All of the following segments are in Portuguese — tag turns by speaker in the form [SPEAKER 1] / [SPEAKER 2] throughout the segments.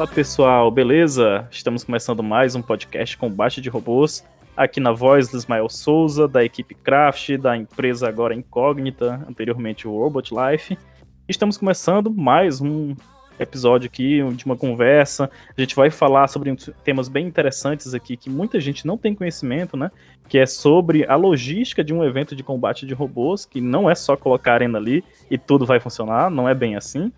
[SPEAKER 1] Fala pessoal, beleza? Estamos começando mais um podcast Combate de Robôs, aqui na voz do Ismael Souza, da equipe Craft, da empresa agora Incógnita, anteriormente o Robot Life. Estamos começando mais um episódio aqui de uma conversa. A gente vai falar sobre temas bem interessantes aqui que muita gente não tem conhecimento, né? Que é sobre a logística de um evento de combate de robôs, que não é só colocar a arena ali e tudo vai funcionar, não é bem assim.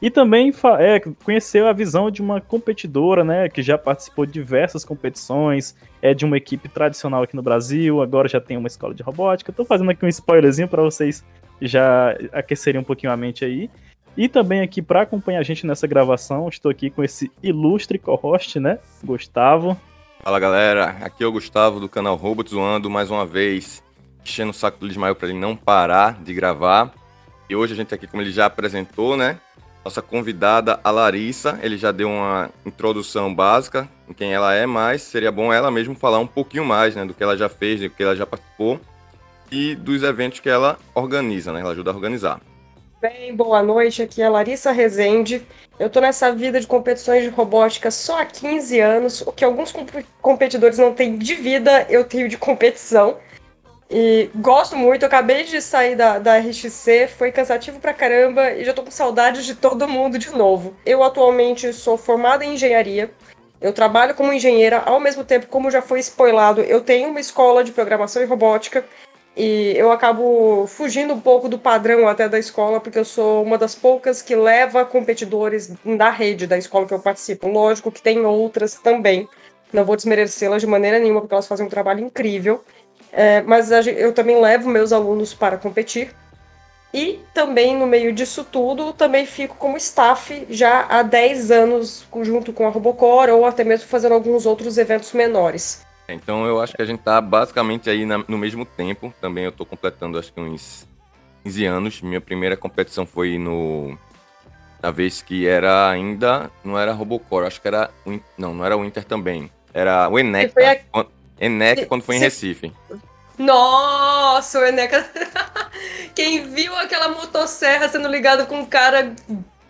[SPEAKER 1] E também é, conheceu a visão de uma competidora, né, que já participou de diversas competições, é de uma equipe tradicional aqui no Brasil, agora já tem uma escola de robótica. Estou fazendo aqui um spoilerzinho para vocês já aquecerem um pouquinho a mente aí. E também aqui para acompanhar a gente nessa gravação, estou aqui com esse ilustre co-host, né, Gustavo.
[SPEAKER 2] Fala galera, aqui é o Gustavo do canal Robot Zoando, mais uma vez, enchendo o saco do Lismael para ele não parar de gravar. E hoje a gente tá aqui, como ele já apresentou, né, nossa convidada, a Larissa, ele já deu uma introdução básica em quem ela é, mas seria bom ela mesmo falar um pouquinho mais, né, do que ela já fez, do que ela já participou e dos eventos que ela organiza, né, ela ajuda a organizar.
[SPEAKER 3] Bem, boa noite, aqui é a Larissa Rezende. Eu tô nessa vida de competições de robótica só há 15 anos, o que alguns competidores não têm de vida, eu tenho de competição. E gosto muito, eu acabei de sair da, da RXC, foi cansativo pra caramba e já tô com saudades de todo mundo de novo. Eu atualmente sou formada em engenharia, eu trabalho como engenheira, ao mesmo tempo, como já foi spoilado, eu tenho uma escola de programação e robótica e eu acabo fugindo um pouco do padrão até da escola, porque eu sou uma das poucas que leva competidores da rede da escola que eu participo. Lógico que tem outras também, não vou desmerecê-las de maneira nenhuma, porque elas fazem um trabalho incrível. É, mas eu também levo meus alunos para competir. E também, no meio disso tudo, também fico como staff já há 10 anos, junto com a Robocor, ou até mesmo fazendo alguns outros eventos menores.
[SPEAKER 2] Então eu acho que a gente tá basicamente aí na, no mesmo tempo. Também eu tô completando acho que uns 15 anos. Minha primeira competição foi no. Na vez que era ainda. Não era Robocor, acho que era. Não, não era o Inter também. Era o Eneca. A... Eneca quando foi em Recife.
[SPEAKER 3] Nossa, o Eneca. quem viu aquela motosserra sendo ligada com um cara.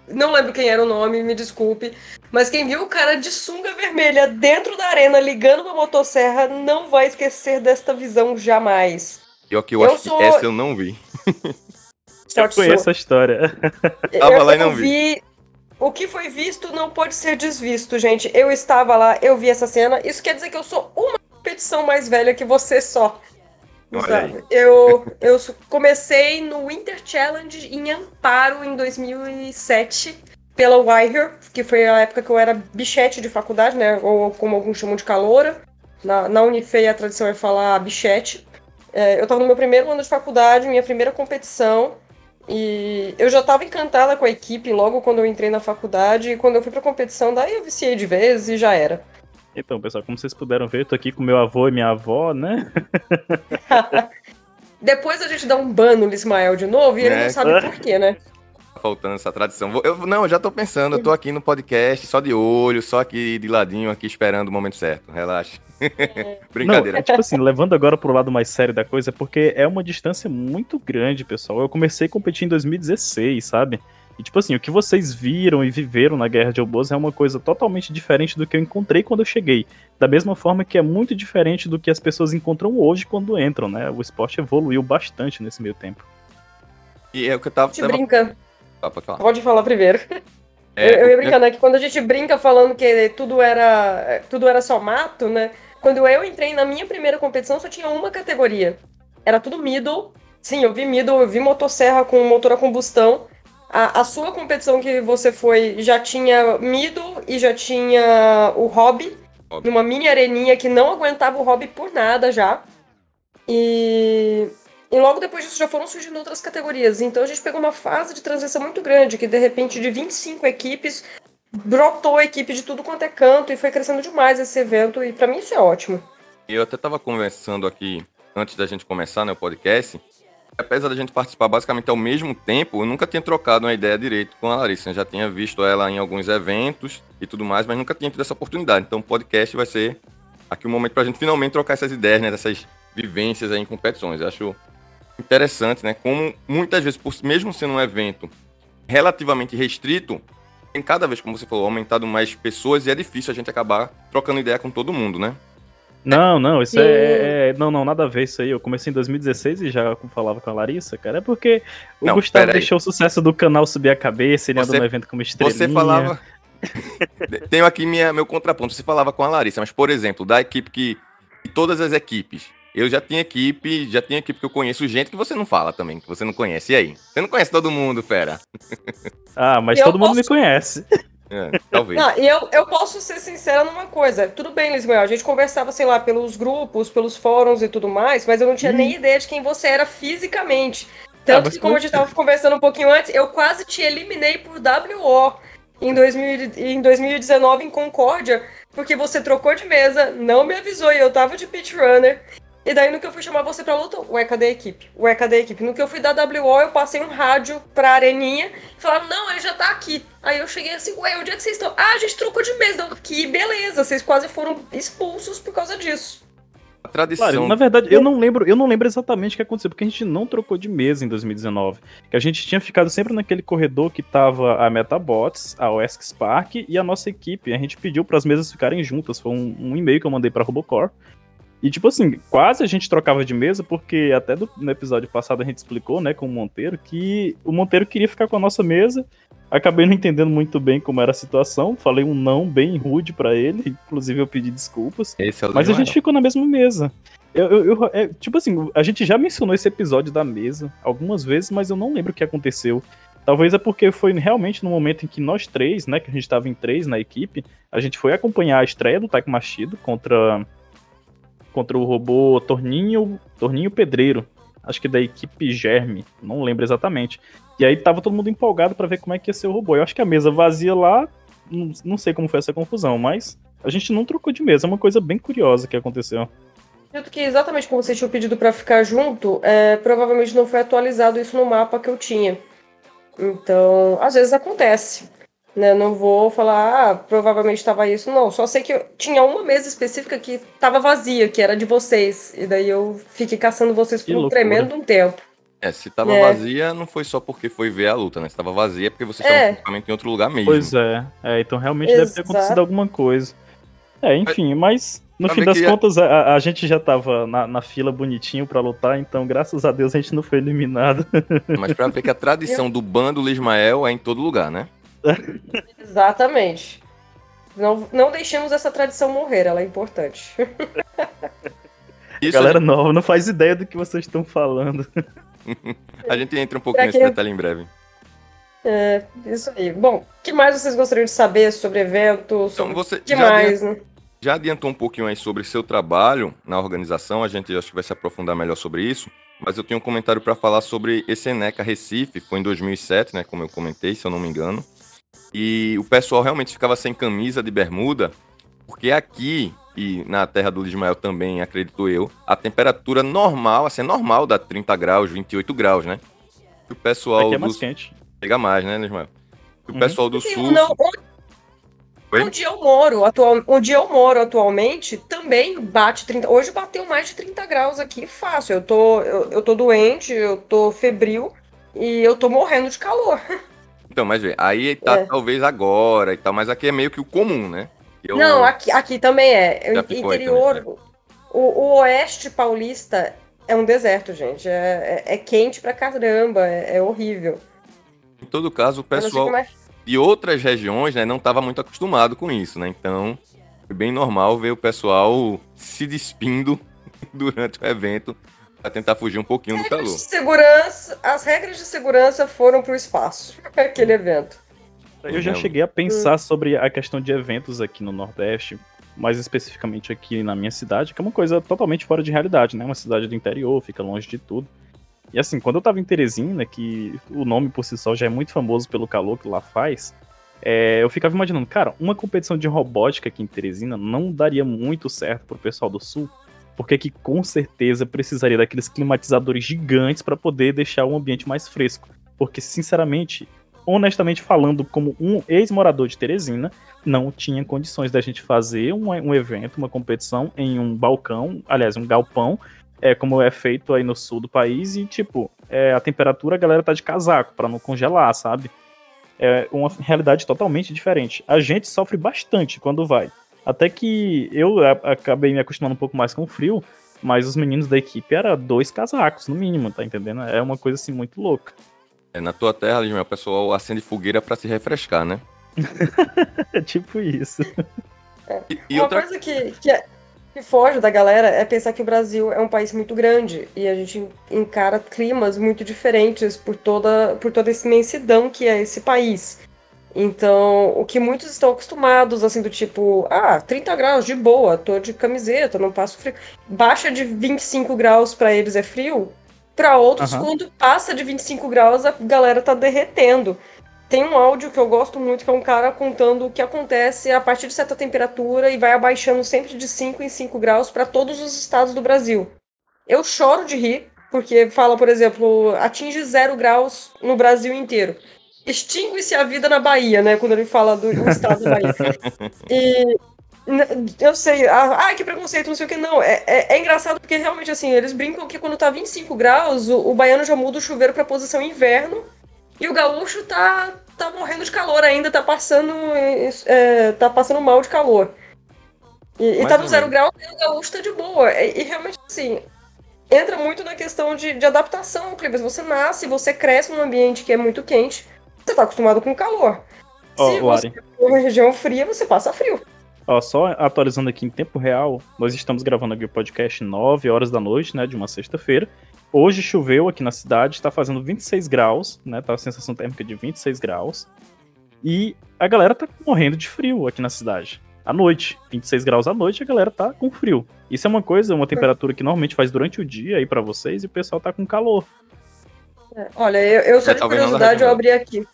[SPEAKER 3] Não lembro quem era o nome, me desculpe. Mas quem viu o cara de sunga vermelha dentro da arena ligando uma motosserra não vai esquecer desta visão jamais.
[SPEAKER 2] Pior que eu, eu acho sou... que essa eu não vi.
[SPEAKER 1] eu conheço a história.
[SPEAKER 2] Tava lá e não vi. vi.
[SPEAKER 3] O que foi visto não pode ser desvisto, gente. Eu estava lá, eu vi essa cena. Isso quer dizer que eu sou uma competição mais velha que você só. Eu, eu comecei no Winter Challenge em Amparo em 2007 pela Wire, que foi a época que eu era bichete de faculdade, né? Ou como alguns chamam de caloura. Na, na Unifei a tradição é falar bichete. É, eu estava no meu primeiro ano de faculdade, minha primeira competição. E eu já estava encantada com a equipe logo quando eu entrei na faculdade. E quando eu fui pra competição, daí eu viciei de vez e já era.
[SPEAKER 1] Então, pessoal, como vocês puderam ver, eu tô aqui com meu avô e minha avó, né?
[SPEAKER 3] Depois a gente dá um ban no Ismael de novo e ele não é. sabe por quê, né?
[SPEAKER 2] Tá faltando essa tradição. Eu, não, eu já tô pensando, eu tô aqui no podcast, só de olho, só aqui de ladinho, aqui esperando o momento certo. Relaxa.
[SPEAKER 1] É. Brincadeira. Não, é tipo assim, levando agora pro lado mais sério da coisa, porque é uma distância muito grande, pessoal. Eu comecei a competir em 2016, sabe? E, tipo assim, o que vocês viram e viveram na Guerra de Obos é uma coisa totalmente diferente do que eu encontrei quando eu cheguei. Da mesma forma que é muito diferente do que as pessoas encontram hoje quando entram, né? O esporte evoluiu bastante nesse meio tempo.
[SPEAKER 2] E é o que eu tava...
[SPEAKER 3] Te brinca. Ah, pode falar. Pode falar primeiro. É, eu, eu ia brincando, é que quando a gente brinca falando que tudo era, tudo era só mato, né? Quando eu entrei na minha primeira competição, só tinha uma categoria. Era tudo middle. Sim, eu vi middle, eu vi motosserra com motor a combustão. A, a, sua competição que você foi já tinha Mido e já tinha o Hobby, hobby, numa mini areninha que não aguentava o Hobby por nada já. E, e logo depois disso já foram surgindo outras categorias. Então a gente pegou uma fase de transição muito grande, que de repente de 25 equipes brotou a equipe de tudo quanto é canto e foi crescendo demais esse evento. E para mim isso é ótimo.
[SPEAKER 2] Eu até tava conversando aqui antes da gente começar né, o podcast apesar da gente participar basicamente ao mesmo tempo, eu nunca tinha trocado uma ideia direito com a Larissa. Eu já tinha visto ela em alguns eventos e tudo mais, mas nunca tinha tido essa oportunidade. Então o podcast vai ser aqui um momento para a gente finalmente trocar essas ideias, né? Dessas vivências aí em competições. Eu acho interessante, né? Como muitas vezes, por, mesmo sendo um evento relativamente restrito, tem cada vez, como você falou, aumentado mais pessoas e é difícil a gente acabar trocando ideia com todo mundo, né?
[SPEAKER 1] Não, não, isso é, é, Não, não, nada a ver isso aí. Eu comecei em 2016 e já falava com a Larissa, cara. É porque o não, Gustavo deixou o sucesso do canal subir a cabeça, ele você, andou no evento como estrelinha.
[SPEAKER 2] Você falava. Tenho aqui minha, meu contraponto. Você falava com a Larissa, mas, por exemplo, da equipe que. Todas as equipes. Eu já tinha equipe, já tinha equipe que eu conheço gente que você não fala também, que você não conhece. E aí? Você não conhece todo mundo, fera.
[SPEAKER 1] Ah, mas eu todo posso... mundo me conhece.
[SPEAKER 2] É, talvez.
[SPEAKER 3] Não, e eu, eu posso ser sincera numa coisa. Tudo bem, Lismael, a gente conversava, sei lá, pelos grupos, pelos fóruns e tudo mais, mas eu não tinha hum. nem ideia de quem você era fisicamente. Tanto ah, que, como a gente tava conversando um pouquinho antes, eu quase te eliminei por WO em, 2000, em 2019 em Concórdia, porque você trocou de mesa, não me avisou e eu tava de pitch runner. E daí, no que eu fui chamar você pra luta, ué, cadê a equipe? Ué, cadê a equipe? No que eu fui dar WO, eu passei um rádio pra areninha e falaram, não, ele já tá aqui. Aí eu cheguei assim, ué, onde é que vocês estão? Ah, a gente trocou de mesa. Que beleza, vocês quase foram expulsos por causa disso.
[SPEAKER 1] A tradição. Claro, na verdade, eu não lembro, eu não lembro exatamente o que aconteceu, porque a gente não trocou de mesa em 2019. Que a gente tinha ficado sempre naquele corredor que tava a Metabots, a OSC Spark e a nossa equipe. A gente pediu para as mesas ficarem juntas. Foi um, um e-mail que eu mandei para Robocore. E, tipo assim, quase a gente trocava de mesa, porque até do, no episódio passado a gente explicou, né, com o Monteiro, que o Monteiro queria ficar com a nossa mesa. Acabei não entendendo muito bem como era a situação. Falei um não bem rude para ele. Inclusive, eu pedi desculpas.
[SPEAKER 2] É
[SPEAKER 1] mas a gente ficou na mesma mesa. Eu, eu, eu é, tipo assim, a gente já mencionou esse episódio da mesa algumas vezes, mas eu não lembro o que aconteceu. Talvez é porque foi realmente no momento em que nós três, né, que a gente estava em três na equipe, a gente foi acompanhar a estreia do Taiko Machido contra contra o robô Torninho, Torninho Pedreiro, acho que da equipe Germe, não lembro exatamente. E aí tava todo mundo empolgado para ver como é que ia ser o robô. Eu acho que a mesa vazia lá, não, sei como foi essa confusão, mas a gente não trocou de mesa, é uma coisa bem curiosa que aconteceu.
[SPEAKER 3] Acredito que exatamente como você tinha pedido para ficar junto, é, provavelmente não foi atualizado isso no mapa que eu tinha. Então, às vezes acontece. Né? Não vou falar, ah, provavelmente estava isso, não. Só sei que eu, tinha uma mesa específica que estava vazia, que era de vocês. E daí eu fiquei caçando vocês por um tremendo um tempo.
[SPEAKER 2] É, se tava é. vazia, não foi só porque foi ver a luta, né? Se tava vazia, é porque vocês estavam é. em outro lugar mesmo.
[SPEAKER 1] Pois é. é então realmente Exato. deve ter acontecido alguma coisa. É, enfim, mas no fim das contas, a, a, gente já tava na, na fila bonitinho para lutar, então graças a Deus a gente não foi eliminado.
[SPEAKER 2] Mas pra ver que a tradição do bando Lismael é em todo lugar, né?
[SPEAKER 3] Exatamente. Não, não deixemos essa tradição morrer, ela é importante.
[SPEAKER 1] Isso Galera nova não faz ideia do que vocês estão falando.
[SPEAKER 2] a gente entra um pouco nesse detalhe em breve.
[SPEAKER 3] É, isso aí. Bom, o que mais vocês gostariam de saber sobre eventos? Então, você que já mais,
[SPEAKER 2] adiantou, né? já adiantou um pouquinho aí sobre seu trabalho na organização, a gente acho que vai se aprofundar melhor sobre isso, mas eu tenho um comentário para falar sobre esse Eneca Recife, foi em 2007, né, como eu comentei, se eu não me engano. E o pessoal realmente ficava sem camisa de bermuda, porque aqui, e na terra do Ismael também, acredito eu, a temperatura normal, assim, é normal dá 30 graus, 28 graus, né? E o pessoal.
[SPEAKER 1] Aqui é mais do... quente.
[SPEAKER 2] Chega mais, né, Ismael? E o uhum. pessoal do sul.
[SPEAKER 3] Não, onde eu moro, atual, onde eu moro atualmente, também bate 30. Hoje bateu mais de 30 graus aqui, fácil. Eu tô, eu, eu tô doente, eu tô febril e eu tô morrendo de calor.
[SPEAKER 2] Então, mas vê, aí tá é. talvez agora e tal, mas aqui é meio que o comum, né?
[SPEAKER 3] Eu... Não, aqui, aqui também é. o interior, também, né? o, o, oeste paulista é um deserto, gente. É, é, é quente pra caramba, é, é, horrível.
[SPEAKER 2] Em todo caso, o pessoal mais... de outras regiões, né, não tava muito acostumado com isso, né? Então, foi bem normal ver o pessoal se despindo durante o evento para tentar fugir um pouquinho do calor.
[SPEAKER 3] segurança, as regras de segurança foram para o espaço, aquele evento.
[SPEAKER 1] Eu já cheguei a pensar hum. sobre a questão de eventos aqui no Nordeste, mais especificamente aqui na minha cidade, que é uma coisa totalmente fora de realidade, né? Uma cidade do interior, fica longe de tudo. E assim, quando eu tava em Teresina, que o nome por si só já é muito famoso pelo calor que lá faz, é, eu ficava imaginando, cara, uma competição de robótica aqui em Teresina não daria muito certo pro pessoal do Sul, porque que com certeza precisaria daqueles climatizadores gigantes para poder deixar o ambiente mais fresco. Porque, sinceramente, honestamente falando, como um ex-morador de Teresina, não tinha condições da gente fazer um, um, evento, uma competição em um balcão, aliás, um galpão, é como é feito aí no sul do país, e tipo, é, a temperatura a galera tá de casaco para não congelar, sabe? é uma realidade totalmente diferente. A gente sofre bastante quando vai. Até que eu acabei me acostumando um pouco mais com o frio, mas os meninos da equipe eram dois casacos, no mínimo, tá entendendo? É uma coisa assim muito louca.
[SPEAKER 2] É, na tua terra, Lismar, o pessoal acende fogueira para se refrescar, né?
[SPEAKER 1] é tipo isso.
[SPEAKER 3] É. E, e uma outra... coisa que, que, é, que foge da galera é pensar que o Brasil é um país muito grande e a gente encara climas muito diferentes por toda, por toda essa imensidão que é esse país. Então, o que muitos estão acostumados, assim, do tipo, ah, 30 graus de boa, tô de camiseta, não passo frio. Baixa de 25 graus para eles é frio. Para outros, uhum. quando passa de 25 graus, a galera tá derretendo. Tem um áudio que eu gosto muito, que é um cara contando o que acontece a partir de certa temperatura e vai abaixando sempre de 5 em 5 graus para todos os estados do Brasil. Eu choro de rir, porque fala, por exemplo, atinge zero graus no Brasil inteiro. Extingue-se a vida na Bahia, né? Quando ele fala do, do estado da Bahia. E eu sei, ah, que preconceito, não sei o que, não. É, é, é, engraçado porque realmente, assim, eles brincam que quando tá 25 graus, o, o baiano já muda o chuveiro pra posição inverno e o gaúcho tá, tá morrendo de calor ainda, tá passando, é, tá passando mal de calor. E, e tá no zero grau e o gaúcho tá de boa. E, e, realmente, assim, entra muito na questão de, de adaptação ao clima. Você nasce, você cresce num ambiente que é muito quente, você tá acostumado com calor. Oh, Se você for uma região fria, você passa frio.
[SPEAKER 1] Ó, só atualizando aqui em tempo real, nós estamos gravando aqui o podcast 9 horas da noite, né, de uma sexta-feira. Hoje choveu aqui na cidade, está fazendo 26 graus, né? Tá a sensação térmica de 26 graus. E a galera tá morrendo de frio aqui na cidade. À noite, 26 graus à noite, a galera tá com frio. Isso é uma coisa, uma temperatura que normalmente faz durante o dia aí para vocês e o pessoal tá com calor.
[SPEAKER 3] É, olha, eu, eu sou é, de curiosidade, eu abri aqui.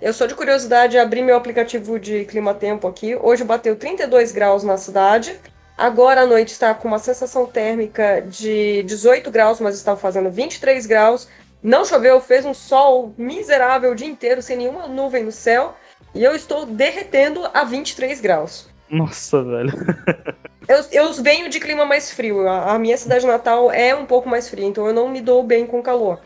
[SPEAKER 3] Eu sou de curiosidade, abri meu aplicativo de clima tempo aqui. Hoje bateu 32 graus na cidade. Agora à noite está com uma sensação térmica de 18 graus, mas estava fazendo 23 graus. Não choveu, fez um sol miserável o dia inteiro, sem nenhuma nuvem no céu. E eu estou derretendo a 23 graus.
[SPEAKER 1] Nossa, velho.
[SPEAKER 3] eu, eu venho de clima mais frio. A, a, minha cidade natal é um pouco mais fria, então eu não me dou bem com calor.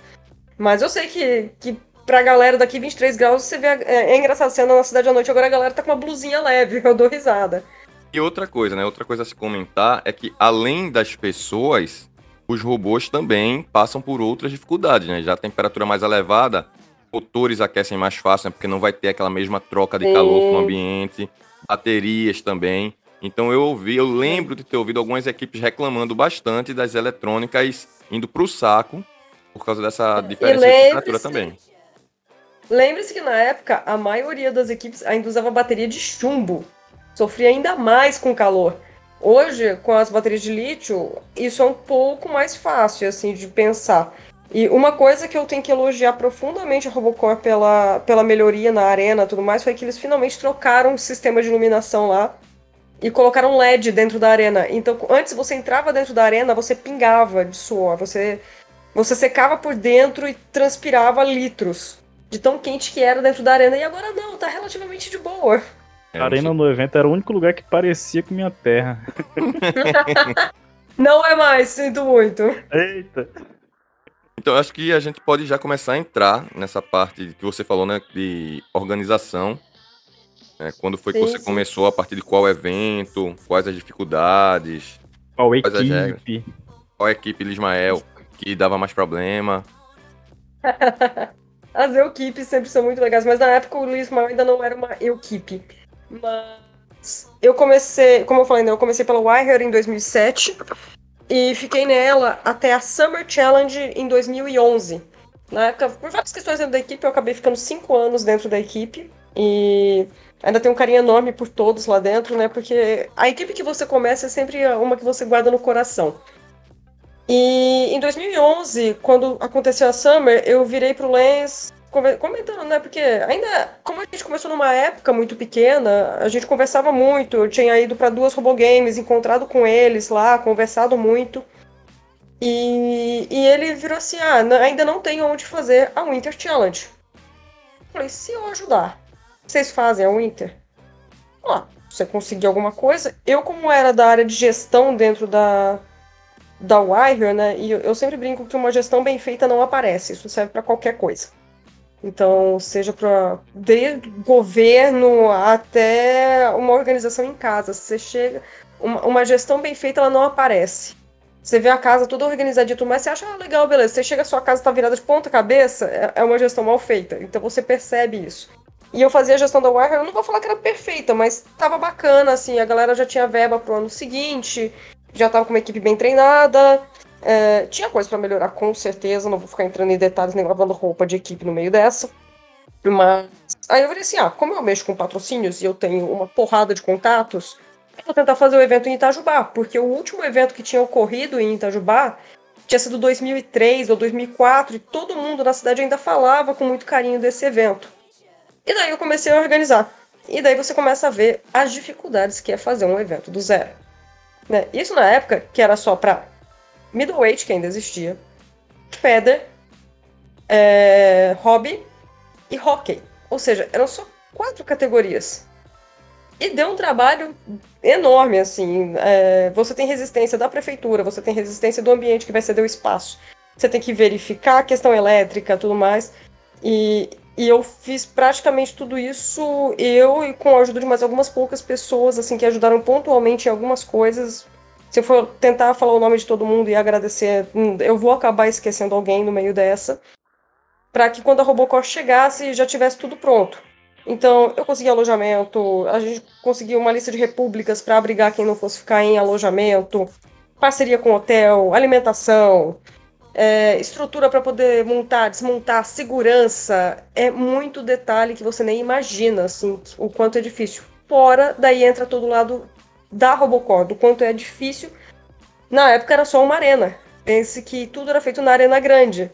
[SPEAKER 3] Mas eu sei que, que pra galera daqui 23 graus, você vê. É, é engraçado, você anda na cidade à noite, agora a galera tá com uma blusinha leve, eu dou risada.
[SPEAKER 2] E outra coisa, né? Outra coisa a se comentar é que além das pessoas, os robôs também passam por outras dificuldades, né? Já a temperatura mais elevada, motores aquecem mais fácil, né? Porque não vai ter aquela mesma troca de calor no ambiente, baterias também. Então eu ouvi, eu lembro de ter ouvido algumas equipes reclamando bastante das eletrônicas indo para o saco por causa dessa diferença de temperatura também.
[SPEAKER 3] Lembre-se que na época a maioria das equipes ainda usava bateria de chumbo sofria ainda mais com calor. Hoje, com as baterias de lítio, isso é um pouco mais fácil, assim, de pensar. E uma coisa que eu tenho que elogiar profundamente a Robocop pela, pela melhoria na arena e tudo mais foi que eles finalmente trocaram o sistema de iluminação lá e colocaram LED dentro da arena. Então, antes você entrava dentro da arena, você pingava de suor, você, você secava por dentro e transpirava litros de tão quente que era dentro da arena. E agora não, tá relativamente de boa.
[SPEAKER 1] É, a arena no evento era o único lugar que parecia com minha terra.
[SPEAKER 3] Não é mais, sinto muito.
[SPEAKER 1] Eita.
[SPEAKER 2] Então, acho que a gente pode já começar a entrar nessa parte que você falou, né, de organização. É, quando foi sim, que você sim. começou, a partir de qual evento, quais as dificuldades,
[SPEAKER 1] qual equipe,
[SPEAKER 2] qual equipe Lismael que dava mais problema.
[SPEAKER 3] As equipes sempre são muito legais, mas na época o Lismael ainda não era uma equipe. Mas eu comecei, como eu falei, né, eu comecei pela Wired em 2007 e fiquei nela até a Summer Challenge em 2011. Na época, por várias questões dentro da equipe, eu acabei ficando cinco anos dentro da equipe e ainda tenho um carinho enorme por todos lá dentro, né? Porque a equipe que você começa é sempre uma que você guarda no coração. E em 2011, quando aconteceu a Summer, eu virei pro Lens comentando, né? Porque ainda, como a gente começou numa época muito pequena, a gente conversava muito. Eu tinha ido para duas Robogames, encontrado com eles lá, conversado muito. E, e ele virou assim: ah, ainda não tem onde fazer a Winter Challenge. Eu falei: se eu ajudar, vocês fazem a Winter? Ó, você conseguir alguma coisa. Eu, como era da área de gestão dentro da, da Wire, né? E eu, sempre brinco que uma gestão bem feita não aparece. Isso serve para qualquer coisa. Então, seja para governo até uma organização em casa. Você chega, uma, uma, gestão bem feita, ela não aparece. Você vê a casa toda organizadinha, tudo mais, você acha ah, legal, beleza. Você chega, a sua casa está virada de ponta cabeça, é, é uma gestão mal feita. Então você percebe isso. E eu fazia a gestão da Wire, eu não vou falar que era perfeita, mas tava bacana, assim, a galera já tinha verba pro ano seguinte, já tava com uma equipe bem treinada. É, tinha coisa para melhorar, com certeza. Não vou ficar entrando em detalhes nem lavando roupa de equipe no meio dessa. Mas aí eu falei assim: ah, como eu mexo com patrocínios e eu tenho uma porrada de contatos, eu vou tentar fazer o evento em Itajubá, porque o último evento que tinha ocorrido em Itajubá tinha sido 2003 ou 2004 e todo mundo na cidade ainda falava com muito carinho desse evento. E daí eu comecei a organizar. E daí você começa a ver as dificuldades que é fazer um evento do zero. Né? Isso na época que era só para middleweight, que ainda existia, feather, é, hobby e hockey. Ou seja, eram só quatro categorias. E deu um trabalho enorme, assim. É, você tem resistência da prefeitura, você tem resistência do ambiente que vai ceder o espaço. Você tem que verificar a questão elétrica tudo mais. E, e eu fiz praticamente tudo isso, eu e com a ajuda de mais algumas poucas pessoas, assim, que ajudaram pontualmente em algumas coisas, se eu for tentar falar o nome de todo mundo e agradecer, hum, eu vou acabar esquecendo alguém no meio dessa. para que quando a Robocop chegasse já tivesse tudo pronto. Então, eu consegui alojamento, a gente conseguiu uma lista de repúblicas para abrigar quem não fosse ficar em alojamento, parceria com hotel, alimentação, é, estrutura para poder montar, desmontar, segurança. É muito detalhe que você nem imagina, assim, o quanto é difícil. Fora, daí entra todo lado da Robocop, do quanto é difícil. Na época era só uma arena. Pense que tudo era feito na arena grande.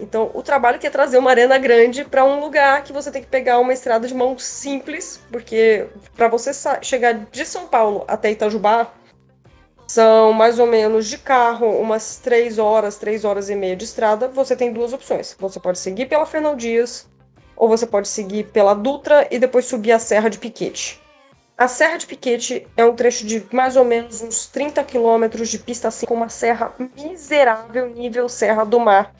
[SPEAKER 3] Então, o trabalho que é trazer uma arena grande para um lugar que você tem que pegar uma estrada de mão simples, porque para você chegar de São Paulo até Itajubá, são mais ou menos de carro umas 3 horas, 3 horas e meia de estrada. Você tem duas opções. Você pode seguir pela Fernão Dias, ou você pode seguir pela Dutra e depois subir a Serra de Piquete. A Serra de Piquete é um trecho de mais ou menos uns 30 quilômetros de pista assim, com uma serra miserável, nível Serra do Mar.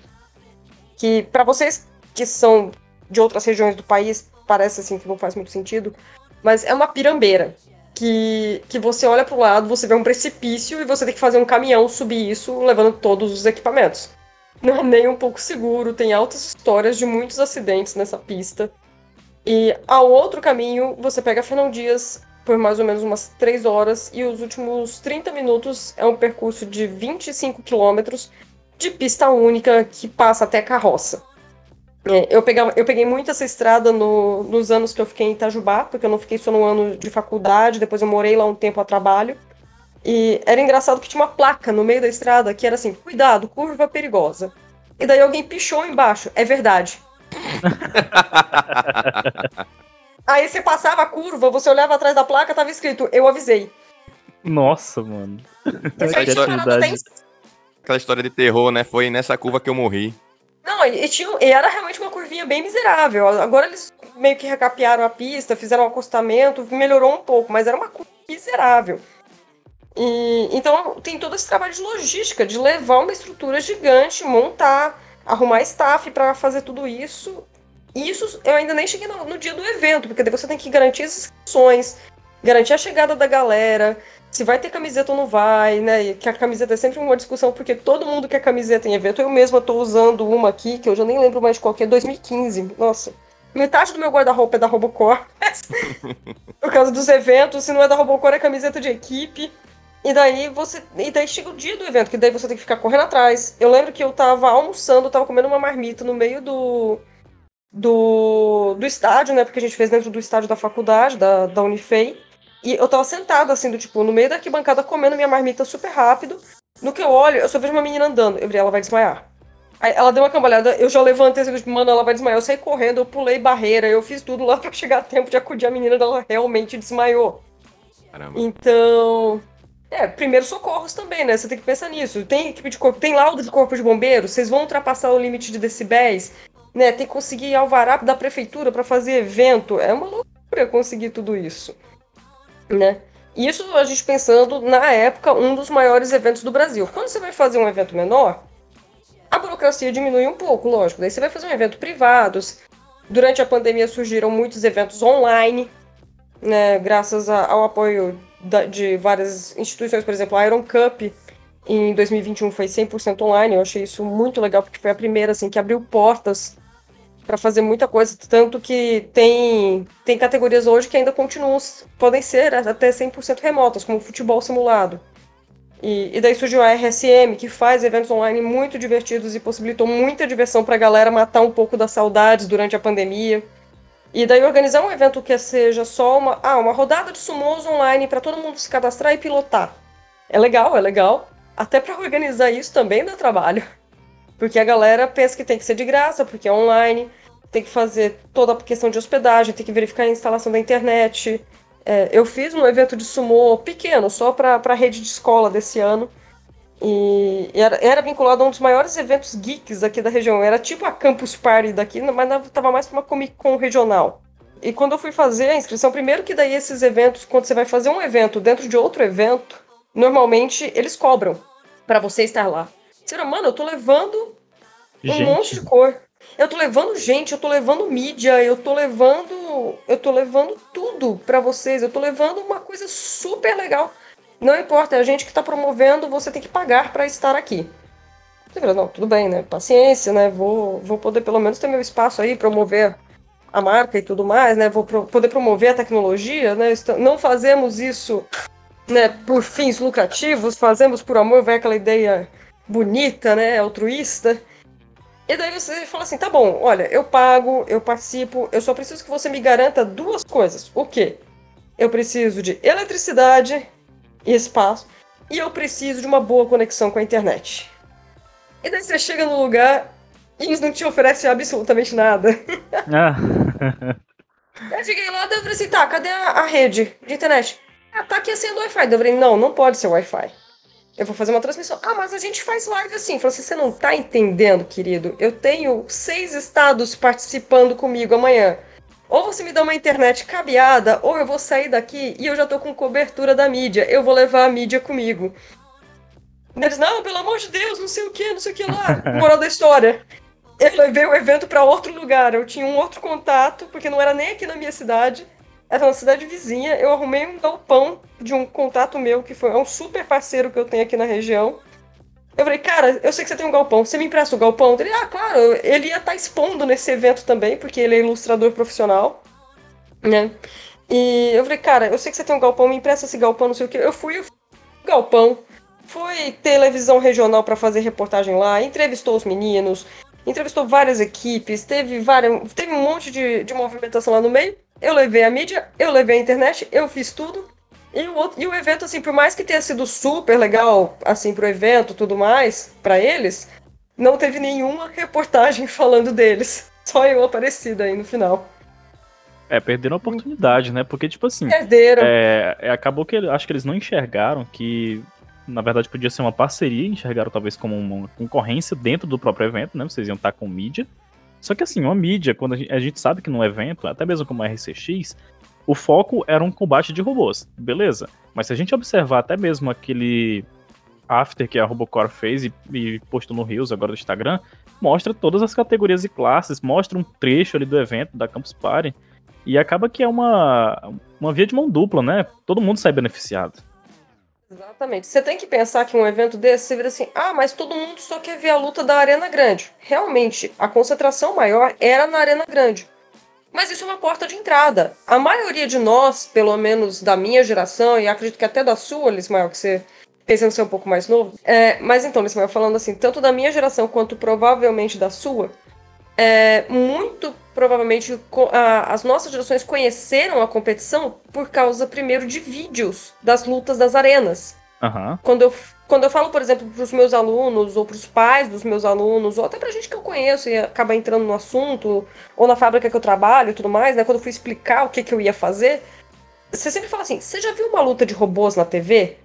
[SPEAKER 3] Que, para vocês que são de outras regiões do país, parece assim que não faz muito sentido, mas é uma pirambeira. Que, que você olha para o lado, você vê um precipício e você tem que fazer um caminhão subir isso, levando todos os equipamentos. Não é nem um pouco seguro, tem altas histórias de muitos acidentes nessa pista. E ao outro caminho, você pega Fernão Dias, por mais ou menos umas 3 horas e os últimos 30 minutos é um percurso de 25 quilômetros de pista única que passa até carroça. É, eu, pegava, eu peguei muito essa estrada no, nos anos que eu fiquei em Itajubá, porque eu não fiquei só no ano de faculdade, depois eu morei lá um tempo a trabalho. E era engraçado que tinha uma placa no meio da estrada que era assim: cuidado, curva perigosa. E daí alguém pichou embaixo. É verdade. Aí você passava a curva, você olhava atrás da placa, tava escrito, eu avisei.
[SPEAKER 1] Nossa, mano.
[SPEAKER 2] Aquela história, aquela história de terror, né? Foi nessa curva que eu morri.
[SPEAKER 3] Não, e, tinha, e era realmente uma curvinha bem miserável. Agora eles meio que recapearam a pista, fizeram um acostamento, melhorou um pouco, mas era uma curva miserável. E, então tem todo esse trabalho de logística, de levar uma estrutura gigante, montar, arrumar staff para fazer tudo isso isso eu ainda nem cheguei no, no, dia do evento, porque daí você tem que garantir as inscrições, garantir a chegada da galera, se vai ter camiseta ou não vai, né? E que a camiseta é sempre uma discussão, porque todo mundo quer camiseta em evento. Eu mesma tô usando uma aqui, que eu já nem lembro mais qual que é, 2015. Nossa. Metade do meu guarda-roupa é da Robocor. Por causa dos eventos, se não é da Robocor, é camiseta de equipe. E daí você. E daí chega o dia do evento, que daí você tem que ficar correndo atrás. Eu lembro que eu tava almoçando, tava comendo uma marmita no meio do do, do estádio, né? Porque a gente fez dentro do estádio da faculdade, da, da Unifei. E eu tava sentada, assim, do tipo, no meio da arquibancada, comendo minha marmita super rápido. No que eu olho, eu só vejo uma menina andando. Eu vi, ela vai desmaiar. Aí ela deu uma cambalhada, eu já levantei assim, tipo, mano, ela vai desmaiar. Eu saí correndo, eu pulei barreira, eu fiz tudo lá pra chegar a tempo de acudir a menina, ela realmente desmaiou. Caramba. Então. É, primeiro socorros também, né? Você tem que pensar nisso. Tem equipe de corpo, tem laudo de corpo de bombeiros, vocês vão ultrapassar o limite de decibéis né? Tem que conseguir alvará da prefeitura para fazer evento. É uma loucura conseguir tudo isso, né? Isso a gente pensando, na época, um dos maiores eventos do Brasil. Quando você vai fazer um evento menor, a burocracia diminui um pouco, lógico. Daí você vai fazer um evento privado, Durante a pandemia surgiram muitos eventos online, né, graças ao apoio de várias instituições, por exemplo, a Iron Cup em 2021 foi 100% online. Eu achei isso muito legal porque foi a primeira assim que abriu portas para fazer muita coisa, tanto que tem tem categorias hoje que ainda continuam podem ser até 100% remotas, como futebol simulado. E, e, daí surgiu a RSM, que faz eventos online muito divertidos e possibilitou muita diversão para a galera matar um pouco das saudades durante a pandemia. E daí organizar um evento que seja só uma, ah, uma rodada de sumos online para todo mundo se cadastrar e pilotar. É legal, é legal. Até para organizar isso também dá trabalho. Porque a galera pensa que tem que ser de graça, porque é online, tem que fazer toda a questão de hospedagem, tem que verificar a instalação da internet, é, eu fiz um evento de sumô pequeno, só para a rede de escola desse ano. E era, era, vinculado a um dos maiores eventos geeks aqui da região. Era tipo a Campus Party daqui, mas estava mais para uma Comic Con regional. E quando eu fui fazer a inscrição, primeiro que daí esses eventos, quando você vai fazer um evento dentro de outro evento, normalmente eles cobram para você estar lá. Você mano, eu tô levando um Gente. monte de cor. Eu tô levando gente, eu tô levando mídia, eu tô levando. Eu tô levando tudo para vocês. Eu tô levando uma coisa super legal. Não importa, é a gente que tá promovendo, você tem que pagar para estar aqui. Você fala, não, tudo bem, né? Paciência, né? Vou, vou poder pelo menos ter meu espaço aí, promover a marca e tudo mais, né? Vou pro, poder promover a tecnologia, né? Não fazemos isso né, por fins lucrativos, fazemos por amor, vai aquela ideia bonita, né? Altruísta. E daí você fala assim: tá bom, olha, eu pago, eu participo, eu só preciso que você me garanta duas coisas. O quê? Eu preciso de eletricidade e espaço, e eu preciso de uma boa conexão com a internet. E daí você chega no lugar e eles não te oferecem absolutamente nada. Ah. eu cheguei lá e falei assim: tá, cadê a, a rede de internet? Ah, tá aqui sendo Wi-Fi. Eu falei: não, não pode ser Wi-Fi. Eu vou fazer uma transmissão. Ah, mas a gente faz live assim. Falei assim, você não tá entendendo, querido. Eu tenho seis estados participando comigo amanhã. Ou você me dá uma internet cabeada, ou eu vou sair daqui e eu já tô com cobertura da mídia. Eu vou levar a mídia comigo. Eles, não, pelo amor de Deus, não sei o que, não sei o que lá. Moral da história. Eu levei o evento para outro lugar. Eu tinha um outro contato, porque não era nem aqui na minha cidade era uma cidade vizinha. Eu arrumei um galpão de um contato meu, que foi um super parceiro que eu tenho aqui na região. Eu falei, cara, eu sei que você tem um galpão, você me empresta o galpão? Ele, ah, claro, ele ia estar tá expondo nesse evento também, porque ele é ilustrador profissional, né? E eu falei, cara, eu sei que você tem um galpão, me empresta esse galpão, não sei o que. Eu fui, eu fui galpão, fui televisão regional para fazer reportagem lá, entrevistou os meninos, entrevistou várias equipes, teve, várias, teve um monte de, de movimentação lá no meio. Eu levei a mídia, eu levei a internet, eu fiz tudo. E o, outro, e o evento, assim, por mais que tenha sido super legal, assim, pro evento tudo mais, para eles, não teve nenhuma reportagem falando deles. Só eu aparecida aí no final.
[SPEAKER 1] É, perderam a oportunidade, né? Porque, tipo assim.
[SPEAKER 3] Perderam.
[SPEAKER 1] É, é, acabou que acho que eles não enxergaram que, na verdade, podia ser uma parceria, enxergaram talvez como uma concorrência dentro do próprio evento, né? Vocês iam estar com mídia. Só que assim, uma mídia, quando a gente, a gente sabe que num evento, até mesmo como a RCX, o foco era um combate de robôs, beleza. Mas se a gente observar até mesmo aquele after que a Robocore fez e, e postou no Rios agora do Instagram, mostra todas as categorias e classes, mostra um trecho ali do evento, da Campus Party, e acaba que é uma, uma via de mão dupla, né? Todo mundo sai beneficiado.
[SPEAKER 3] Exatamente. Você tem que pensar que um evento desse, você vira assim, ah, mas todo mundo só quer ver a luta da Arena Grande. Realmente, a concentração maior era na Arena Grande. Mas isso é uma porta de entrada. A maioria de nós, pelo menos da minha geração, e acredito que até da sua, Lismael, que você pensando ser um pouco mais novo. É, mas então, Lismael, falando assim, tanto da minha geração quanto provavelmente da sua, é, muito provavelmente as nossas gerações conheceram a competição por causa, primeiro, de vídeos das lutas das arenas.
[SPEAKER 1] Uhum.
[SPEAKER 3] Quando, eu, quando eu falo, por exemplo, para os meus alunos, ou para os pais dos meus alunos, ou até para gente que eu conheço e acaba entrando no assunto, ou na fábrica que eu trabalho e tudo mais, né? Quando eu fui explicar o que, que eu ia fazer, você sempre fala assim: você já viu uma luta de robôs na TV?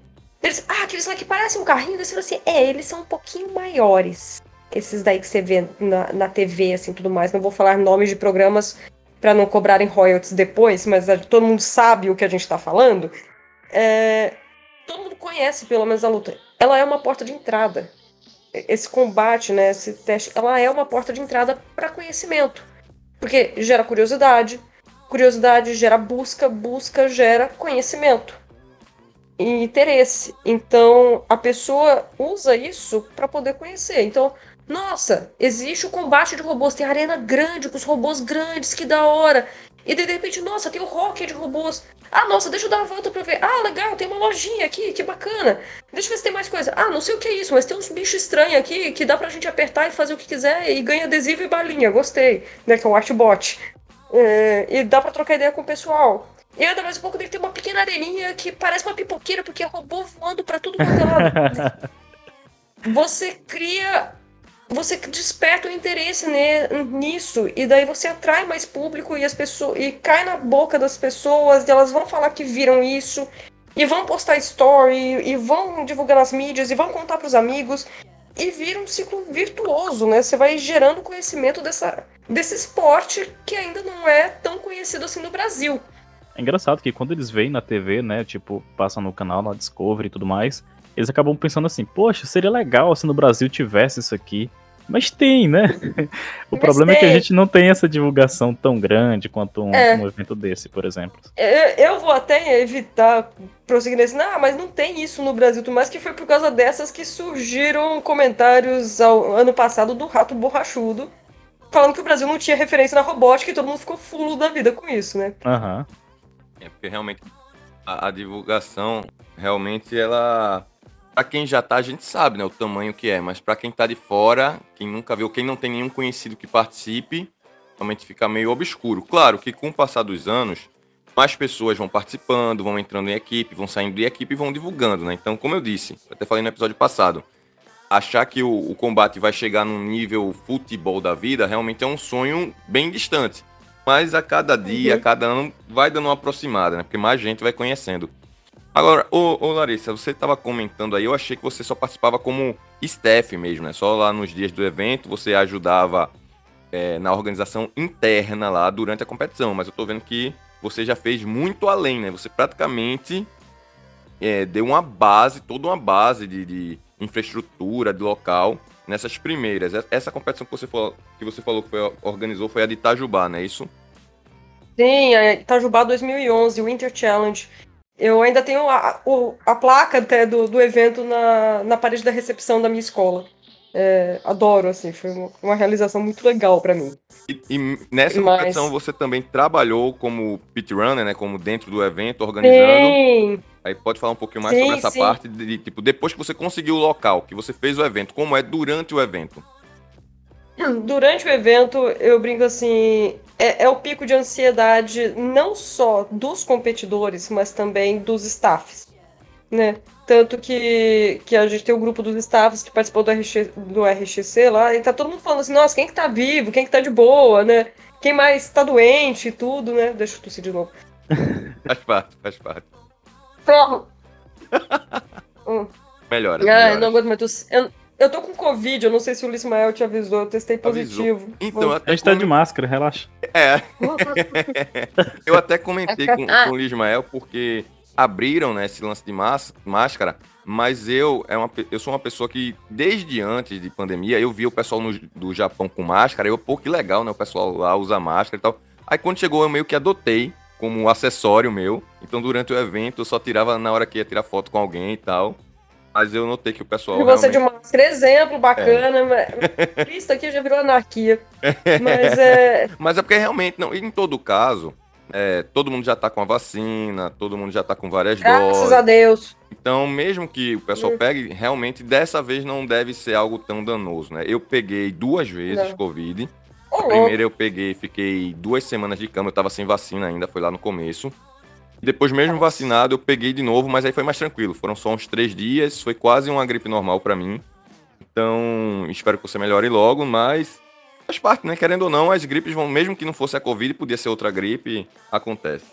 [SPEAKER 3] Eles, ah, aqueles lá que parecem um carrinho, você fala assim, é, eles são um pouquinho maiores esses daí que você vê na, na TV, assim, tudo mais. Não vou falar nomes de programas para não cobrarem royalties depois, mas todo mundo sabe o que a gente está falando. É, todo mundo conhece, pelo menos, a luta. Ela é uma porta de entrada. Esse combate, né, esse teste, ela é uma porta de entrada para conhecimento. Porque gera curiosidade, curiosidade gera busca, busca gera conhecimento e interesse. Então a pessoa usa isso para poder conhecer. Então, nossa, existe o combate de robôs, tem arena grande com os robôs grandes, que da hora. E de repente, nossa, tem o rock de robôs. Ah, nossa, deixa eu dar uma volta pra ver. Ah, legal, tem uma lojinha aqui, que bacana. Deixa eu ver se tem mais coisa. Ah, não sei o que é isso, mas tem uns bichos estranhos aqui que dá pra gente apertar e fazer o que quiser e ganha adesivo e balinha. Gostei, né? Que é o Artbot. É, e dá pra trocar ideia com o pessoal. E ainda mais um pouco dele tem uma pequena areninha que parece uma pipoqueira, porque é robô voando pra tudo quanto é lado. Você cria você desperta o interesse nisso e daí você atrai mais público e as pessoas e cai na boca das pessoas e elas vão falar que viram isso e vão postar story e vão divulgar nas mídias e vão contar para os amigos e vira um ciclo virtuoso, né? Você vai gerando conhecimento dessa, desse esporte que ainda não é tão conhecido assim no Brasil.
[SPEAKER 1] É engraçado que quando eles veem na TV, né, tipo, passam no canal, na Discovery e tudo mais, eles acabam pensando assim, poxa, seria legal se no Brasil tivesse isso aqui. Mas tem, né? o Mas problema tem. é que a gente não tem essa divulgação tão grande quanto um, é. um evento desse, por exemplo.
[SPEAKER 3] Eu, eu, vou até evitar prosseguir nesse. Não, mas não tem isso no Brasil, mas que foi por causa dessas que surgiram comentários ao ano passado do Rato Borrachudo, falando que o Brasil não tinha referência na robótica e todo mundo ficou fulo da vida com isso, né?
[SPEAKER 1] Aham. Uhum.
[SPEAKER 2] É porque realmente a, a divulgação, realmente ela para quem já tá, a gente sabe, né, o tamanho que é, mas para quem tá de fora, quem nunca viu, quem não tem nenhum conhecido que participe, realmente fica meio obscuro. Claro que com o passar dos anos, mais pessoas vão participando, vão entrando em equipe, vão saindo de equipe e vão divulgando, né? Então, como eu disse, até falei no episódio passado, achar que o, o combate vai chegar num nível futebol da vida realmente é um sonho bem distante. Mas a cada dia, uhum. a cada ano, vai dando uma aproximada, né? Porque mais gente vai conhecendo. Agora, ô, ô Larissa, você estava comentando aí, eu achei que você só participava como staff mesmo, né? Só lá nos dias do evento você ajudava é, na organização interna lá durante a competição, mas eu tô vendo que você já fez muito além, né? Você praticamente é, deu uma base, toda uma base de, de, infraestrutura, de local nessas primeiras. Essa competição que você falou que, você falou que foi, organizou foi a de Itajubá, não é isso?
[SPEAKER 3] Sim, a Itajubá 2011, Winter Challenge. Eu ainda tenho a, a placa até do, do evento na, na parede da recepção da minha escola. É, adoro, assim, foi uma, uma realização muito legal para mim.
[SPEAKER 2] E, e nessa Mas... competição você também trabalhou como pit runner, né? Como dentro do evento, organizando. Sim. Aí pode falar um pouquinho mais sim, sobre essa sim. parte de, de, tipo, depois que você conseguiu o local, que você fez o evento, como é durante o evento?
[SPEAKER 3] Durante o evento, eu brinco assim, é, é, o pico de ansiedade não só dos competidores, mas também dos staffs, né? Tanto que, que a gente tem o um grupo dos staffs que participou do, RX, do RXC lá, e tá todo mundo falando assim, nossa, quem que tá vivo, quem que tá de boa, né? Quem mais tá doente e tudo, né? Deixa eu tossir de novo.
[SPEAKER 2] faz parte, faz parte.
[SPEAKER 3] Ferro!
[SPEAKER 2] hum. Melhora.
[SPEAKER 3] Ah, não aguento mais. Eu, eu tô com Covid, eu não sei se o Lismael te avisou, eu testei positivo. Avisou.
[SPEAKER 1] Então, até a gente tá de máscara, relaxa.
[SPEAKER 2] É. eu até comentei com, com o Lismael porque abriram né, esse lance de máscara, mas eu, é uma, eu sou uma pessoa que, desde antes de pandemia, eu vi o pessoal no, do Japão com máscara, eu, pô, que legal, né? O pessoal lá usa máscara e tal. Aí quando chegou, eu meio que adotei como um acessório meu. Então, durante o evento, eu só tirava na hora que ia tirar foto com alguém e tal. Mas eu notei que o pessoal.
[SPEAKER 3] E você realmente... de máscara, exemplo bacana, é. mas isso aqui já virou anarquia. Mas é.
[SPEAKER 2] Mas é porque realmente, não, em todo caso, é, todo mundo já tá com a vacina, todo mundo já tá com várias
[SPEAKER 3] Graças
[SPEAKER 2] doses.
[SPEAKER 3] Graças a Deus.
[SPEAKER 2] Então, mesmo que o pessoal hum. pegue, realmente dessa vez não deve ser algo tão danoso, né? Eu peguei duas vezes não. Covid. A primeira eu peguei, fiquei duas semanas de cama, eu tava sem vacina ainda, foi lá no começo. Depois, mesmo vacinado, eu peguei de novo, mas aí foi mais tranquilo. Foram só uns três dias, foi quase uma gripe normal para mim. Então, espero que você melhore logo, mas faz parte, né? Querendo ou não, as gripes vão, mesmo que não fosse a Covid, podia ser outra gripe, acontece.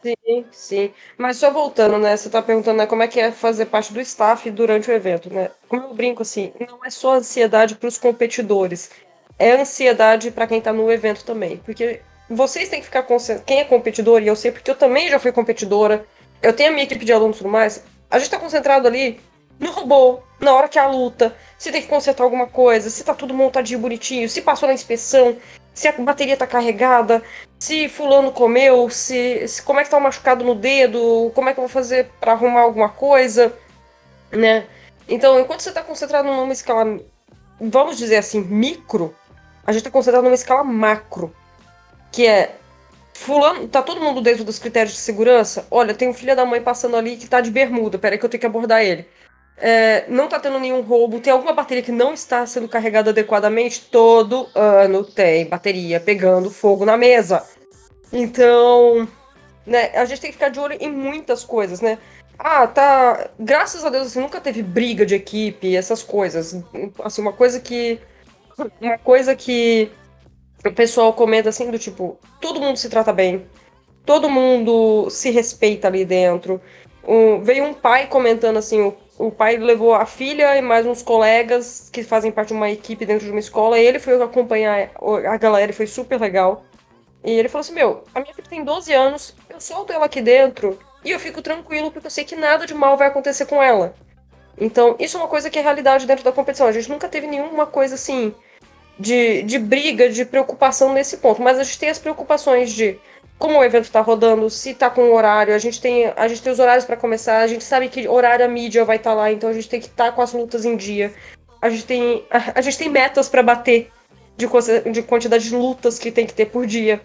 [SPEAKER 3] Sim, sim. Mas só voltando, né? Você tá perguntando né, como é que é fazer parte do staff durante o evento, né? Como eu brinco assim, não é só ansiedade para os competidores, é ansiedade para quem tá no evento também. Porque vocês têm que ficar concentrados. Quem é competidor, e eu sei porque eu também já fui competidora, eu tenho a minha equipe de alunos e tudo mais, a gente tá concentrado ali no robô, na hora que é a luta, se tem que consertar alguma coisa, se tá tudo montadinho bonitinho, se passou na inspeção, se a bateria tá carregada, se fulano comeu, se, se como é que tá o machucado no dedo, como é que eu vou fazer para arrumar alguma coisa, né? Então, enquanto você tá concentrado numa escala, vamos dizer assim, micro, a gente tá concentrado numa escala macro, que é fulano, tá todo mundo dentro dos critérios de segurança? Olha, tem um filho da mãe passando ali que tá de bermuda, peraí que eu tenho que abordar ele é, não está tendo nenhum roubo, tem alguma bateria que não está sendo carregada adequadamente, todo ano tem bateria pegando fogo na mesa. Então, né, a gente tem que ficar de olho em muitas coisas, né? Ah, tá. Graças a Deus, assim, nunca teve briga de equipe, essas coisas. Assim, uma coisa que. Uma coisa que o pessoal comenta assim, do tipo, todo mundo se trata bem, todo mundo se respeita ali dentro. Um, veio um pai comentando assim, o o pai levou a filha e mais uns colegas que fazem parte de uma equipe dentro de uma escola. E ele foi acompanhar a galera e foi super legal. E ele falou assim: Meu, a minha filha tem 12 anos, eu solto ela aqui dentro e eu fico tranquilo porque eu sei que nada de mal vai acontecer com ela. Então, isso é uma coisa que é realidade dentro da competição. A gente nunca teve nenhuma coisa assim de, de briga, de preocupação nesse ponto. Mas a gente tem as preocupações de como o evento está rodando, se está com horário, a gente tem, a gente tem os horários para começar, a gente sabe que horário a mídia vai estar tá lá, então a gente tem que estar tá com as lutas em dia. A gente tem, a, a gente tem metas para bater de, de quantidade de lutas que tem que ter por dia.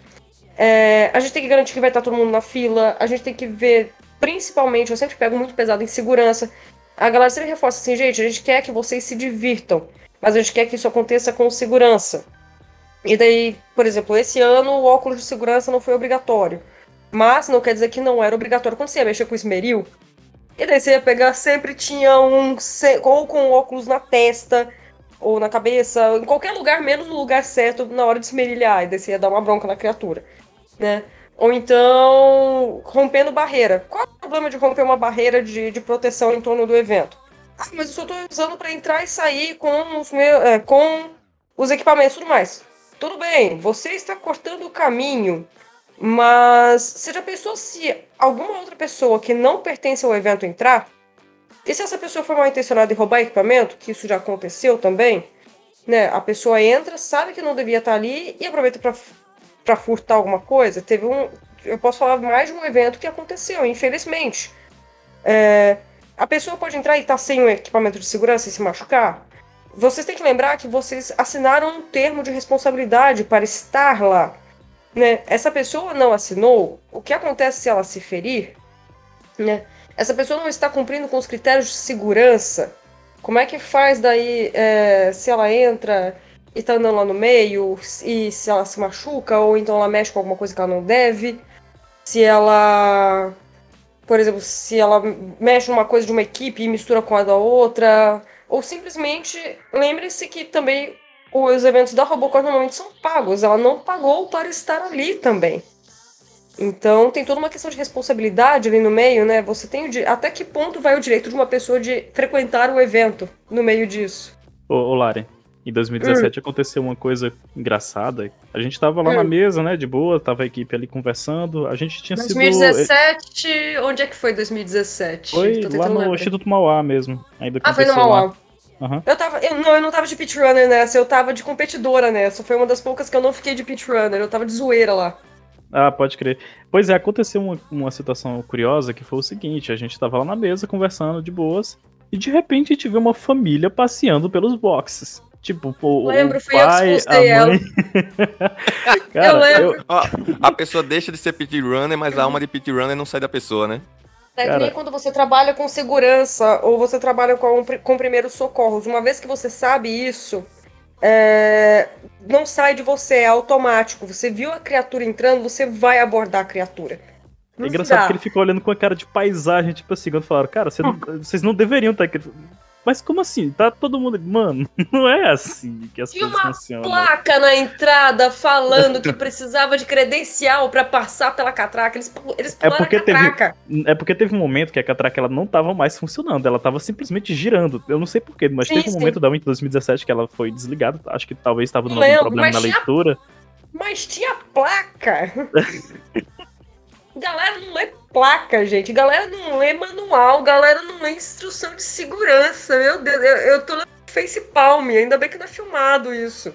[SPEAKER 3] É, a gente tem que garantir que vai estar tá todo mundo na fila, a gente tem que ver, principalmente, eu sempre pego muito pesado em segurança. A galera sempre reforça assim, gente, a gente quer que vocês se divirtam, mas a gente quer que isso aconteça com segurança. E daí, por exemplo, esse ano o óculos de segurança não foi obrigatório. Mas não quer dizer que não era obrigatório quando você ia mexer com esmeril. E daí você ia pegar, sempre tinha um. Ou com óculos na testa, ou na cabeça, em qualquer lugar, menos no lugar certo na hora de esmerilhar. E daí você ia dar uma bronca na criatura. Né? Ou então, rompendo barreira. Qual é o problema de romper uma barreira de, de proteção em torno do evento? Ah, mas eu só tô usando para entrar e sair com os, meus, é, com os equipamentos e tudo mais. Tudo bem, você está cortando o caminho, mas você já pensou se alguma outra pessoa que não pertence ao evento entrar? E se essa pessoa for mal intencionada e roubar equipamento, que isso já aconteceu também, né? A pessoa entra, sabe que não devia estar ali e aproveita para furtar alguma coisa. Teve um. Eu posso falar mais de um evento que aconteceu, infelizmente. É, a pessoa pode entrar e estar tá sem o equipamento de segurança e se machucar? vocês têm que lembrar que vocês assinaram um termo de responsabilidade para estar lá. Né? Essa pessoa não assinou. O que acontece se ela se ferir? Né? Essa pessoa não está cumprindo com os critérios de segurança. Como é que faz daí é, se ela entra e está andando lá no meio e se ela se machuca ou então ela mexe com alguma coisa que ela não deve? Se ela, por exemplo, se ela mexe numa coisa de uma equipe e mistura com a da outra, ou simplesmente lembre-se que também os eventos da Robocop normalmente são pagos. Ela não pagou para estar ali também. Então tem toda uma questão de responsabilidade ali no meio, né? Você tem o até que ponto vai o direito de uma pessoa de frequentar o evento no meio disso?
[SPEAKER 1] Ô, ô Lari, em 2017 hum. aconteceu uma coisa engraçada. A gente tava lá hum. na mesa, né, de boa, tava a equipe ali conversando. A gente tinha
[SPEAKER 3] 2017, sido. 2017, onde é que foi 2017?
[SPEAKER 1] Foi lá no lembrar. Instituto Mauá mesmo. Ainda
[SPEAKER 3] ah, foi no Mauá. Uhum. Eu tava. Eu, não, eu não tava de pit runner nessa, eu tava de competidora nessa. Foi uma das poucas que eu não fiquei de pit runner, eu tava de zoeira lá.
[SPEAKER 1] Ah, pode crer. Pois é, aconteceu uma, uma situação curiosa que foi o seguinte: a gente tava lá na mesa conversando de boas, e de repente a gente vê uma família passeando pelos boxes. Tipo, o,
[SPEAKER 3] lembro,
[SPEAKER 1] o pai, a mãe...
[SPEAKER 3] Cara, eu lembro. Eu...
[SPEAKER 2] a pessoa deixa de ser pit runner, mas a alma de pit runner não sai da pessoa, né?
[SPEAKER 3] É que nem quando você trabalha com segurança ou você trabalha com, com primeiros socorros. Uma vez que você sabe isso, é, não sai de você, é automático. Você viu a criatura entrando, você vai abordar a criatura.
[SPEAKER 1] Não é engraçado que ele ficou olhando com a cara de paisagem, tipo assim, quando falaram, cara, não, vocês não deveriam estar aqui. Mas como assim? Tá todo mundo. Mano, não é assim que as Tinha coisas funcionam.
[SPEAKER 3] uma placa na entrada falando que precisava de credencial para passar pela catraca. Eles, eles
[SPEAKER 1] é porque a catraca. Teve, é porque teve um momento que a catraca ela não tava mais funcionando. Ela tava simplesmente girando. Eu não sei porquê, mas sim, teve um sim. momento da Win 2017 que ela foi desligada. Acho que talvez estava dando algum problema na leitura.
[SPEAKER 3] Mas tinha placa. Galera não lê placa, gente. Galera não lê manual. Galera não lê instrução de segurança. Meu Deus, eu, eu tô no face palm. Ainda bem que não é filmado isso.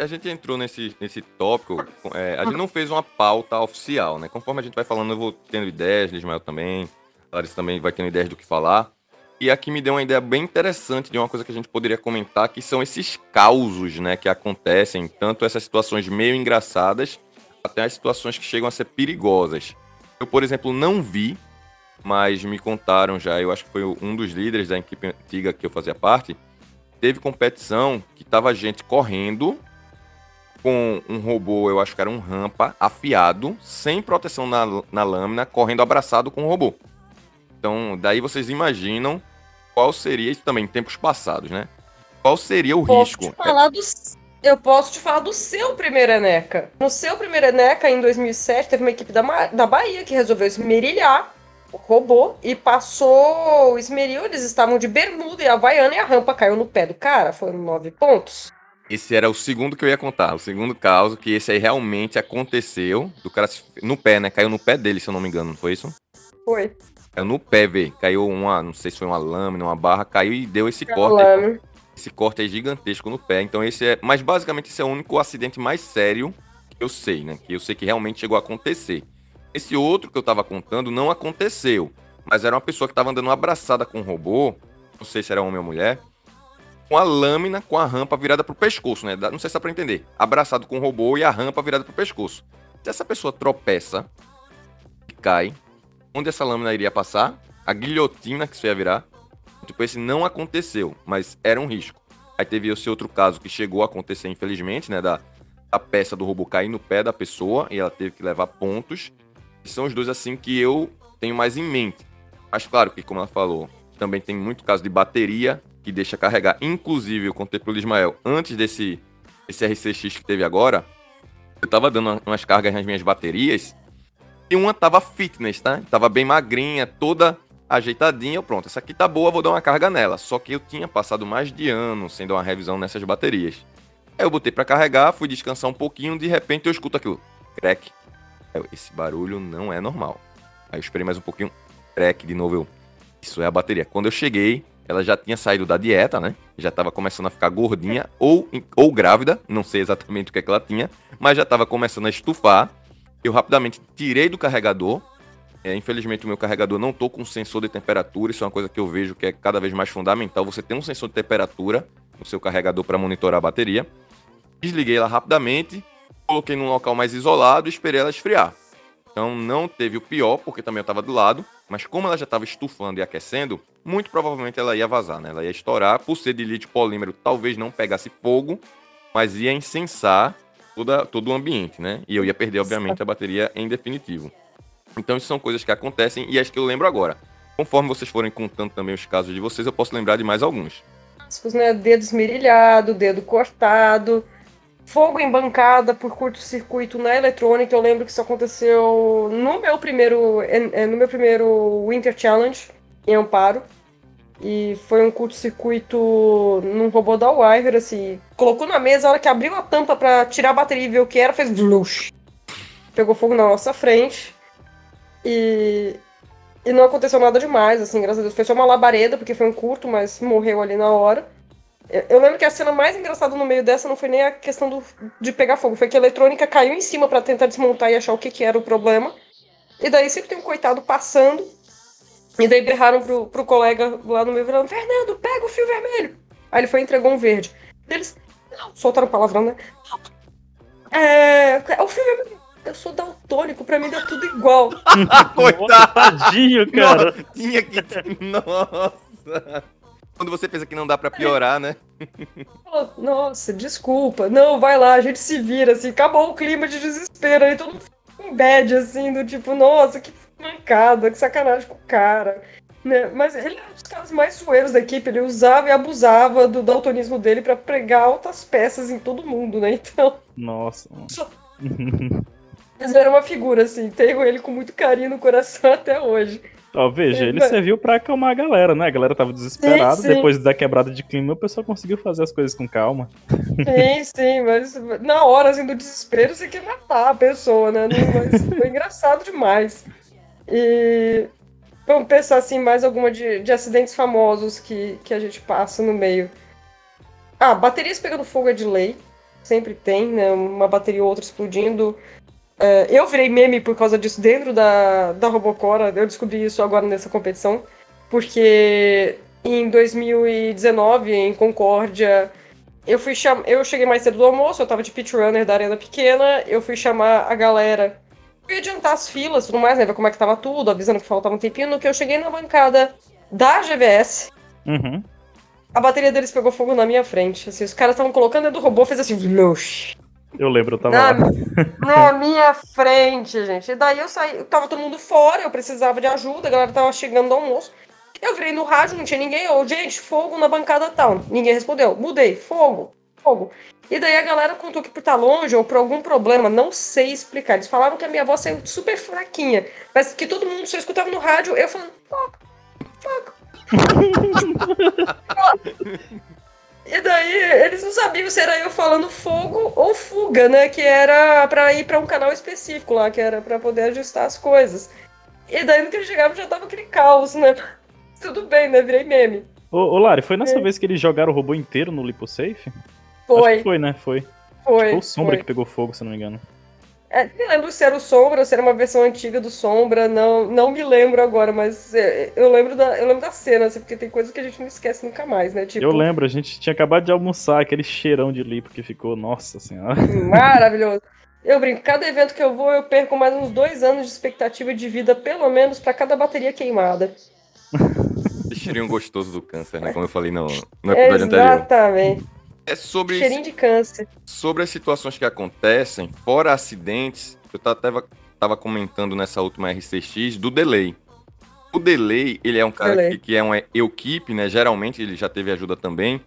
[SPEAKER 2] A gente entrou nesse, nesse tópico, é, a gente não fez uma pauta oficial, né? Conforme a gente vai falando, eu vou tendo ideias, Lismael também, Larissa também vai tendo ideias do que falar. E aqui me deu uma ideia bem interessante de uma coisa que a gente poderia comentar, que são esses causos, né, que acontecem, tanto essas situações meio engraçadas, até as situações que chegam a ser perigosas. Eu, por exemplo, não vi, mas me contaram já, eu acho que foi um dos líderes da equipe antiga que eu fazia parte, teve competição que tava gente correndo com um robô, eu acho que era um rampa, afiado, sem proteção na, na lâmina, correndo abraçado com o robô. Então, daí vocês imaginam qual seria, isso também em tempos passados, né? Qual seria o
[SPEAKER 3] Posso
[SPEAKER 2] risco?
[SPEAKER 3] falar do, eu posso te falar do seu primeiro Eneca. No seu primeiro Eneca, em 2007, teve uma equipe da, da Bahia que resolveu esmerilhar o robô e passou o esmeril. Eles estavam de bermuda e havaiana e a rampa caiu no pé do cara. Foram nove pontos.
[SPEAKER 2] Esse era o segundo que eu ia contar, o segundo caso, que esse aí realmente aconteceu, do cara no pé, né? Caiu no pé dele, se eu não me engano, não foi isso?
[SPEAKER 3] Foi.
[SPEAKER 2] Caiu no pé, velho. Caiu uma, não sei se foi uma lâmina, uma barra, caiu e deu esse corte. aí,
[SPEAKER 3] Falando.
[SPEAKER 2] Esse corte aí gigantesco no pé. Então esse é. Mas basicamente esse é o único acidente mais sério que eu sei, né? Que eu sei que realmente chegou a acontecer. Esse outro que eu tava contando não aconteceu. Mas era uma pessoa que tava andando abraçada com um robô. Não sei se era homem ou mulher. Com a lâmina com a rampa virada pro pescoço, né? Não sei se dá pra entender. Abraçado com o robô e a rampa virada pro pescoço. Se essa pessoa tropeça e cai, onde essa lâmina iria passar? A guilhotina que isso ia virar. Tipo, esse não aconteceu, mas era um risco. Aí teve esse outro caso que chegou a acontecer, infelizmente, né? Da, da peça do robô cair no pé da pessoa e ela teve que levar pontos. E são os dois, assim, que eu tenho mais em mente. Mas claro que, como ela falou, também tem muito caso de bateria que deixa carregar. Inclusive, eu contei pro Ismael, antes desse, desse RCX que teve agora, eu tava dando uma- umas cargas nas minhas baterias e uma tava fitness, tá? Tava bem magrinha, toda ajeitadinha. Pronto, essa aqui tá boa, vou dar uma carga nela. Só que eu tinha passado mais de ano sem dar uma revisão nessas baterias. Aí eu botei pra carregar, fui descansar um pouquinho, de repente eu escuto aquilo. Crack. Esse barulho não é normal. Aí eu esperei mais um pouquinho. Crack de novo. Eu, isso é a bateria. Quando eu cheguei, ela já tinha saído da dieta, né? Já tava começando a ficar gordinha ou, ou grávida. Não sei exatamente o que é que ela tinha. Mas já tava começando a estufar. Eu rapidamente tirei do carregador. É, infelizmente o meu carregador não tô com sensor de temperatura. Isso é uma coisa que eu vejo que é cada vez mais fundamental. Você ter um sensor de temperatura no seu carregador para monitorar a bateria. Desliguei ela rapidamente, coloquei num local mais isolado e esperei ela esfriar. Então não teve o pior, porque também eu estava do lado, mas como ela já estava estufando e aquecendo, muito provavelmente ela ia vazar, né? Ela ia estourar, por ser de lítio polímero, talvez não pegasse fogo, mas ia incensar toda, todo o ambiente, né? E eu ia perder, obviamente, a bateria em definitivo. Então isso são coisas que acontecem e as que eu lembro agora. Conforme vocês forem contando também os casos de vocês, eu posso lembrar de mais alguns.
[SPEAKER 3] Né? Dedo esmerilhado, dedo cortado, fogo em bancada por curto-circuito na eletrônica. Eu lembro que isso aconteceu no meu primeiro, eh, eh, no meu primeiro Winter Challenge em Amparo. E foi um curto-circuito num robô da Wyver, assim. Colocou na mesa, a hora que abriu a tampa pra tirar a bateria e ver o que era, fez blush. Pegou fogo na nossa frente. E, e não aconteceu nada demais, assim, graças a Deus. Foi só uma labareda, porque foi um curto, mas morreu ali na hora. Eu, eu lembro que a cena mais engraçada no meio dessa não foi nem a questão do, de pegar fogo, foi que a eletrônica caiu em cima pra tentar desmontar e achar o que, que era o problema. E daí sempre tem um coitado passando. E daí berraram pro, pro colega lá no meio, falando: Fernando, pega o fio vermelho. Aí ele foi e entregou um verde. Eles soltaram palavrão, né? É, é o fio vermelho. Eu sou daltônico, pra mim dá tudo igual.
[SPEAKER 1] Nossa, tadinho, cara.
[SPEAKER 2] Nossa, tinha que. Nossa! Quando você pensa que não dá pra piorar, né?
[SPEAKER 3] Falou, Nossa, desculpa. Não, vai lá, a gente se vira, assim. Acabou o clima de desespero aí, todo mundo fica em bad, assim, do tipo, nossa, que mancada, que sacanagem com o cara. Né? Mas ele era um dos caras mais zoeiros da equipe, ele usava e abusava do daltonismo dele pra pregar altas peças em todo mundo, né? Então,
[SPEAKER 1] Nossa.
[SPEAKER 3] Só- mas era uma figura, assim. Tenho ele com muito carinho no coração até hoje.
[SPEAKER 1] Ó, veja, ele serviu pra acalmar a galera, né? A galera tava desesperada,
[SPEAKER 3] Sim, sim.
[SPEAKER 1] depois da quebrada de clima, o pessoal conseguiu fazer as coisas com calma.
[SPEAKER 3] Sim, sim, mas na hora assim, do desespero você quer matar a pessoa, né? Não, mas foi engraçado demais. E vamos pensar assim, mais alguma de, de acidentes famosos que, que a gente passa no meio. Ah, baterias pegando fogo é de lei. sempre tem, né? Uma bateria ou outra explodindo. É, eu virei meme por causa disso dentro da, da Robocora. Eu descobri isso agora nessa competição. Porque em 2019, em Concórdia, eu fui cham... eu cheguei mais cedo do almoço, eu tava de pit runner da arena pequena, eu fui chamar a galera. Fui adiantar as filas tudo mais, né? Ver como é que tava tudo, avisando que faltava um tempinho. No que eu cheguei na bancada da GVS,
[SPEAKER 1] Uhum.
[SPEAKER 3] a bateria deles pegou fogo na minha frente. Assim, os caras estavam colocando dentro do robô, fez assim, "Lush",
[SPEAKER 1] Eu lembro, eu tava
[SPEAKER 3] na,
[SPEAKER 1] lá.
[SPEAKER 3] na minha frente, gente. E daí eu saí, tava todo mundo fora, eu precisava de ajuda, a galera tava chegando do almoço. Eu virei no rádio, não tinha ninguém. Eu, gente, fogo na bancada tal. Ninguém respondeu. Mudei, fogo, fogo. E daí a galera contou que por estar longe ou por algum problema, não sei explicar. Eles falaram que a minha voz saiu super fraquinha, mas que todo mundo só escutava no rádio, eu falando, fogo, fogo. E daí eles não sabiam se era eu falando fogo ou fuga, né? Que era pra ir pra um canal específico lá, que era pra poder ajustar as coisas. E daí no que eles chegavam já tava aquele caos, né? Tudo bem, né? Virei meme.
[SPEAKER 1] Ô, ô Lari, foi nessa
[SPEAKER 3] É.
[SPEAKER 1] vez que eles jogaram o robô inteiro no LipoSafe? Acho
[SPEAKER 3] Foi,
[SPEAKER 1] que foi, né? Foi.
[SPEAKER 3] foi.
[SPEAKER 1] Foi o Sombra
[SPEAKER 3] foi.
[SPEAKER 1] que pegou fogo, se não me engano.
[SPEAKER 3] É, não lembro se era o Sombra ou se era uma versão antiga do Sombra, não, não me lembro agora, mas é, eu lembro da, eu lembro da cena, assim, porque tem coisas que a gente não esquece nunca mais, né? Tipo,
[SPEAKER 1] Eu lembro, a gente tinha acabado de almoçar, aquele cheirão de lipo que ficou, nossa senhora.
[SPEAKER 3] Maravilhoso. Eu brinco, cada evento que eu vou, eu perco mais uns dois anos de expectativa de vida, pelo menos, pra cada bateria queimada.
[SPEAKER 2] Esse cheirinho gostoso do câncer, né? Como eu falei no, no episódio anterior.
[SPEAKER 3] Exatamente.
[SPEAKER 2] É sobre,
[SPEAKER 3] Cheirinho de câncer.
[SPEAKER 2] sobre as situações que acontecem, fora acidentes, eu ta- tava, tava comentando nessa última RCX do delay. O delay, ele é um cara
[SPEAKER 3] Delay.
[SPEAKER 2] que, que é uma equipe, né? Geralmente ele já teve ajuda também.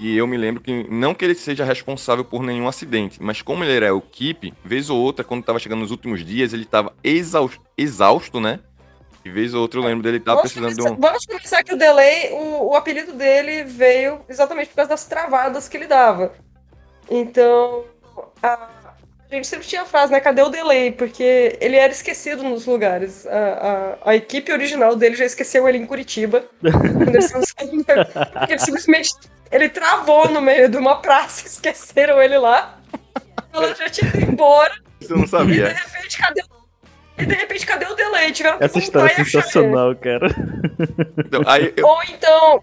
[SPEAKER 2] E eu me lembro que, não que ele seja responsável por nenhum acidente, mas como ele era equipe, vez ou outra, quando tava chegando nos últimos dias, ele tava exaus- exausto, né? E vez ou outra eu lembro dele
[SPEAKER 3] Vamos
[SPEAKER 2] precisando de
[SPEAKER 3] começar,
[SPEAKER 2] um.
[SPEAKER 3] vamos começar que o delay, o, o apelido dele veio exatamente por causa das travadas que ele dava. Então, a, a gente sempre tinha a frase, né? Cadê o delay? Porque ele era esquecido nos lugares. A, a, a equipe original dele já esqueceu ele em Curitiba. Porque ele simplesmente ele travou no meio de uma praça, esqueceram ele lá. Ela já tinha ido embora.
[SPEAKER 2] Eu não
[SPEAKER 3] E de
[SPEAKER 2] sabia.
[SPEAKER 3] repente, cadê o. E de repente, cadê o delay? Tiveram
[SPEAKER 1] Essa história é
[SPEAKER 3] e
[SPEAKER 1] sensacional, cara.
[SPEAKER 2] Então, aí eu,
[SPEAKER 3] Ou então,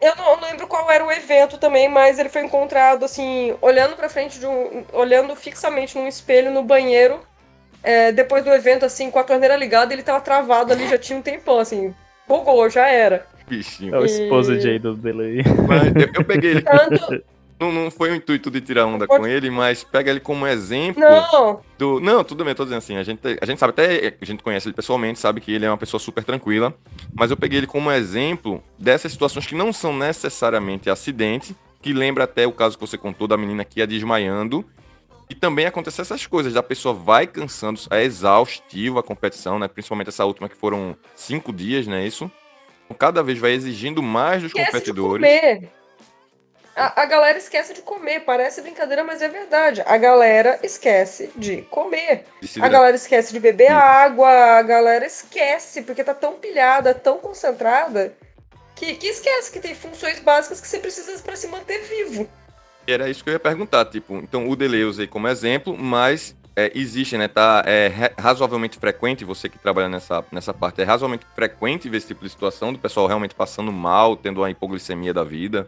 [SPEAKER 3] eu não lembro qual era o evento também, mas ele foi encontrado assim, olhando pra frente de um. olhando fixamente num espelho no banheiro. é, depois do evento, assim, com a torneira ligada, ele tava travado ali, já tinha um tempão, assim. Bugou, já era.
[SPEAKER 2] bichinho.
[SPEAKER 1] É o
[SPEAKER 3] E-
[SPEAKER 1] esposo de aí do delay.
[SPEAKER 2] Mas eu, eu peguei ele.
[SPEAKER 3] Tanto.
[SPEAKER 2] Não, não foi o intuito de tirar onda com ele, mas pega ele como exemplo
[SPEAKER 3] Não,
[SPEAKER 2] do. Não, tudo bem, tô dizendo assim. A gente, a gente sabe até. A gente conhece ele pessoalmente, sabe que ele é uma pessoa super tranquila. Mas eu peguei ele como exemplo dessas situações que não são necessariamente acidentes, que lembra até o caso que você contou da menina que ia desmaiando. E também acontece essas coisas, da pessoa vai cansando, é exaustivo a competição, né? Principalmente essa última que foram cinco dias, né? Isso. Então, Cada vez vai exigindo mais dos
[SPEAKER 3] esquece de
[SPEAKER 2] competidores.
[SPEAKER 3] comer. A, a galera esquece de comer. Parece brincadeira, mas é verdade. A galera esquece de comer.
[SPEAKER 2] de
[SPEAKER 3] A galera esquece de beber água, a galera esquece, porque tá tão pilhada, tão concentrada, que, que esquece que tem funções básicas que você precisa pra se manter vivo.
[SPEAKER 2] Era isso que eu ia perguntar, tipo, então o delay eu usei como exemplo, mas é, existe, né, tá é, ra- razoavelmente frequente, você que trabalha nessa, nessa parte, é razoavelmente frequente ver esse tipo de situação, do pessoal realmente passando mal, tendo uma hipoglicemia da vida.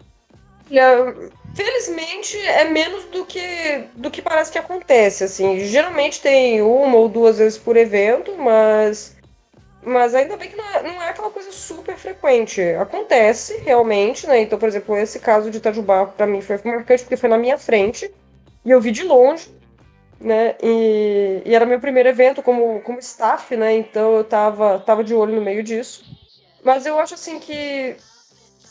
[SPEAKER 3] E, ah, felizmente é menos do que do que parece que acontece, assim. Geralmente tem uma ou duas vezes por evento, mas mas ainda bem que não é, não é aquela coisa super frequente. Acontece realmente, né? Então, por exemplo, esse caso de Itajubá pra mim foi marcante porque foi na minha frente e eu vi de longe, né? E, e era meu primeiro evento como como staff, né? Então eu tava tava de olho no meio disso. Mas eu acho assim que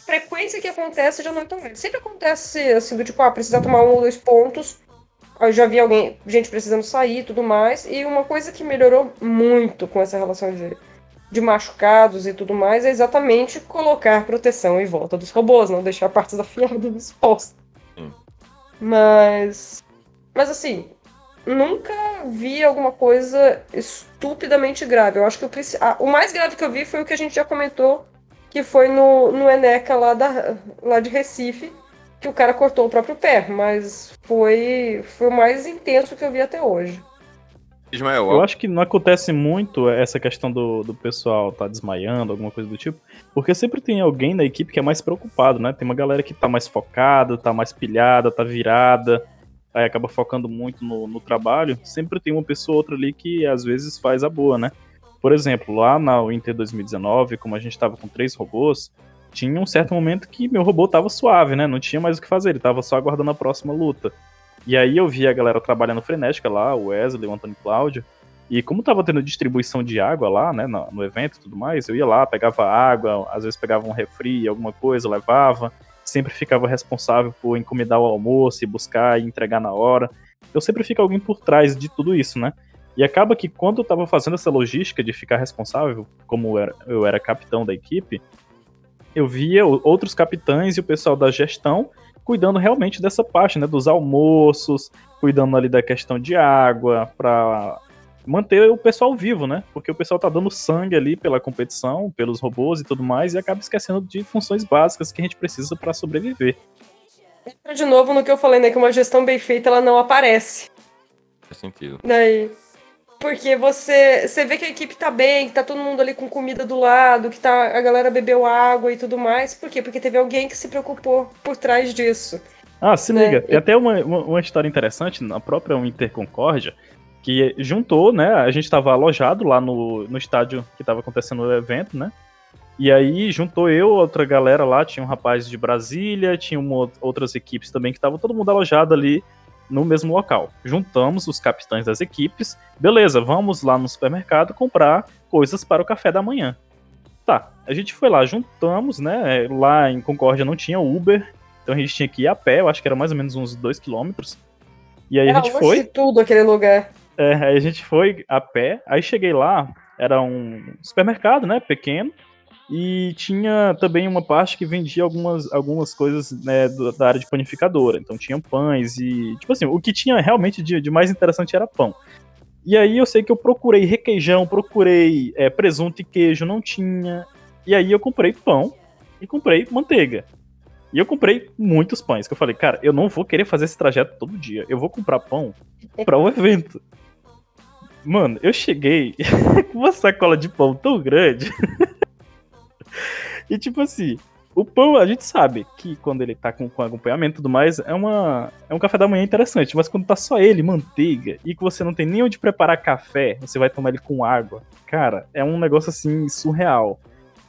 [SPEAKER 3] frequência que acontece já não é tão grande. Sempre acontece assim, do tipo, ah, precisar tomar um ou dois pontos. Eu já vi alguém, gente precisando sair e tudo mais. E uma coisa que melhorou muito com essa relação de, de machucados e tudo mais é exatamente colocar proteção em volta dos robôs, não deixar partes afiadas expostas. Mas. Mas assim, nunca vi alguma coisa estupidamente grave. Eu acho que ah, o mais grave que eu vi foi o que a gente já comentou que foi no, no Eneca lá, da, lá de Recife, que o cara cortou o próprio pé, mas foi, foi o mais intenso que eu vi até hoje.
[SPEAKER 1] Ismael, eu acho que não acontece muito essa questão do, do pessoal tá desmaiando, alguma coisa do tipo, porque sempre tem alguém na equipe que é mais preocupado, né? Tem uma galera que tá mais focada, tá mais pilhada, tá virada, aí acaba focando muito no, no trabalho. Sempre tem uma pessoa ou outra ali que às vezes faz a boa, né? Por exemplo, lá na Winter 2019, como a gente tava com três robôs, tinha um certo momento que meu robô tava suave, né? Não tinha mais o que fazer, ele tava só aguardando a próxima luta. E aí eu vi a galera trabalhando frenética lá, o Wesley, o Antônio Cláudio. E como tava tendo distribuição de água lá, né, no, no, evento e tudo mais, eu ia lá, pegava água, às vezes pegava um refri, alguma coisa, levava. Sempre ficava responsável por encomendar o almoço e buscar e entregar na hora. Eu sempre fico alguém por trás de tudo isso, né? E acaba que quando eu tava fazendo essa logística de ficar responsável, como eu era, eu era capitão da equipe, eu via outros capitães e o pessoal da gestão cuidando realmente dessa parte, né, dos almoços, cuidando ali da questão de água, para manter o pessoal vivo, né? Porque o pessoal tá dando sangue ali pela competição, pelos robôs e tudo mais, e acaba esquecendo de funções básicas que a gente precisa para sobreviver.
[SPEAKER 3] Entra de novo no que eu falei, né? Que uma gestão bem feita ela não aparece.
[SPEAKER 2] Faz sentido.
[SPEAKER 3] Daí. Porque você, você vê que a equipe tá bem, que tá todo mundo ali com comida do lado, que tá, a galera bebeu água e tudo mais. Por quê? Porque teve alguém que se preocupou por trás disso.
[SPEAKER 1] Ah, se né? liga. E até uma, uma, uma, história interessante na própria Interconcórdia, que juntou, né? A gente estava alojado lá no, no estádio que estava acontecendo o evento, né? E aí juntou eu, outra galera lá, tinha um rapaz de Brasília, tinha uma, outras equipes também que estavam todo mundo alojado ali no mesmo local. Juntamos os capitães das equipes, beleza, vamos lá no supermercado comprar coisas para o café da manhã. Tá, a gente foi lá, juntamos, né? Lá em Concórdia não tinha Uber, então a gente tinha que ir a pé, eu acho que era mais ou menos uns 2 quilômetros. E aí é, a gente foi.
[SPEAKER 3] tudo aquele lugar.
[SPEAKER 1] É, aí a gente foi a pé, aí cheguei lá, era um supermercado, né? Pequeno. E tinha também uma parte que vendia algumas, algumas coisas né, da área de panificadora. Então tinha pães e. Tipo assim, o que tinha realmente de, de mais interessante era pão. E aí eu sei que eu procurei requeijão, procurei é, presunto e queijo, não tinha. E aí eu comprei pão e comprei manteiga. E eu comprei muitos pães, que eu falei, cara, eu não vou querer fazer esse trajeto todo dia. Eu vou comprar pão para o evento. Mano, eu cheguei com uma sacola de pão tão grande e tipo assim, o pão, a gente sabe que quando ele tá com, com acompanhamento e tudo mais, é, uma, é um café da manhã interessante. Mas quando tá só ele, manteiga, e que você não tem nem onde preparar café, você vai tomar ele com água, cara, é um negócio assim surreal.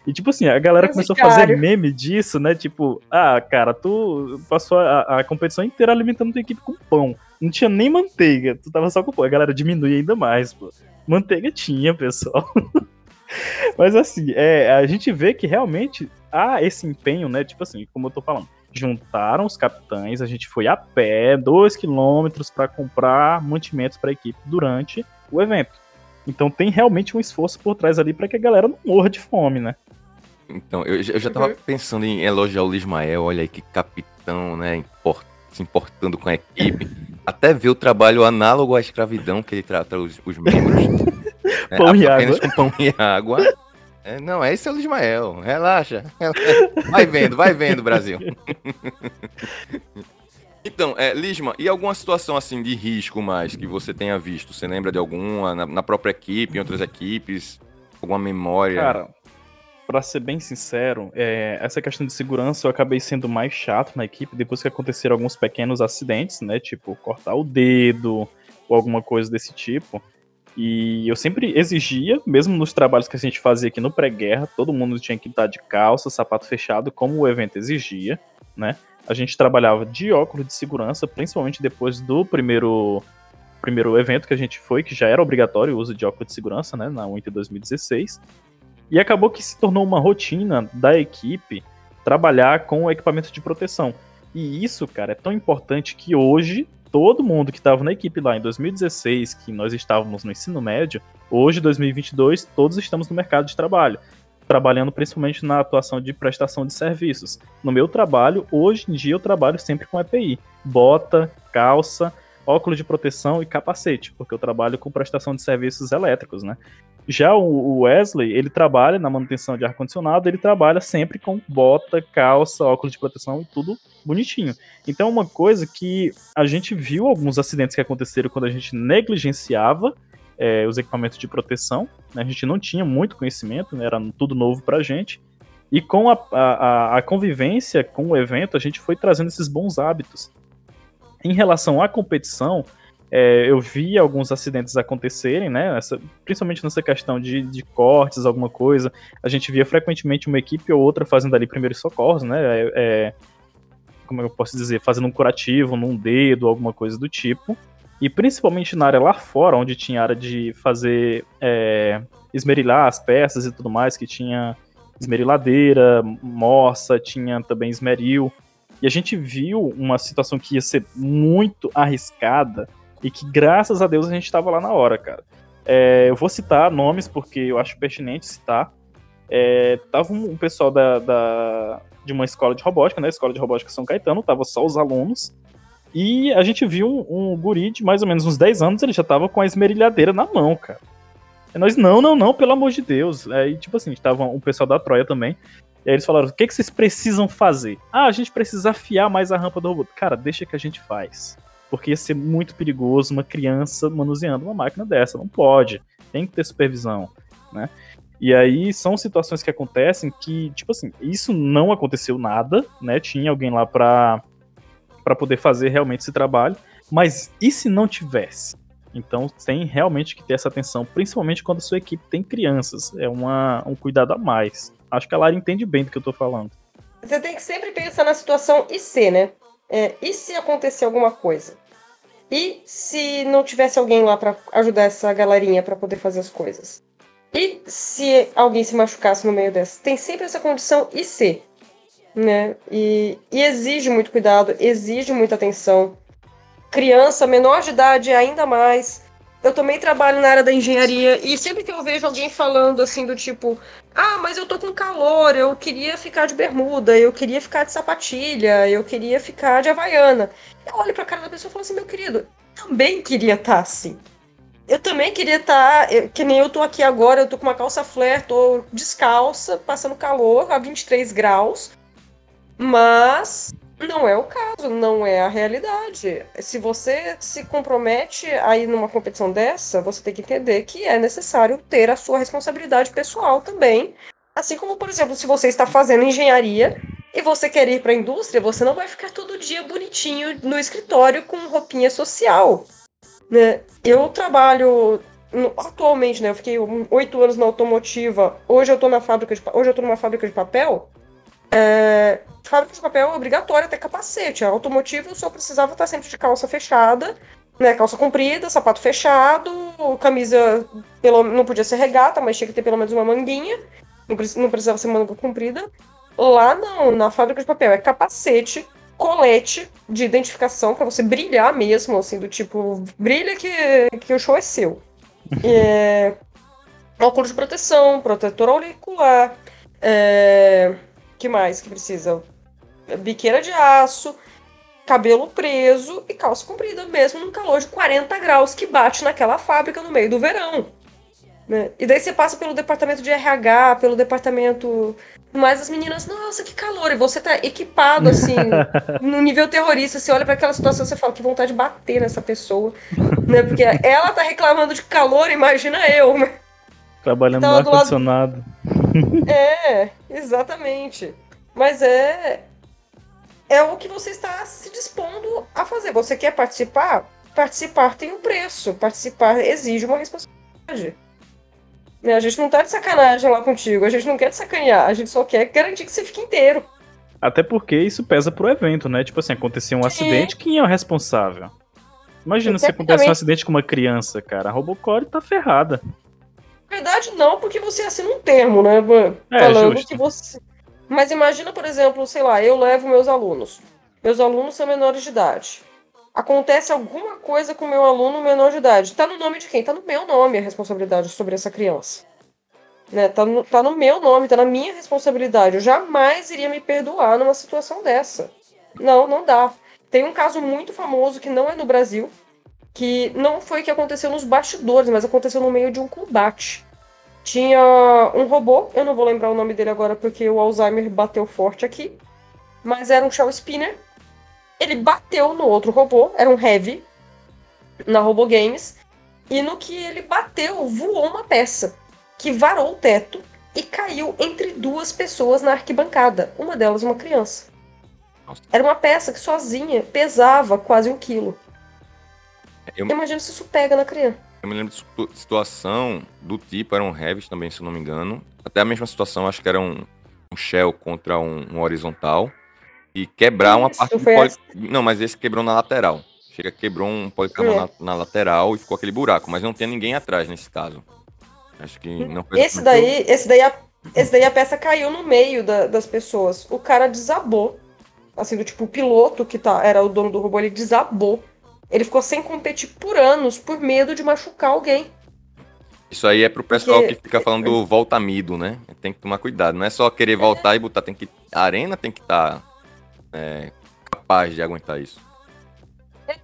[SPEAKER 1] E tipo assim, a galera começou a fazer meme disso, né? Tipo, ah, cara, tu passou a, a competição inteira alimentando tua equipe com pão. Não tinha nem manteiga, tu tava só com pão. A galera diminui ainda mais, pô. Manteiga tinha, pessoal. Mas assim, é, a gente vê que realmente há esse empenho, né? Tipo assim, como eu tô falando, juntaram os capitães, a gente foi a pé, dois quilômetros para comprar mantimentos para a equipe durante o evento. Então tem realmente um esforço por trás ali para que a galera não morra de fome, né?
[SPEAKER 2] Então, eu, eu já tava uhum. pensando em elogiar o Lismael, olha aí que capitão, né? Import, se importando com a equipe. Até ver o trabalho análogo à escravidão que ele trata os, os membros.
[SPEAKER 1] É, pão e água.
[SPEAKER 2] com pão e água. É, não, esse é o Ismael. Relaxa. Vai vendo, vai vendo, Brasil. Então, é, Lisma, e alguma situação assim de risco mais que você tenha visto? Você lembra de alguma na, na própria equipe, em outras equipes? Alguma memória?
[SPEAKER 1] Cara, pra ser bem sincero, é, essa questão de segurança eu acabei sendo mais chato na equipe depois que aconteceram alguns pequenos acidentes, né? Tipo, cortar o dedo ou alguma coisa desse tipo. E eu sempre exigia, mesmo nos trabalhos que a gente fazia aqui no pré-guerra, todo mundo tinha que estar de calça, sapato fechado, como o evento exigia, né? A gente trabalhava de óculos de segurança, principalmente depois do primeiro primeiro evento que a gente foi, que já era obrigatório o uso de óculos de segurança, né, na Winter 2016. E acabou que se tornou uma rotina da equipe trabalhar com equipamento de proteção. E isso, cara, é tão importante que hoje todo mundo que estava na equipe lá em 2016, que nós estávamos no ensino médio, hoje, 2022, todos estamos no mercado de trabalho, trabalhando principalmente na atuação de prestação de serviços. No meu trabalho, hoje em dia, eu trabalho sempre com EPI: bota, calça, óculos de proteção e capacete, porque eu trabalho com prestação de serviços elétricos, né? Já o Wesley, ele trabalha na manutenção de ar-condicionado, ele trabalha sempre com bota, calça, óculos de proteção e tudo bonitinho. Então, uma coisa que a gente viu alguns acidentes que aconteceram quando a gente negligenciava é, os equipamentos de proteção, né? a gente não tinha muito conhecimento, né? era tudo novo pra gente. E com a, a, a convivência com o evento, a gente foi trazendo esses bons hábitos. Em relação à competição, é, eu vi alguns acidentes acontecerem, né? Essa, principalmente nessa questão de, de, cortes, alguma coisa. A gente via frequentemente uma equipe ou outra fazendo ali primeiros socorros, né? É, é, como eu posso dizer? Fazendo um curativo num dedo, alguma coisa do tipo. E principalmente na área lá fora, onde tinha área de fazer é, esmerilhar as peças e tudo mais, que tinha esmeriladeira, moça, tinha também esmeril. E a gente viu uma situação que ia ser muito arriscada e que, graças a Deus, a gente estava lá na hora, cara. É, eu vou citar nomes porque eu acho pertinente citar. É, tava um, um pessoal da, da, de uma escola de robótica, né? Escola de Robótica São Caetano, tava só os alunos. E a gente viu um, um guri de mais ou menos uns 10 anos, ele já tava com a esmerilhadeira na mão, cara. E nós, não, não, não, pelo amor de Deus. Aí, tipo assim, tava um pessoal da Troia também. E aí eles falaram: o que, que vocês precisam fazer? Ah, a gente precisa afiar mais a rampa do robô. Cara, deixa que a gente faz porque ia ser muito perigoso uma criança manuseando uma máquina dessa. Não pode. Tem que ter supervisão, né? E aí são situações que acontecem que, tipo assim, isso não aconteceu nada, né? Tinha alguém lá para para poder fazer realmente esse trabalho, mas e se não tivesse? Então tem realmente que ter essa atenção, principalmente quando a sua equipe tem crianças. É uma, um cuidado a mais. Acho que a Lara entende bem do que eu tô falando.
[SPEAKER 3] Você tem que sempre pensar na situação IC, né? É, e se acontecer alguma coisa? E se não tivesse alguém lá para ajudar essa galerinha para poder fazer as coisas? E se alguém se machucasse no meio dessa? Tem sempre essa condição e se, né? E, e exige muito cuidado, exige muita atenção. Criança, menor de idade ainda mais. Eu também trabalho na área da engenharia e sempre que eu vejo alguém falando assim do tipo, ah, mas eu tô com calor, eu queria ficar de bermuda, eu queria ficar de sapatilha, eu queria ficar de havaiana. Eu olho pra cara da pessoa e falo assim, meu querido, também queria estar tá assim. Eu também queria estar, tá, que nem eu tô aqui agora, eu tô com uma calça flare, tô descalça, passando calor a 23 graus, mas não é o caso, não é a realidade. Se você se compromete a ir numa competição dessa, você tem que entender que é necessário ter a sua responsabilidade pessoal também. Assim como, por exemplo, se você está fazendo engenharia e você quer ir para a indústria, você não vai ficar todo dia bonitinho no escritório com roupinha social. Né? Eu trabalho atualmente, né? Eu fiquei oito anos na automotiva. Hoje eu tô na fábrica de, hoje eu tô numa fábrica de papel. É, fábrica de papel é obrigatória ter capacete. A automotiva eu só precisava estar sempre de calça fechada, né? Calça comprida, sapato fechado, camisa pelo, não podia ser regata, mas tinha que ter pelo menos uma manguinha. Não, não precisava ser manga comprida. Lá não, na fábrica de papel é capacete, colete de identificação para você brilhar mesmo, assim, do tipo, brilha que, que o show é seu. é, óculos de proteção, protetor auricular, é, que mais que precisa? Biqueira de aço, cabelo preso e calça comprida, mesmo num calor de 40 graus que bate naquela fábrica no meio do verão. Né? E daí você passa pelo departamento de RH, pelo departamento. Mas as meninas, nossa, que calor! E você tá equipado, assim, no nível terrorista. Você olha para aquela situação e você fala que vontade de bater nessa pessoa. Né? Porque ela tá reclamando de calor, imagina eu. Né?
[SPEAKER 1] Trabalhando no ar-condicionado.
[SPEAKER 3] É, exatamente. Mas é. É o que você está se dispondo a fazer. Você quer participar? Participar tem um preço. Participar exige uma responsabilidade. Né, a gente não tá de sacanagem lá contigo, a gente não quer te sacanear, a gente só quer garantir que você fique inteiro.
[SPEAKER 1] Até porque isso pesa pro evento, né? Tipo assim, acontecer um Sim. acidente, quem é o responsável? Imagina se acontece um acidente com uma criança, cara. A Robocore tá ferrada.
[SPEAKER 3] Na verdade, não, porque você assina um termo, né? É, falando justo. que você. Mas imagina, por exemplo, sei lá, eu levo meus alunos. Meus alunos são menores de idade. Acontece alguma coisa com meu aluno menor de idade. Tá no nome de quem? Tá no meu nome a responsabilidade sobre essa criança. Né? Tá, no, tá no meu nome, tá na minha responsabilidade. Eu jamais iria me perdoar numa situação dessa. Não, não dá. Tem um caso muito famoso que não é no Brasil, que não foi o que aconteceu nos bastidores, mas aconteceu no meio de um combate. tinha um robô, eu não vou lembrar o nome dele agora porque o Alzheimer bateu forte aqui, mas era um Shell Spinner. Ele bateu no outro robô, era um Heavy, na Robo Games, e no que ele bateu, voou uma peça que varou o teto e caiu entre duas pessoas na arquibancada, uma delas uma criança. Era uma peça que sozinha pesava quase um quilo.
[SPEAKER 2] Eu,
[SPEAKER 3] Imagina se isso pega na criança.
[SPEAKER 2] eu me lembro de situ- situação do tipo, era um Heavy também, se eu não me engano. Até a mesma situação, acho que era um, um Shell contra um, um horizontal. E quebrar uma
[SPEAKER 3] Isso,
[SPEAKER 2] parte do poli... Não, mas esse quebrou na lateral. Chega, quebrou um policarbonato na, na lateral e ficou aquele buraco, mas não tinha ninguém atrás nesse caso. Acho que não foi
[SPEAKER 3] Esse daí, esse daí, a, esse daí a peça caiu no meio da- das pessoas. O cara desabou. Assim, do tipo, o piloto que tá, era o dono do robô, ele desabou. Ele ficou sem competir por anos, por medo de machucar alguém.
[SPEAKER 2] Isso aí é pro pessoal
[SPEAKER 3] Porque-
[SPEAKER 2] que fica falando do voltamido, né? Tem que tomar cuidado. Não é só querer voltar e botar, tem que. A arena tem que estar capaz de aguentar isso.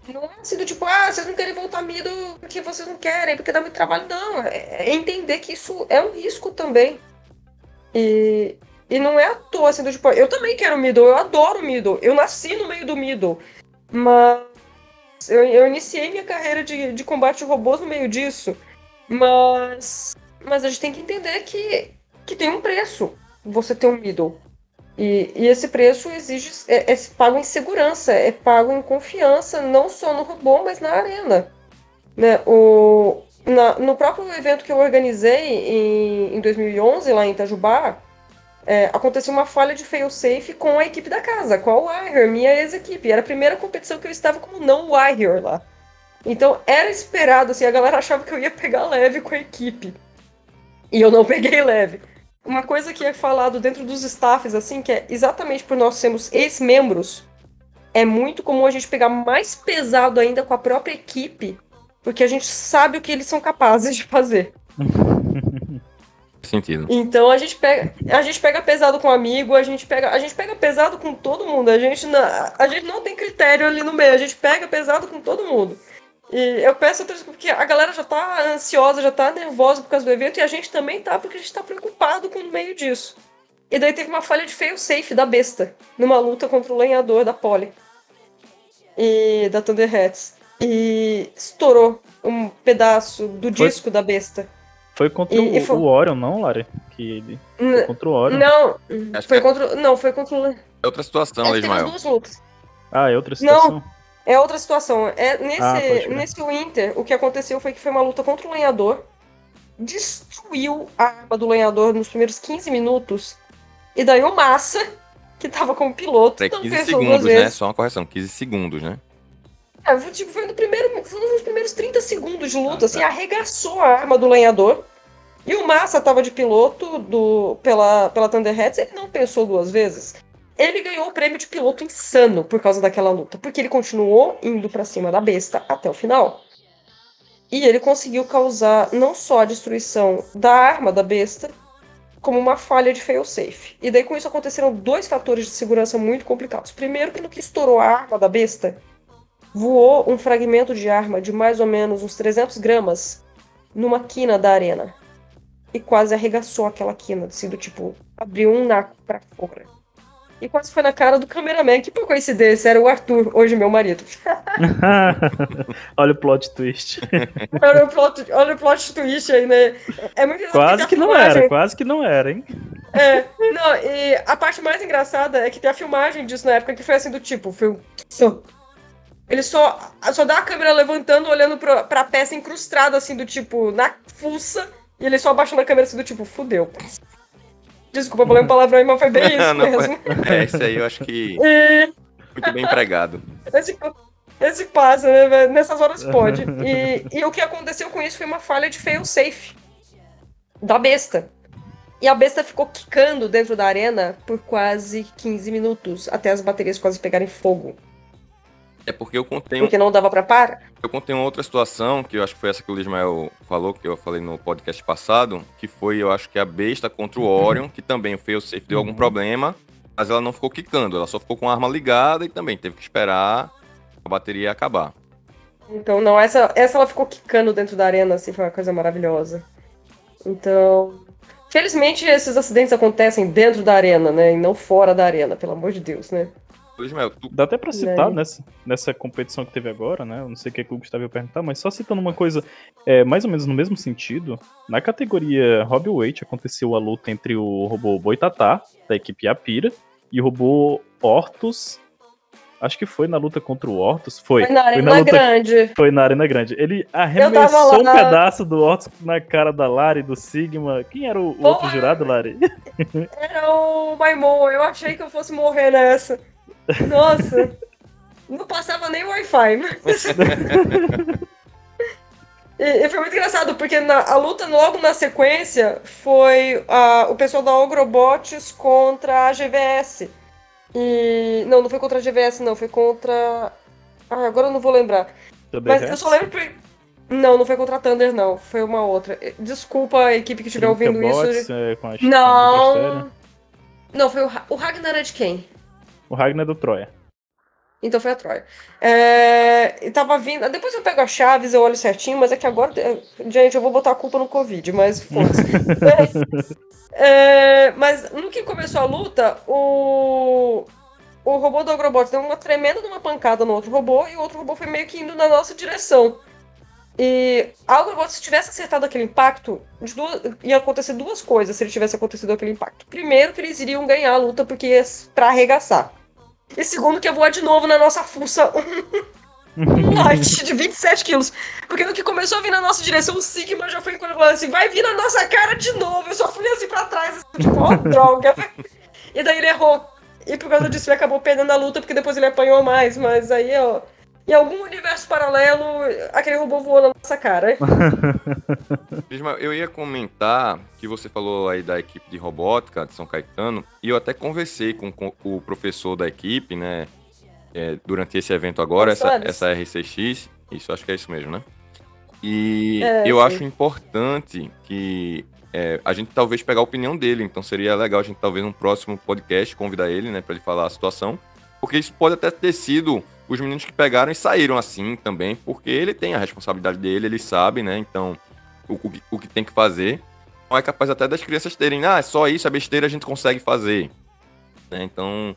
[SPEAKER 3] Não é assim do tipo, ah, vocês não querem voltar mido porque vocês não querem, porque dá muito trabalho. Não, é é entender que isso é um risco também. E, e não é à toa, assim, do tipo, eu também quero middle, eu adoro middle, eu nasci no meio do middle, mas eu, eu iniciei minha carreira de, de combate de robôs no meio disso, mas, mas a gente tem que entender que, que tem um preço você ter um middle. E, e esse preço exige é, é pago em segurança, é pago em confiança, não só no robô, mas na arena. Né? O, na- no próprio evento que eu organizei em, em 2011, lá em Itajubá, é, aconteceu uma falha de fail-safe com a equipe da casa, com a Warrior, minha ex-equipe. Era a primeira competição que eu estava como não Warrior lá. Então era esperado, assim, a galera achava que eu ia pegar leve com a equipe. E eu não peguei leve. Uma coisa que é falado dentro dos staffs, assim, que é exatamente por nós sermos ex-membros, é muito comum a gente pegar mais pesado ainda com a própria equipe, porque a gente sabe o que eles são capazes de fazer.
[SPEAKER 2] Sentido.
[SPEAKER 3] Então a gente pega, a gente pega pesado com amigo, a gente pega, a gente pega pesado com todo mundo. A gente não, a gente não tem critério ali no meio, a gente pega pesado com todo mundo. E eu peço outras porque a galera já tá ansiosa, já tá nervosa por causa do evento e a gente também tá porque a gente tá preocupado com o meio disso. E daí teve uma falha de fail safe da besta numa luta contra o lenhador da Poli e da Thunderhats. E estourou um pedaço do
[SPEAKER 1] Foi-
[SPEAKER 3] disco da besta.
[SPEAKER 1] Foi contra
[SPEAKER 3] E-
[SPEAKER 1] o,
[SPEAKER 3] foi-
[SPEAKER 1] o Orion, não, Lari? Que ele. Foi contra o Orion.
[SPEAKER 3] Não,
[SPEAKER 2] Acho
[SPEAKER 3] foi
[SPEAKER 2] que é-
[SPEAKER 3] contra. Não, foi contra o.
[SPEAKER 2] É outra situação,
[SPEAKER 3] duas lutas.
[SPEAKER 1] Ah, é outra situação.
[SPEAKER 3] É outra situação. É, nesse,
[SPEAKER 1] Ah,
[SPEAKER 3] nesse Winter, o que aconteceu foi que foi uma luta contra o lenhador. Destruiu a arma do lenhador nos primeiros 15 minutos. E daí o Massa, que tava como piloto,
[SPEAKER 2] É
[SPEAKER 3] não
[SPEAKER 2] 15
[SPEAKER 3] pensou duas
[SPEAKER 2] segundos, né? Só uma correção, 15 segundos, né?
[SPEAKER 3] É, foi, tipo, foi, no primeiro, foi nos primeiros 30 segundos de luta,
[SPEAKER 2] Ah,
[SPEAKER 3] assim,
[SPEAKER 2] tá.
[SPEAKER 3] arregaçou a arma do lenhador. E o Massa tava de piloto do, pela, pela Thunderheads, ele não pensou duas vezes. Ele ganhou o prêmio de piloto insano por causa daquela luta, porque ele continuou indo pra cima da besta até o final. E ele conseguiu causar não só a destruição da arma da besta, como uma falha de failsafe. E daí com isso aconteceram dois fatores de segurança muito complicados. Primeiro, que no que estourou a arma da besta, voou um fragmento de arma de mais ou menos uns 300 gramas numa quina da arena. E quase arregaçou aquela quina, assim, do tipo, abriu um naco pra fora. E quase foi na cara do cameraman, que por coincidência era o Arthur, hoje meu marido.
[SPEAKER 1] Olha o plot twist.
[SPEAKER 3] olha, o plot, olha o plot twist aí, né? É muito
[SPEAKER 1] Quase que não era, quase que não era, hein?
[SPEAKER 3] É, não, e a parte mais engraçada é que tem a filmagem disso na época que foi assim do tipo, foi um... Ele só, só dá a câmera levantando, olhando pra, pra peça incrustada, assim, do tipo, na fuça, e ele só abaixando a câmera assim do tipo, fudeu. Desculpa, eu falei um palavrão aí, mas foi bem isso
[SPEAKER 2] Não,
[SPEAKER 3] mesmo.
[SPEAKER 2] É, esse aí eu acho que
[SPEAKER 3] E
[SPEAKER 2] muito bem empregado.
[SPEAKER 3] esse, esse passa, né? Nessas horas pode. E, e o que aconteceu com isso foi uma falha de fail-safe da besta. E a besta ficou quicando dentro da arena por quase 15 minutos, até as baterias quase pegarem fogo.
[SPEAKER 2] É porque eu contei, um-
[SPEAKER 3] Porque não dava pra parar.
[SPEAKER 2] eu contei uma outra situação, que eu acho que foi essa que o Lismael falou, que eu falei no podcast passado, que foi, eu acho que a besta contra o Orion, que também o failsafe deu algum
[SPEAKER 1] Uhum.
[SPEAKER 2] problema, mas ela não ficou quicando, ela só ficou com a arma ligada e também teve que esperar a bateria acabar.
[SPEAKER 3] Então, não, essa, essa ela ficou quicando dentro da arena, assim, foi uma coisa maravilhosa. Então, felizmente esses acidentes acontecem dentro da arena, né? E não fora da arena, pelo amor de Deus, né?
[SPEAKER 2] Ismael, tu...
[SPEAKER 1] Dá até pra citar nessa, nessa competição que teve agora, né? Eu não sei o que, é que o Gustavo ia perguntar, mas só citando uma coisa é, mais ou menos no mesmo sentido. Na categoria Weight aconteceu a luta entre o robô Boitatá, da equipe Apira, e o robô Hortus. Acho que foi na luta contra o Hortus. Foi.
[SPEAKER 3] Foi na arena
[SPEAKER 1] luta
[SPEAKER 3] grande.
[SPEAKER 1] Foi na Arena Grande. Ele arremessou um pedaço do Hortus na cara da Lari, do Sigma. Quem era o, o outro jurado, Lari?
[SPEAKER 3] Era o Maimon, eu achei que eu fosse morrer nessa. Nossa. Não passava nem Wi-Fi. mas- e, e foi muito engraçado, porque na, a luta logo na sequência foi ah, o pessoal da Ogrobots contra a GVS. E. Não, não foi contra a GVS, não, foi contra. Ah, agora eu não vou lembrar. Mas eu só lembro. por- Não, não foi contra a Thunder, não. Foi uma outra. Desculpa a equipe que estiver ouvindo isso.
[SPEAKER 1] é, com a
[SPEAKER 3] Não. Não, foi o, o Ragnar é de quem?
[SPEAKER 1] O Ragnar é do Troia.
[SPEAKER 3] Então foi a Troia. É, e tava vindo. Depois eu pego as chaves, eu olho certinho, mas é que agora. é, Gente, eu vou botar a culpa no Covid, mas foda-se. É, mas no que começou a luta, o. O robô do Agrobot deu uma tremenda de uma pancada no outro robô e o outro robô foi meio que indo na nossa direção. E a Agrobot, se tivesse acertado aquele impacto, duas- ia acontecer duas coisas se ele tivesse acontecido aquele impacto. Primeiro, que eles iriam ganhar a luta porque ia pra arregaçar. E segundo, que ia voar de novo na nossa fuça um light de 27 quilos. Porque no que começou a vir na nossa direção, o Sigma já foi falando assim: vai vir na nossa cara de novo. Eu só fui assim pra trás, assim, tipo, ó, droga. E daí ele errou. E por causa disso ele acabou perdendo a luta, porque depois ele apanhou mais. Mas aí, ó. Em algum universo paralelo, aquele robô voou na nossa cara.
[SPEAKER 2] Ismael, eu ia comentar que você falou aí da equipe de robótica de São Caetano, e eu até conversei com, com o professor da equipe, né, é, durante esse evento agora, essa, essa RCX, isso, acho que é isso mesmo, né? E
[SPEAKER 3] É,
[SPEAKER 2] eu
[SPEAKER 3] sim.
[SPEAKER 2] acho importante que é, a gente talvez pegar a opinião dele, então seria legal a gente talvez num próximo podcast convidar ele, né, para ele falar a situação, porque isso pode até ter sido os meninos que pegaram e saíram assim também, porque ele tem a responsabilidade dele, ele sabe, né, então o, o, que- o que tem que fazer. Então é capaz até das crianças terem, ah, é só isso, é besteira, a gente consegue fazer. Né, Então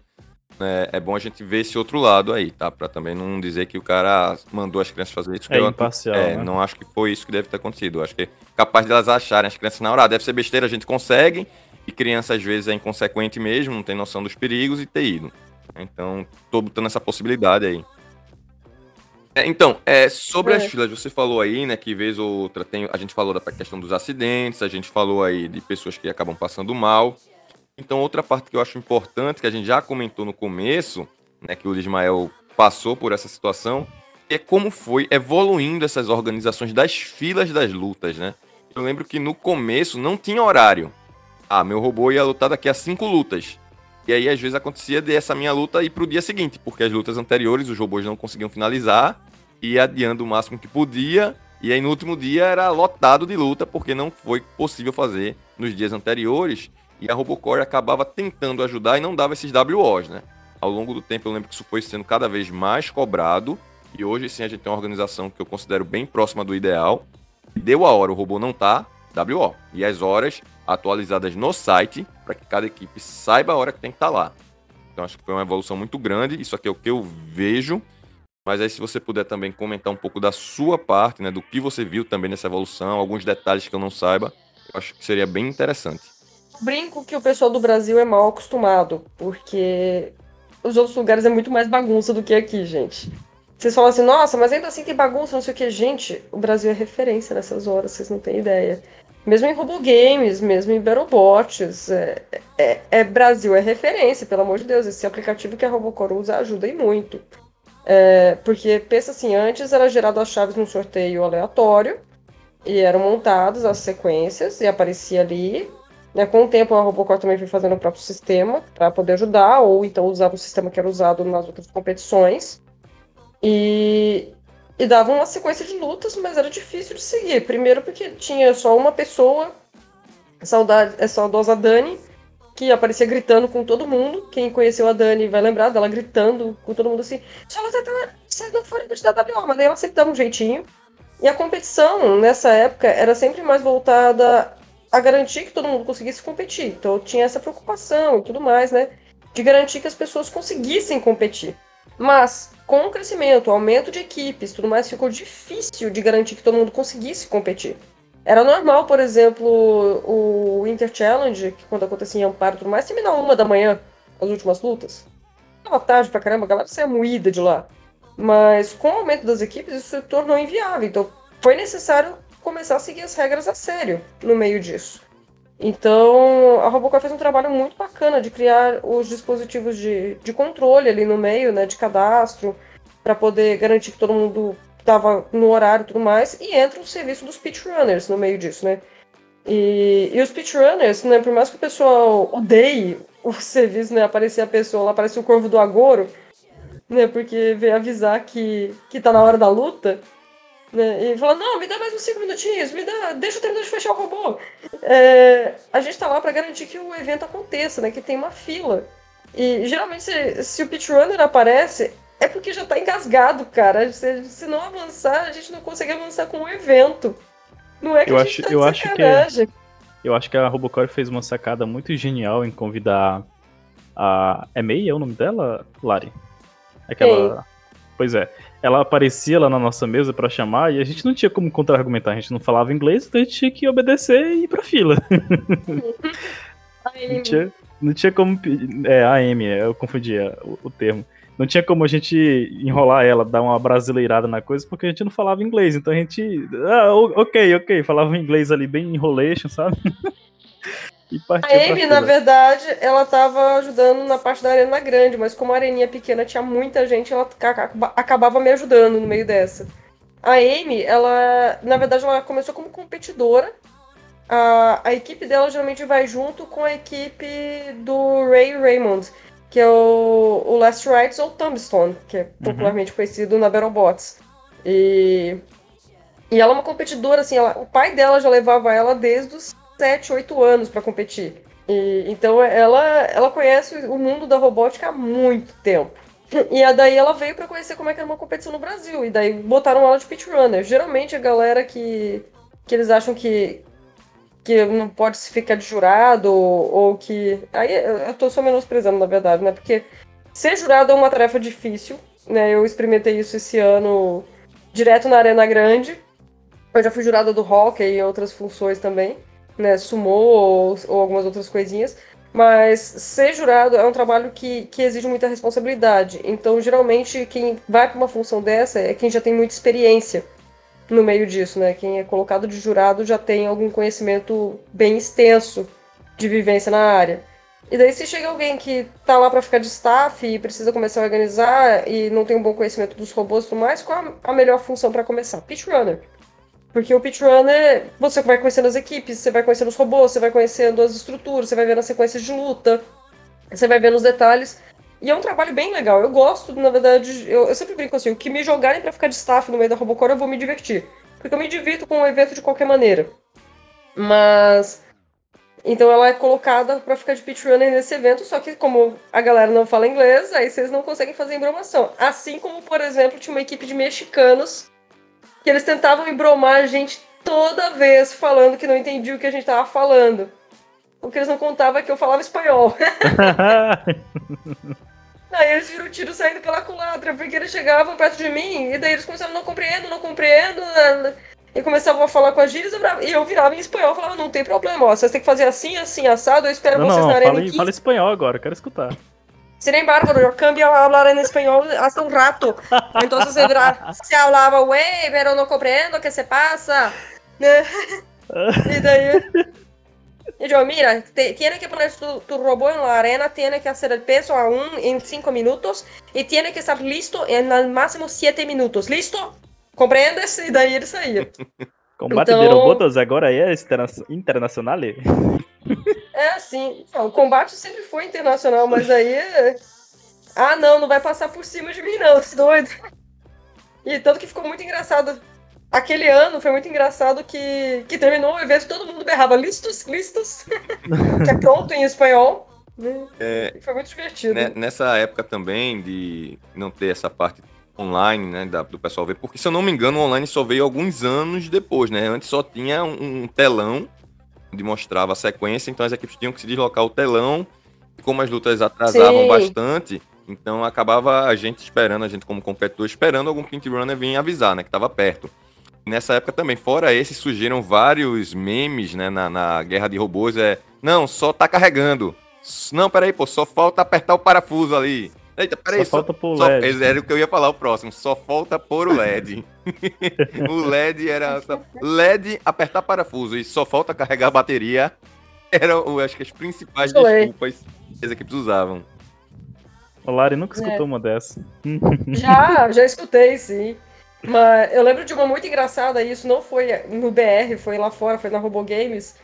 [SPEAKER 2] é, é bom a gente ver esse outro lado aí, tá? Pra também não dizer que o cara mandou as crianças fazer isso.
[SPEAKER 1] É
[SPEAKER 2] eu-
[SPEAKER 1] imparcial,
[SPEAKER 2] é,
[SPEAKER 1] né?
[SPEAKER 2] não acho que foi isso que deve ter acontecido. Eu acho que é capaz delas acharem, as crianças na hora, ah, deve ser besteira, a gente consegue. E criança às vezes é inconsequente mesmo, não tem noção dos perigos e ter ido. Então, tô botando essa possibilidade aí. É, então, é, sobre
[SPEAKER 3] É.
[SPEAKER 2] as filas, você falou aí, né, que vez ou outra tem, a gente falou da questão dos acidentes, a gente falou aí de pessoas que acabam passando mal. Então, outra parte que eu acho importante, que a gente já comentou no começo, né, que o Ismael passou por essa situação, é como foi evoluindo essas organizações das filas das lutas, né? Eu lembro que no começo não tinha horário. Ah, meu robô ia lutar daqui a cinco lutas. E aí, às vezes, acontecia dessa minha luta ir pro dia seguinte, porque as lutas anteriores os robôs não conseguiam finalizar, ia adiando o máximo que podia, e aí no último dia era lotado de luta, porque não foi possível fazer nos dias anteriores, e a Robocore acabava tentando ajudar e não dava esses WOs, né? Ao longo do tempo eu lembro que isso foi sendo cada vez mais cobrado, e hoje sim a gente tem uma organização que eu considero bem próxima do ideal. Deu a hora, o robô não tá, WO. E as horas atualizadas no site, para que cada equipe saiba a hora que tem que estar lá. Então acho que foi uma evolução muito grande, isso aqui é o que eu vejo. Mas aí se você puder também comentar um pouco da sua parte, né, do que você viu também nessa evolução, alguns detalhes que eu não saiba, eu acho que seria bem interessante.
[SPEAKER 3] Brinco que o pessoal do Brasil é mal acostumado, porque os outros lugares é muito mais bagunça do que aqui, gente. Vocês falam assim, nossa, mas ainda assim tem bagunça, não sei o que. Gente, o Brasil é referência nessas horas, vocês não têm ideia. Mesmo em Robogames, mesmo em Battlebots, é, é, é Brasil é referência, pelo amor de Deus. Esse aplicativo que a Robocore usa ajuda e muito. É, porque, pensa assim, antes era gerado as chaves num sorteio aleatório, e eram montadas as sequências, e aparecia ali, né, com o tempo, a Robocore também foi fazendo o próprio sistema para poder ajudar, ou então usava o sistema que era usado nas outras competições. E, e dava uma sequência de lutas, mas era difícil de seguir. Primeiro porque tinha só uma pessoa, saudade, é saudosa Dani, que aparecia gritando com todo mundo. Quem conheceu a Dani vai lembrar dela gritando com todo mundo assim: só você tá saindo fora de WO, mas daí ela sempre dava um jeitinho. E a competição, nessa época, era sempre mais voltada a garantir que todo mundo conseguisse competir. Então tinha essa preocupação e tudo mais, né? De garantir que as pessoas conseguissem competir. Mas com o crescimento, o aumento de equipes, tudo mais, ficou difícil de garantir que todo mundo conseguisse competir. Era normal, por exemplo, o Winter Challenge, que quando acontecia em Amparo e tudo mais, terminar uma da manhã, as últimas lutas. Tava tarde pra caramba, a galera saia moída de lá. Mas com o aumento das equipes, isso se tornou inviável. Então foi necessário começar a seguir as regras a sério no meio disso. Então, a Robocop fez um trabalho muito bacana de criar os dispositivos de, de controle ali no meio, né, de cadastro, para poder garantir que todo mundo estava no horário e tudo mais, e entra o serviço dos pitrunners no meio disso, né. E, e os pitrunners, né, por mais que o pessoal odeie o serviço, né, aparecer a pessoa lá, aparece o Corvo do Agoro, né, porque veio avisar que, que tá na hora da luta, né? E fala, não, me dá mais uns 5 minutinhos, me dá, deixa eu terminar de fechar o robô. É, a gente tá lá para garantir que o evento aconteça, né? Que tem uma fila. E geralmente se, se o pitch runner aparece, é porque já tá engasgado, cara. Se, se não avançar, a gente não consegue avançar com o evento. Não é que
[SPEAKER 1] eu
[SPEAKER 3] a
[SPEAKER 1] acho,
[SPEAKER 3] gente tá
[SPEAKER 1] eu acho que
[SPEAKER 3] sacanagem.
[SPEAKER 1] eu acho que a Robocore fez uma sacada muito genial em convidar a é May é o nome dela, Lari? Aquela Pois é. Ela aparecia lá na nossa mesa pra chamar e a gente não tinha como contra-argumentar, a gente não falava inglês, então a gente tinha que obedecer e ir pra fila. Não tinha, não tinha como. É, a Amy, eu confundia o, o termo. Não tinha como a gente enrolar ela, dar uma brasileirada na coisa, porque a gente não falava inglês. Então a gente. Ah, ok, ok. Falava inglês ali bem enrolation, sabe? e partia
[SPEAKER 3] A Amy, na verdade, ela tava ajudando na parte da arena grande, mas como a areninha pequena tinha muita gente, ela ca- acaba- acabava me ajudando no meio dessa. A Amy, ela, na verdade, ela começou como competidora. A, a equipe dela geralmente vai junto com a equipe do Ray Raymond, que é o, o Last Rights ou Tombstone, que é popularmente conhecido na Battlebots. E, e ela é uma competidora, assim, ela- o pai dela já levava ela desde os 7, 8 anos para competir. E, então ela, ela conhece o mundo da robótica há muito tempo. E daí ela veio para conhecer como é que era uma competição no Brasil. E daí botaram ela de pit runner. Geralmente a galera que, que eles acham que, que não pode se ficar de jurado ou, ou que. Aí eu eu tô só menosprezando, na verdade, né? Porque ser jurado é uma tarefa difícil. Né? Eu experimentei isso esse ano direto na Arena Grande. Eu já fui jurada do hockey e outras funções também né, sumô ou, ou algumas outras coisinhas. Mas ser jurado é um trabalho que, que exige muita responsabilidade. Então, geralmente, quem vai para uma função dessa é quem já tem muita experiência no meio disso, né? Quem é colocado de jurado já tem algum conhecimento bem extenso de vivência na área. E daí, se chega alguém que tá lá para ficar de staff e precisa começar a organizar e não tem um bom conhecimento dos robôs e tudo mais, qual a melhor função para começar? Pitch runner. Porque o pitch runner, você vai conhecendo as equipes, você vai conhecendo os robôs, você vai conhecendo as estruturas, você vai vendo as sequências de luta, você vai vendo os detalhes. E é um trabalho bem legal. Eu gosto, na verdade, eu, eu sempre brinco assim, o que me jogarem pra ficar de staff no meio da Robocore, eu vou me divertir. Porque eu me divirto com o evento de qualquer maneira. Mas. Então ela é colocada pra ficar de pitch runner nesse evento, só que como a galera não fala inglês, aí vocês não conseguem fazer embromação. Assim como, por exemplo, tinha uma equipe de mexicanos que eles tentavam embromar a gente toda vez falando que não entendia o que a gente tava falando. O que eles não contavam é que eu falava espanhol. Aí eles viram o tiro saindo pela culatra, porque eles chegavam perto de mim, e daí eles começavam, não compreendo, não compreendo, né? e começavam a falar com as gírias, e eu virava em espanhol, falava, não tem problema, ó, vocês têm que fazer assim, assim, assado, eu espero
[SPEAKER 1] não,
[SPEAKER 3] vocês
[SPEAKER 1] não,
[SPEAKER 3] na arena
[SPEAKER 1] fala,
[SPEAKER 3] em
[SPEAKER 1] em-
[SPEAKER 3] 15
[SPEAKER 1] fala espanhol agora, eu quero escutar.
[SPEAKER 3] Sin embargo, yo cambio a hablar en español hace un rato. Entonces se, hablaba, güey, pero no comprendo qué se pasa. Né? Y daí. Y yo, mira, te- tiene que poner tu, tu robot en la arena, tiene que hacer el peso aún en 5 minutos y tiene que estar listo en al máximo 7 minutos. ¿Listo? ¿Comprendes? E daí ele saía.
[SPEAKER 1] Combate
[SPEAKER 3] Então-
[SPEAKER 1] de robots agora é externa- internacional?
[SPEAKER 3] É assim. Não, o combate sempre foi internacional, mas aí. é- Ah, não, não vai passar por cima de mim, não, esse doido. E tanto que ficou muito engraçado. Aquele ano foi muito engraçado que, que terminou o evento todo mundo berrava listos, listos. que é pronto em espanhol. né?
[SPEAKER 2] É,
[SPEAKER 3] foi muito divertido.
[SPEAKER 2] né, nessa época também de não ter essa parte online, né, da- do pessoal ver, porque se eu não me engano, o online só veio alguns anos depois, né? Antes só tinha um, um telão onde mostrava a sequência, então as equipes tinham que se deslocar o telão, e como as lutas atrasavam
[SPEAKER 3] Sim.
[SPEAKER 2] bastante, então acabava a gente esperando, a gente como competidor, esperando algum Pint Runner vir avisar, né, que tava perto. Nessa época também, fora esse, surgiram vários memes, né, na, na guerra de robôs, é, não, só tá carregando. Não, peraí, pô, só falta apertar o parafuso ali. Eita, peraí,
[SPEAKER 1] Só falta pôr o
[SPEAKER 2] só-
[SPEAKER 1] LED.
[SPEAKER 2] Era o que eu ia falar o próximo, só falta pôr o LED. o LED era só- LED, apertar parafuso e só falta carregar a bateria. Era, eu acho que as principais
[SPEAKER 3] Falei.
[SPEAKER 2] desculpas que as equipes usavam.
[SPEAKER 1] O Lari nunca
[SPEAKER 3] É.
[SPEAKER 1] escutou uma dessa.
[SPEAKER 3] Já, já escutei, sim. Mas eu lembro de uma muito engraçada, e isso não foi no BR, foi lá fora, foi na Robo Games.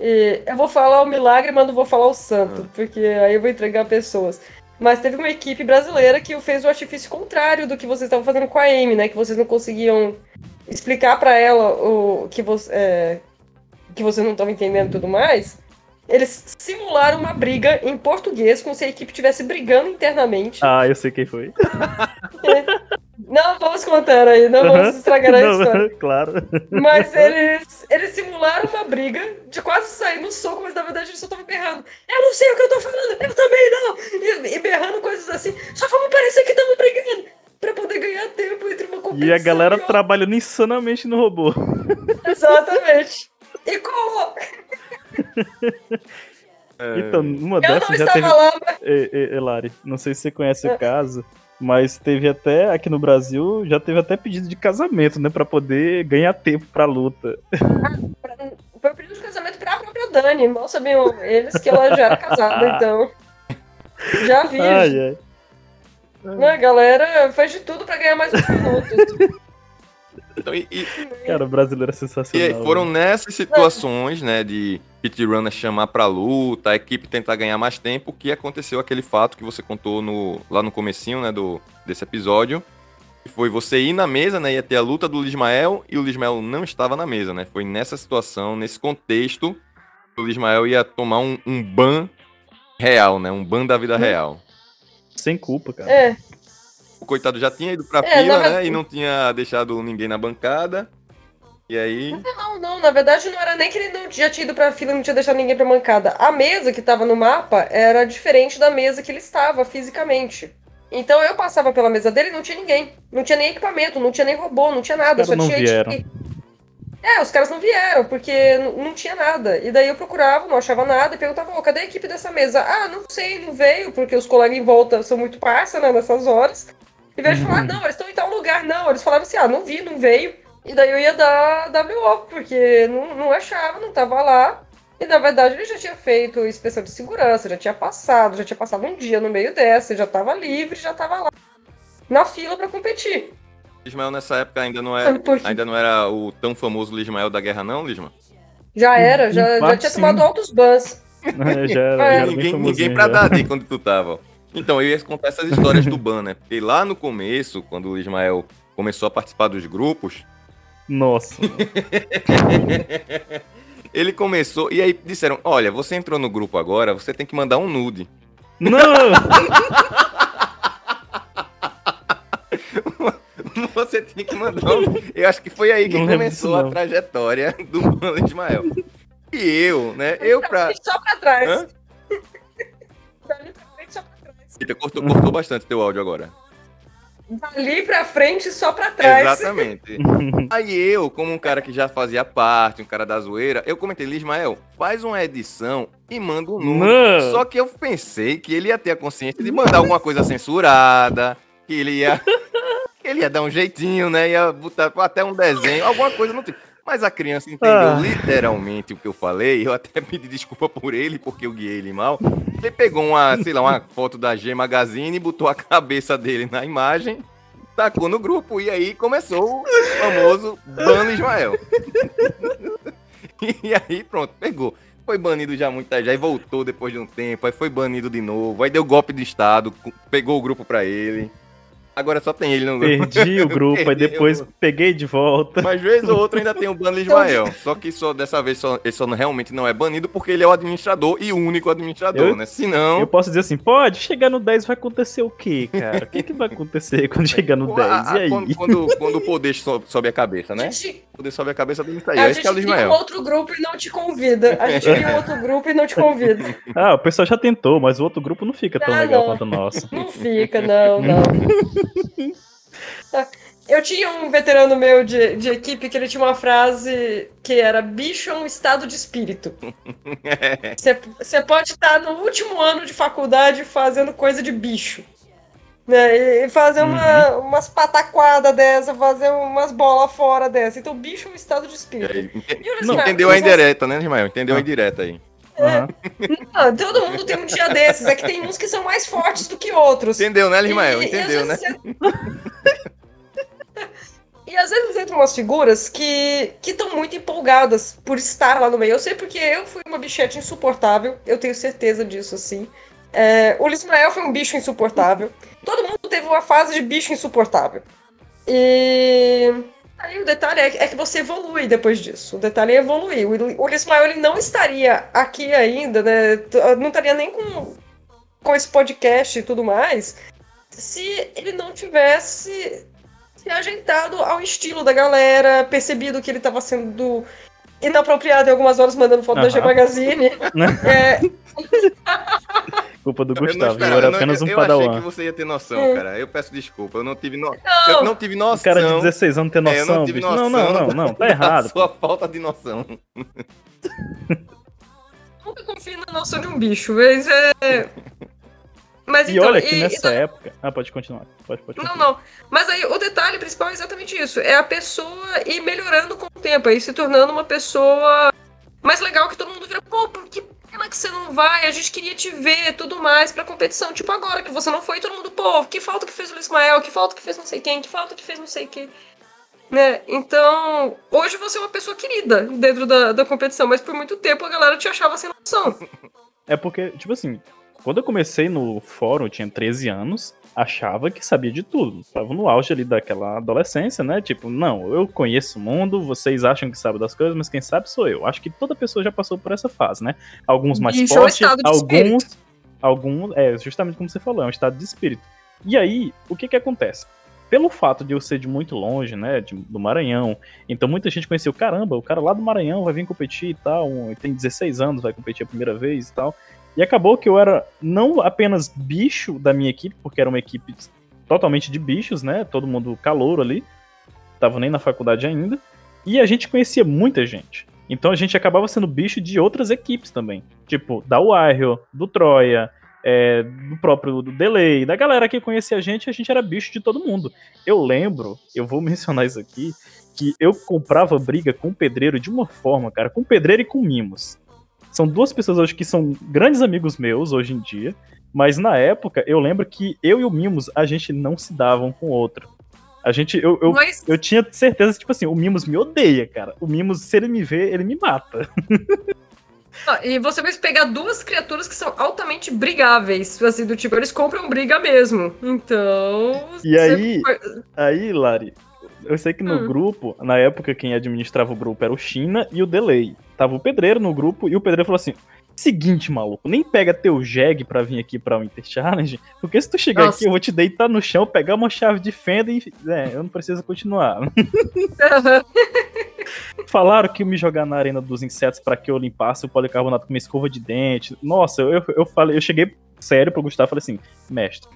[SPEAKER 3] E eu vou falar o milagre, mas não vou falar o santo, porque aí eu vou entregar pessoas. Mas teve uma equipe brasileira que fez o artifício contrário do que vocês estavam fazendo com a Amy, né? Que vocês não conseguiam explicar pra ela o que você, é, que vocês não estavam entendendo e tudo mais. Eles simularam uma briga em português, como se a equipe estivesse brigando internamente.
[SPEAKER 1] Ah, eu sei quem foi.
[SPEAKER 3] Não vamos contar aí, não vamos estragar a história.
[SPEAKER 1] claro.
[SPEAKER 3] Mas eles, eles simularam uma briga de quase sair no soco, mas na verdade eles só estavam berrando. Eu não sei o que eu tô falando, eu também não! E, e berrando coisas assim, só vamos parecer que estamos brigando! Pra poder ganhar tempo entre uma competição
[SPEAKER 1] E a galera
[SPEAKER 3] outra.
[SPEAKER 1] trabalhando insanamente no robô.
[SPEAKER 3] Exatamente. E colou!
[SPEAKER 1] Então, numa
[SPEAKER 3] Eu não
[SPEAKER 1] dessas já
[SPEAKER 3] estava
[SPEAKER 1] teve.
[SPEAKER 3] lá, mas
[SPEAKER 1] Ê, ê, ê, Lari, não sei se você conhece
[SPEAKER 3] É.
[SPEAKER 1] o caso, mas teve até, aqui no Brasil, já teve até pedido de casamento, né? Pra poder ganhar tempo pra luta.
[SPEAKER 3] foi pedido de casamento pra própria Dani. Mal sabiam eles que ela já era casada, então. Já vi.
[SPEAKER 1] Ai, ai.
[SPEAKER 3] A galera faz de tudo pra ganhar mais uns minutos.
[SPEAKER 2] Então, e, e-
[SPEAKER 1] Cara, o brasileiro é
[SPEAKER 2] e
[SPEAKER 1] sensacional.
[SPEAKER 2] aí foram
[SPEAKER 1] né?
[SPEAKER 2] nessas situações, né, de pit runner chamar pra luta, a equipe tentar ganhar mais tempo, que aconteceu aquele fato que você contou no, lá no comecinho, né, do, desse episódio. Que foi você ir na mesa, né, ia ter a luta do Lismael, e o Lismael não estava na mesa, né. Foi nessa situação, nesse contexto, que o Lismael ia tomar um, um ban real, né, um ban da vida real.
[SPEAKER 1] Sem culpa, cara.
[SPEAKER 3] É,
[SPEAKER 2] coitado já tinha ido pra
[SPEAKER 3] É,
[SPEAKER 2] fila, né,
[SPEAKER 3] verdade-
[SPEAKER 2] e não tinha deixado ninguém na bancada. E aí...
[SPEAKER 3] não, não, na verdade não era nem que ele não já tinha ido pra fila e não tinha deixado ninguém pra mancada. A mesa que tava no mapa era diferente da mesa que ele estava fisicamente. Então eu passava pela mesa dele e não tinha ninguém. Não tinha nem equipamento, não tinha nem robô, não tinha nada.
[SPEAKER 1] Os
[SPEAKER 3] Só
[SPEAKER 1] caras não
[SPEAKER 3] tinha
[SPEAKER 1] vieram.
[SPEAKER 3] É, os caras não vieram, porque não tinha nada. E daí eu procurava, não achava nada, e perguntava, ô, cadê a equipe dessa mesa? Ah, não sei, não veio, porque os colegas em volta são muito parça, né, nessas horas. Em vez de falar, não, eles estão em tal lugar, não. Eles falavam assim, ah, não vi, não veio. E daí eu ia dar WO, porque não, não achava, não tava lá. E na verdade ele já tinha feito inspeção de segurança, já tinha passado, já tinha passado um dia no meio dessa, já tava livre, já tava lá na fila pra competir.
[SPEAKER 2] Lismael nessa época ainda não era,
[SPEAKER 3] Porque
[SPEAKER 2] ainda não era o tão famoso Lismael da guerra, não, Lisma?
[SPEAKER 3] já era, já, já tinha
[SPEAKER 1] sim.
[SPEAKER 3] tomado altos bans.
[SPEAKER 1] É, já,
[SPEAKER 3] É.
[SPEAKER 1] já era
[SPEAKER 2] ninguém, ninguém pra
[SPEAKER 1] já.
[SPEAKER 2] dar dica onde tu tava. Então, eu ia contar essas histórias do ban, né? Porque lá no começo, quando o Ismael começou a participar dos grupos,
[SPEAKER 1] Nossa.
[SPEAKER 2] ele começou. E aí disseram: Olha, você entrou no grupo agora, você tem que mandar um nude.
[SPEAKER 1] Não!
[SPEAKER 2] Você tem que mandar um. Eu acho que foi aí que
[SPEAKER 1] Não
[SPEAKER 2] começou a trajetória do ban do Ismael. E eu, né? Eu pra.
[SPEAKER 3] Só pra trás.
[SPEAKER 2] Hã? Eita, cortou, cortou bastante teu áudio agora.
[SPEAKER 3] Dali pra frente, só pra trás.
[SPEAKER 2] Exatamente. Aí eu, como um cara que já fazia parte, um cara da zoeira, eu comentei, Lismael, faz uma edição e manda um número. Só que eu pensei que ele ia ter a consciência de mandar alguma coisa censurada, que ele ia. que ele ia dar um jeitinho, né? Ia botar até um desenho, alguma coisa no tipo. Mas a criança entendeu
[SPEAKER 1] Ah.
[SPEAKER 2] literalmente o que eu falei. Eu até pedi desculpa por ele, porque eu guiei ele mal. Ele pegou uma, sei lá, uma foto da G Magazine e botou a cabeça dele na imagem, tacou no grupo e aí começou o famoso Ban Ismael. e aí pronto, pegou. Foi banido já muita já, aí voltou depois de um tempo, aí foi banido de novo, aí deu golpe de estado, pegou o grupo pra ele. Agora só tem ele no grupo.
[SPEAKER 1] Perdi o grupo, aí depois peguei de volta.
[SPEAKER 2] Mas vez ou outra ainda tem o bando de Ismael. Só que só dessa vez só, ele só realmente não é banido porque ele é o administrador e o único administrador,
[SPEAKER 1] Eu-
[SPEAKER 2] né? Se não.
[SPEAKER 1] Eu posso dizer assim, pode, chegar no 10 vai acontecer o quê, cara? O que, que vai acontecer quando chegar no 10?
[SPEAKER 2] a- a-
[SPEAKER 1] E aí?
[SPEAKER 2] Quando, quando, quando o poder so- sobe a cabeça, né?
[SPEAKER 3] A gente,
[SPEAKER 2] O poder sobe a cabeça do Israel.
[SPEAKER 3] a
[SPEAKER 2] Esse
[SPEAKER 3] gente
[SPEAKER 2] que é o
[SPEAKER 3] cria um
[SPEAKER 2] Ismael.
[SPEAKER 3] outro grupo e não te convida. A gente cria um outro grupo e não te convida.
[SPEAKER 1] Ah, o pessoal já tentou, mas o outro grupo não fica tão
[SPEAKER 3] Ah,
[SPEAKER 1] legal
[SPEAKER 3] não.
[SPEAKER 1] quanto o nosso.
[SPEAKER 3] Não fica, não, não. Eu tinha um veterano meu de, de equipe que ele tinha uma frase que era bicho é um estado de espírito. Você pode estar no último ano de faculdade fazendo coisa de bicho. Né? E- fazer uma- umas pataquadas dessa, fazer umas bolas fora dessa. Então, bicho é um estado de espírito.
[SPEAKER 2] É,
[SPEAKER 3] E o
[SPEAKER 1] Não,
[SPEAKER 2] Entendeu a indireta, né, Ismael? Entendeu a
[SPEAKER 1] Ah.
[SPEAKER 2] indireta aí.
[SPEAKER 1] Aham.
[SPEAKER 3] Não, todo mundo tem um dia desses. É que tem uns que são mais fortes do que outros.
[SPEAKER 2] Entendeu, né, Ismael?
[SPEAKER 3] E- e
[SPEAKER 2] Entendeu,
[SPEAKER 3] às
[SPEAKER 2] né?
[SPEAKER 3] E às vezes entram umas figuras que estão muito empolgadas por estar lá no meio. Eu sei porque eu fui uma bichete insuportável, eu tenho certeza disso, assim. É, o Lismael foi um bicho insuportável. Todo mundo teve uma fase de bicho insuportável. E aí o detalhe é, é que você evolui depois disso. O detalhe é evoluir. O, o Lismael ele não estaria aqui ainda, né? Não estaria nem com, com esse podcast e tudo mais se ele não tivesse se ajeitado ao estilo da galera, percebido que ele estava sendo inapropriado em algumas horas mandando foto da
[SPEAKER 1] Aham.
[SPEAKER 3] G Magazine. É,
[SPEAKER 1] Culpa do
[SPEAKER 2] Eu não
[SPEAKER 1] Gustavo, eu era
[SPEAKER 2] eu não-
[SPEAKER 1] apenas um
[SPEAKER 2] eu achei que
[SPEAKER 1] padawan.
[SPEAKER 2] você ia ter noção,
[SPEAKER 3] Hum.
[SPEAKER 2] cara. Eu peço desculpa, eu não tive, no...
[SPEAKER 3] não,
[SPEAKER 2] eu não tive noção.
[SPEAKER 1] cara de 16 anos ter
[SPEAKER 2] É, eu
[SPEAKER 1] noção,
[SPEAKER 2] não tive
[SPEAKER 1] bicho.
[SPEAKER 2] noção.
[SPEAKER 1] Não, não, não, não, tá
[SPEAKER 2] da
[SPEAKER 1] errado.
[SPEAKER 2] sua falta de noção.
[SPEAKER 3] nunca confio na noção de um bicho, mas é. Mas
[SPEAKER 1] E
[SPEAKER 3] então,
[SPEAKER 1] olha que
[SPEAKER 3] e-
[SPEAKER 1] nessa época. Ah, pode continuar. Pode, pode
[SPEAKER 3] Não,
[SPEAKER 1] continuar.
[SPEAKER 3] não. Mas aí o detalhe principal é exatamente isso. É a pessoa ir melhorando com o tempo, aí se tornando uma pessoa mais legal que todo mundo vira, pô, por que pena que você não vai? A gente queria te ver tudo mais pra competição. Tipo agora que você não foi, todo mundo, pô, que falta que fez o Ismael, que falta que fez não sei quem, que falta que fez não sei quem. Né? Então, hoje você é uma pessoa querida dentro da, da competição, mas por muito tempo a galera te achava sem noção.
[SPEAKER 1] É porque, tipo assim, quando eu comecei no fórum, eu tinha 13 anos, achava que sabia de tudo. Tava no auge ali daquela adolescência, né? Tipo, não, eu conheço o mundo, vocês acham que sabem das coisas, mas quem sabe sou eu. Acho que toda pessoa já passou por essa fase, né? Alguns mais
[SPEAKER 3] é
[SPEAKER 1] fortes, alguns. Alguns. É, justamente como você falou, é um estado de espírito. E aí, o que que acontece? Pelo fato de eu ser de muito longe, né, de- do Maranhão, então muita gente conheceu, caramba, o cara lá do Maranhão vai vir competir e tal, um- tem 16 anos, vai competir a primeira vez e tal. E acabou que eu era não apenas bicho da minha equipe, porque era uma equipe totalmente de bichos, né? Todo mundo calouro ali. Tava nem na faculdade ainda. E a gente conhecia muita gente. Então a gente acabava sendo bicho de outras equipes também. Tipo, da Warrior, do Troia, é, do próprio do Delay, da galera que conhecia a gente, a gente era bicho de todo mundo. Eu lembro, eu vou mencionar isso aqui, que eu comprava briga com o pedreiro de uma forma, cara, com pedreiro e com mimos. São duas pessoas hoje que são grandes amigos meus hoje em dia, mas na época eu lembro que eu e o Mimos a gente não se dava um com o outro. A gente, eu, eu,
[SPEAKER 3] Mas
[SPEAKER 1] eu tinha certeza, tipo assim, o Mimos me odeia, cara. O Mimos, se ele me vê, ele me mata.
[SPEAKER 3] Ah, e você vai pegar duas criaturas que são altamente brigáveis, assim, do tipo, eles compram briga mesmo. Então.
[SPEAKER 1] E aí-
[SPEAKER 3] foi-
[SPEAKER 1] Aí, Lari, eu sei que no
[SPEAKER 3] Hum.
[SPEAKER 1] grupo, na época quem administrava o grupo era o China e o Delay. Tava o pedreiro no grupo e o pedreiro falou assim: Seguinte, maluco, nem pega teu jegue pra vir aqui pra Winter Challenge, porque se tu chegar
[SPEAKER 3] Nossa.
[SPEAKER 1] aqui eu vou te deitar no chão, pegar uma chave de fenda e. É, eu não preciso continuar. Falaram que me jogar na arena dos insetos pra que eu limpasse o policarbonato com uma escova de dente. Nossa, eu, eu falei, eu cheguei sério pro Gustavo e falei assim, mestre.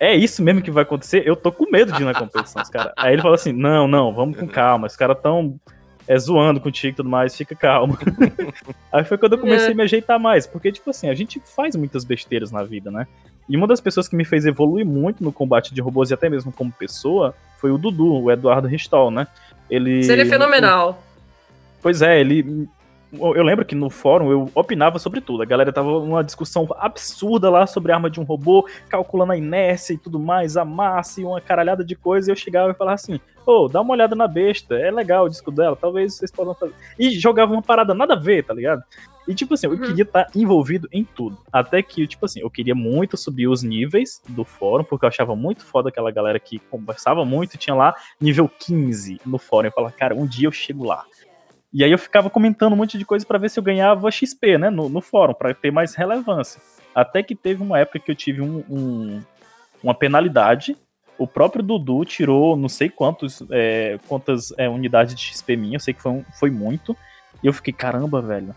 [SPEAKER 1] É isso mesmo que vai acontecer? Eu tô com medo de ir na competição, os cara. Aí ele falou assim: não, não, vamos com calma. Os caras tão é, zoando contigo e tudo mais, fica calmo. Aí foi quando eu comecei a me ajeitar mais, porque, tipo assim, a gente faz muitas besteiras na vida, né? E uma das pessoas que me fez evoluir muito no combate de robôs e até mesmo como pessoa foi o Dudu, o Eduardo Ristol, né? Ele.
[SPEAKER 3] Seria fenomenal.
[SPEAKER 1] Pois é, ele. Eu lembro que no fórum eu opinava sobre tudo. A galera tava numa discussão absurda lá sobre a arma de um robô, calculando a inércia e tudo mais, a massa e uma caralhada de coisa. E eu chegava e falava assim: Ô, dá uma olhada na besta, é legal o disco dela, talvez vocês possam fazer. E jogava uma parada nada a ver, tá ligado? E, tipo assim, eu uhum. queria estar tá envolvido em tudo. Até que, tipo assim, eu queria muito subir os níveis do fórum, porque eu achava muito foda aquela galera que conversava muito e tinha lá nível 15 no fórum. Eu falava, cara, um dia eu chego lá. E aí eu ficava comentando um monte de coisa para ver se eu ganhava XP, né, no, no fórum, para ter mais relevância. Até que teve uma época que eu tive um, um, uma penalidade. O próprio Dudu tirou não sei quantos, é, quantas é, unidades de XP minha, eu sei que foi, foi muito. E eu fiquei, caramba, velho,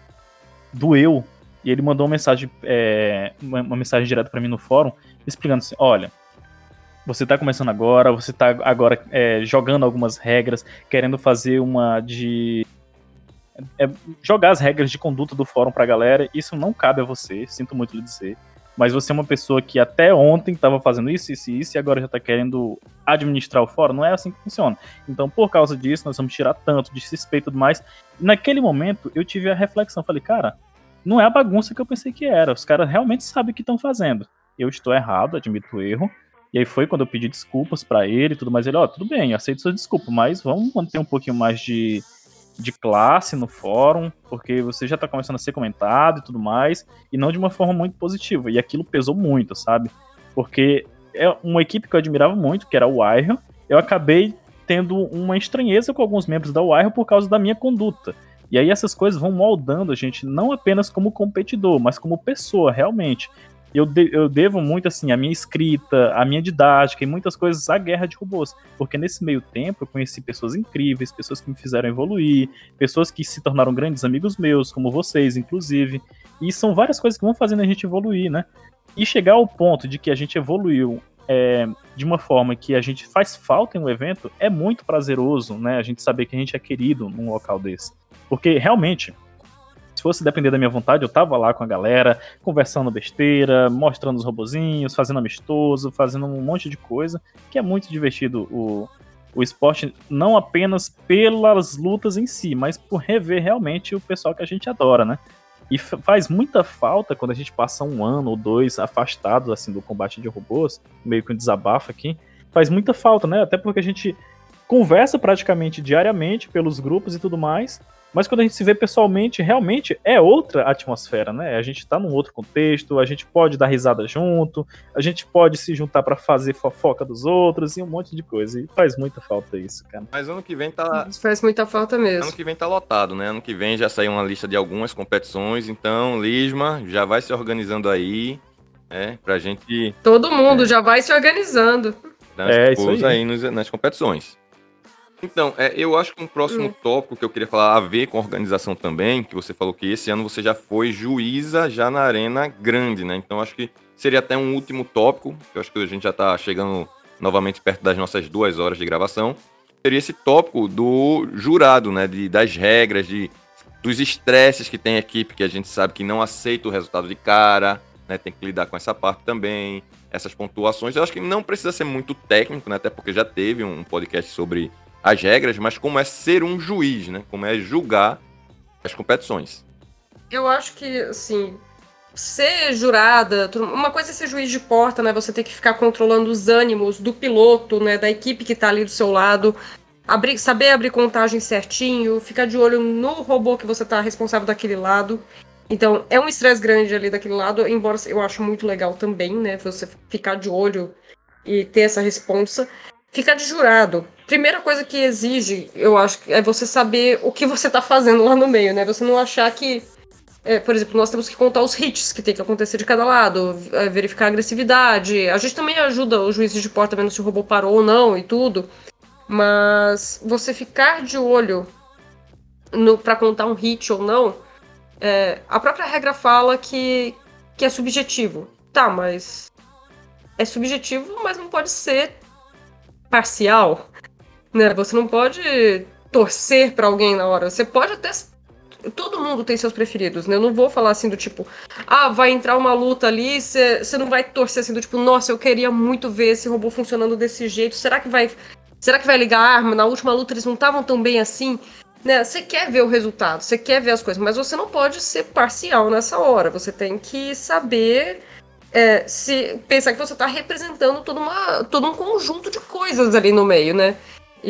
[SPEAKER 1] doeu. E ele mandou uma mensagem, é, uma, uma, mensagem direta para mim no fórum, explicando assim: olha, você tá começando agora, você tá agora é, jogando algumas regras, querendo fazer uma de. É, jogar as regras de conduta do fórum pra galera, isso não cabe a você, sinto muito lhe dizer. Mas você é uma pessoa que até ontem estava fazendo isso, isso e isso, e agora já está querendo administrar o fórum. Não é assim que funciona. Então, por causa disso, nós vamos tirar tanto de suspeito e tudo mais. Naquele momento, eu tive a reflexão. Falei, cara, não é a bagunça que eu pensei que era. Os caras realmente sabem o que estão fazendo. Eu estou errado, admito o erro. E aí foi quando eu pedi desculpas para ele e tudo mais. Ele, ó, oh, tudo bem, aceito sua desculpa, mas vamos manter um pouquinho mais de, de classe no fórum, porque você já tá começando a ser comentado e tudo mais, e não de uma forma muito positiva. E aquilo pesou muito, sabe? Porque é uma equipe que eu admirava muito, que era o Iron, eu acabei tendo uma estranheza com alguns membros da Wire por causa da minha conduta. E aí essas coisas vão moldando a gente não apenas como competidor, mas como pessoa, realmente. Eu, de, eu devo muito, assim, a minha escrita, a minha didática e muitas coisas à guerra de robôs. Porque nesse meio tempo eu conheci pessoas incríveis, pessoas que me fizeram evoluir, pessoas que se tornaram grandes amigos meus, como vocês, inclusive. E são várias coisas que vão fazendo a gente evoluir, né? E chegar ao ponto de que a gente evoluiu é, de uma forma que a gente faz falta em um evento é muito prazeroso, né? A gente saber que a gente é querido num local desse. Porque realmente, se fosse depender da minha vontade, eu tava lá com a galera, conversando besteira, mostrando os robozinhos, fazendo amistoso, fazendo um monte de coisa, que é muito divertido o, o esporte, não apenas pelas lutas em si, mas por rever realmente o pessoal que a gente adora, né? E faz muita falta quando a gente passa um ano ou dois afastados assim do combate de robôs, meio que um desabafo aqui. Faz muita falta, né? Até porque a gente conversa praticamente diariamente pelos grupos e tudo mais, mas quando a gente se vê pessoalmente, realmente é outra atmosfera, né? A gente tá num outro contexto, a gente pode dar risada junto, a gente pode se juntar para fazer fofoca dos outros e um monte de coisa. E faz muita falta isso, cara.
[SPEAKER 2] Mas ano que vem tá.
[SPEAKER 3] Isso faz muita falta mesmo.
[SPEAKER 2] Ano que vem tá lotado, né? Ano que vem já saiu uma lista de algumas competições, então, Lisma, já vai se organizando aí, né? Pra gente.
[SPEAKER 3] Todo mundo é, já vai se organizando.
[SPEAKER 2] é, isso aí. aí nos, nas competições. Então, é, eu acho que um próximo hum. tópico que eu queria falar a ver com a organização também, que você falou que esse ano você já foi juíza já na arena grande, né? Então acho que seria até um último tópico, que eu acho que a gente já está chegando novamente perto das nossas duas horas de gravação. Seria esse tópico do jurado, né? De, das regras, de, dos estresses que tem a equipe, que a gente sabe que não aceita o resultado de cara, né? Tem que lidar com essa parte também, essas pontuações. Eu acho que não precisa ser muito técnico, né? Até porque já teve um podcast sobre as regras, mas como é ser um juiz, né? Como é julgar as competições.
[SPEAKER 3] Eu acho que, assim, ser jurada, uma coisa é ser juiz de porta, né? Você tem que ficar controlando os ânimos do piloto, né? Da equipe que tá ali do seu lado. Abrir, saber abrir contagem certinho, ficar de olho no robô que você tá responsável daquele lado. Então, é um estresse grande ali daquele lado, embora eu acho muito legal também, né? Você ficar de olho e ter essa responsa. Ficar de jurado. Primeira coisa que exige, eu acho, é você saber o que você tá fazendo lá no meio, né? Você não achar que. É, por exemplo, nós temos que contar os hits que tem que acontecer de cada lado, é, verificar a agressividade. A gente também ajuda o juiz de porta vendo se o robô parou ou não e tudo. Mas você ficar de olho para contar um hit ou não, é, a própria regra fala que, que é subjetivo. Tá, mas. É subjetivo, mas não pode ser parcial, né? Você não pode torcer para alguém na hora. Você pode até todo mundo tem seus preferidos, né? Eu não vou falar assim do tipo, ah, vai entrar uma luta ali, você não vai torcer assim do tipo, nossa, eu queria muito ver esse robô funcionando desse jeito. Será que vai, será que vai ligar a arma? Na última luta eles não estavam tão bem assim. Né? Você quer ver o resultado, você quer ver as coisas, mas você não pode ser parcial nessa hora. Você tem que saber é, se pensar que você está representando todo, uma, todo um conjunto de coisas ali no meio, né?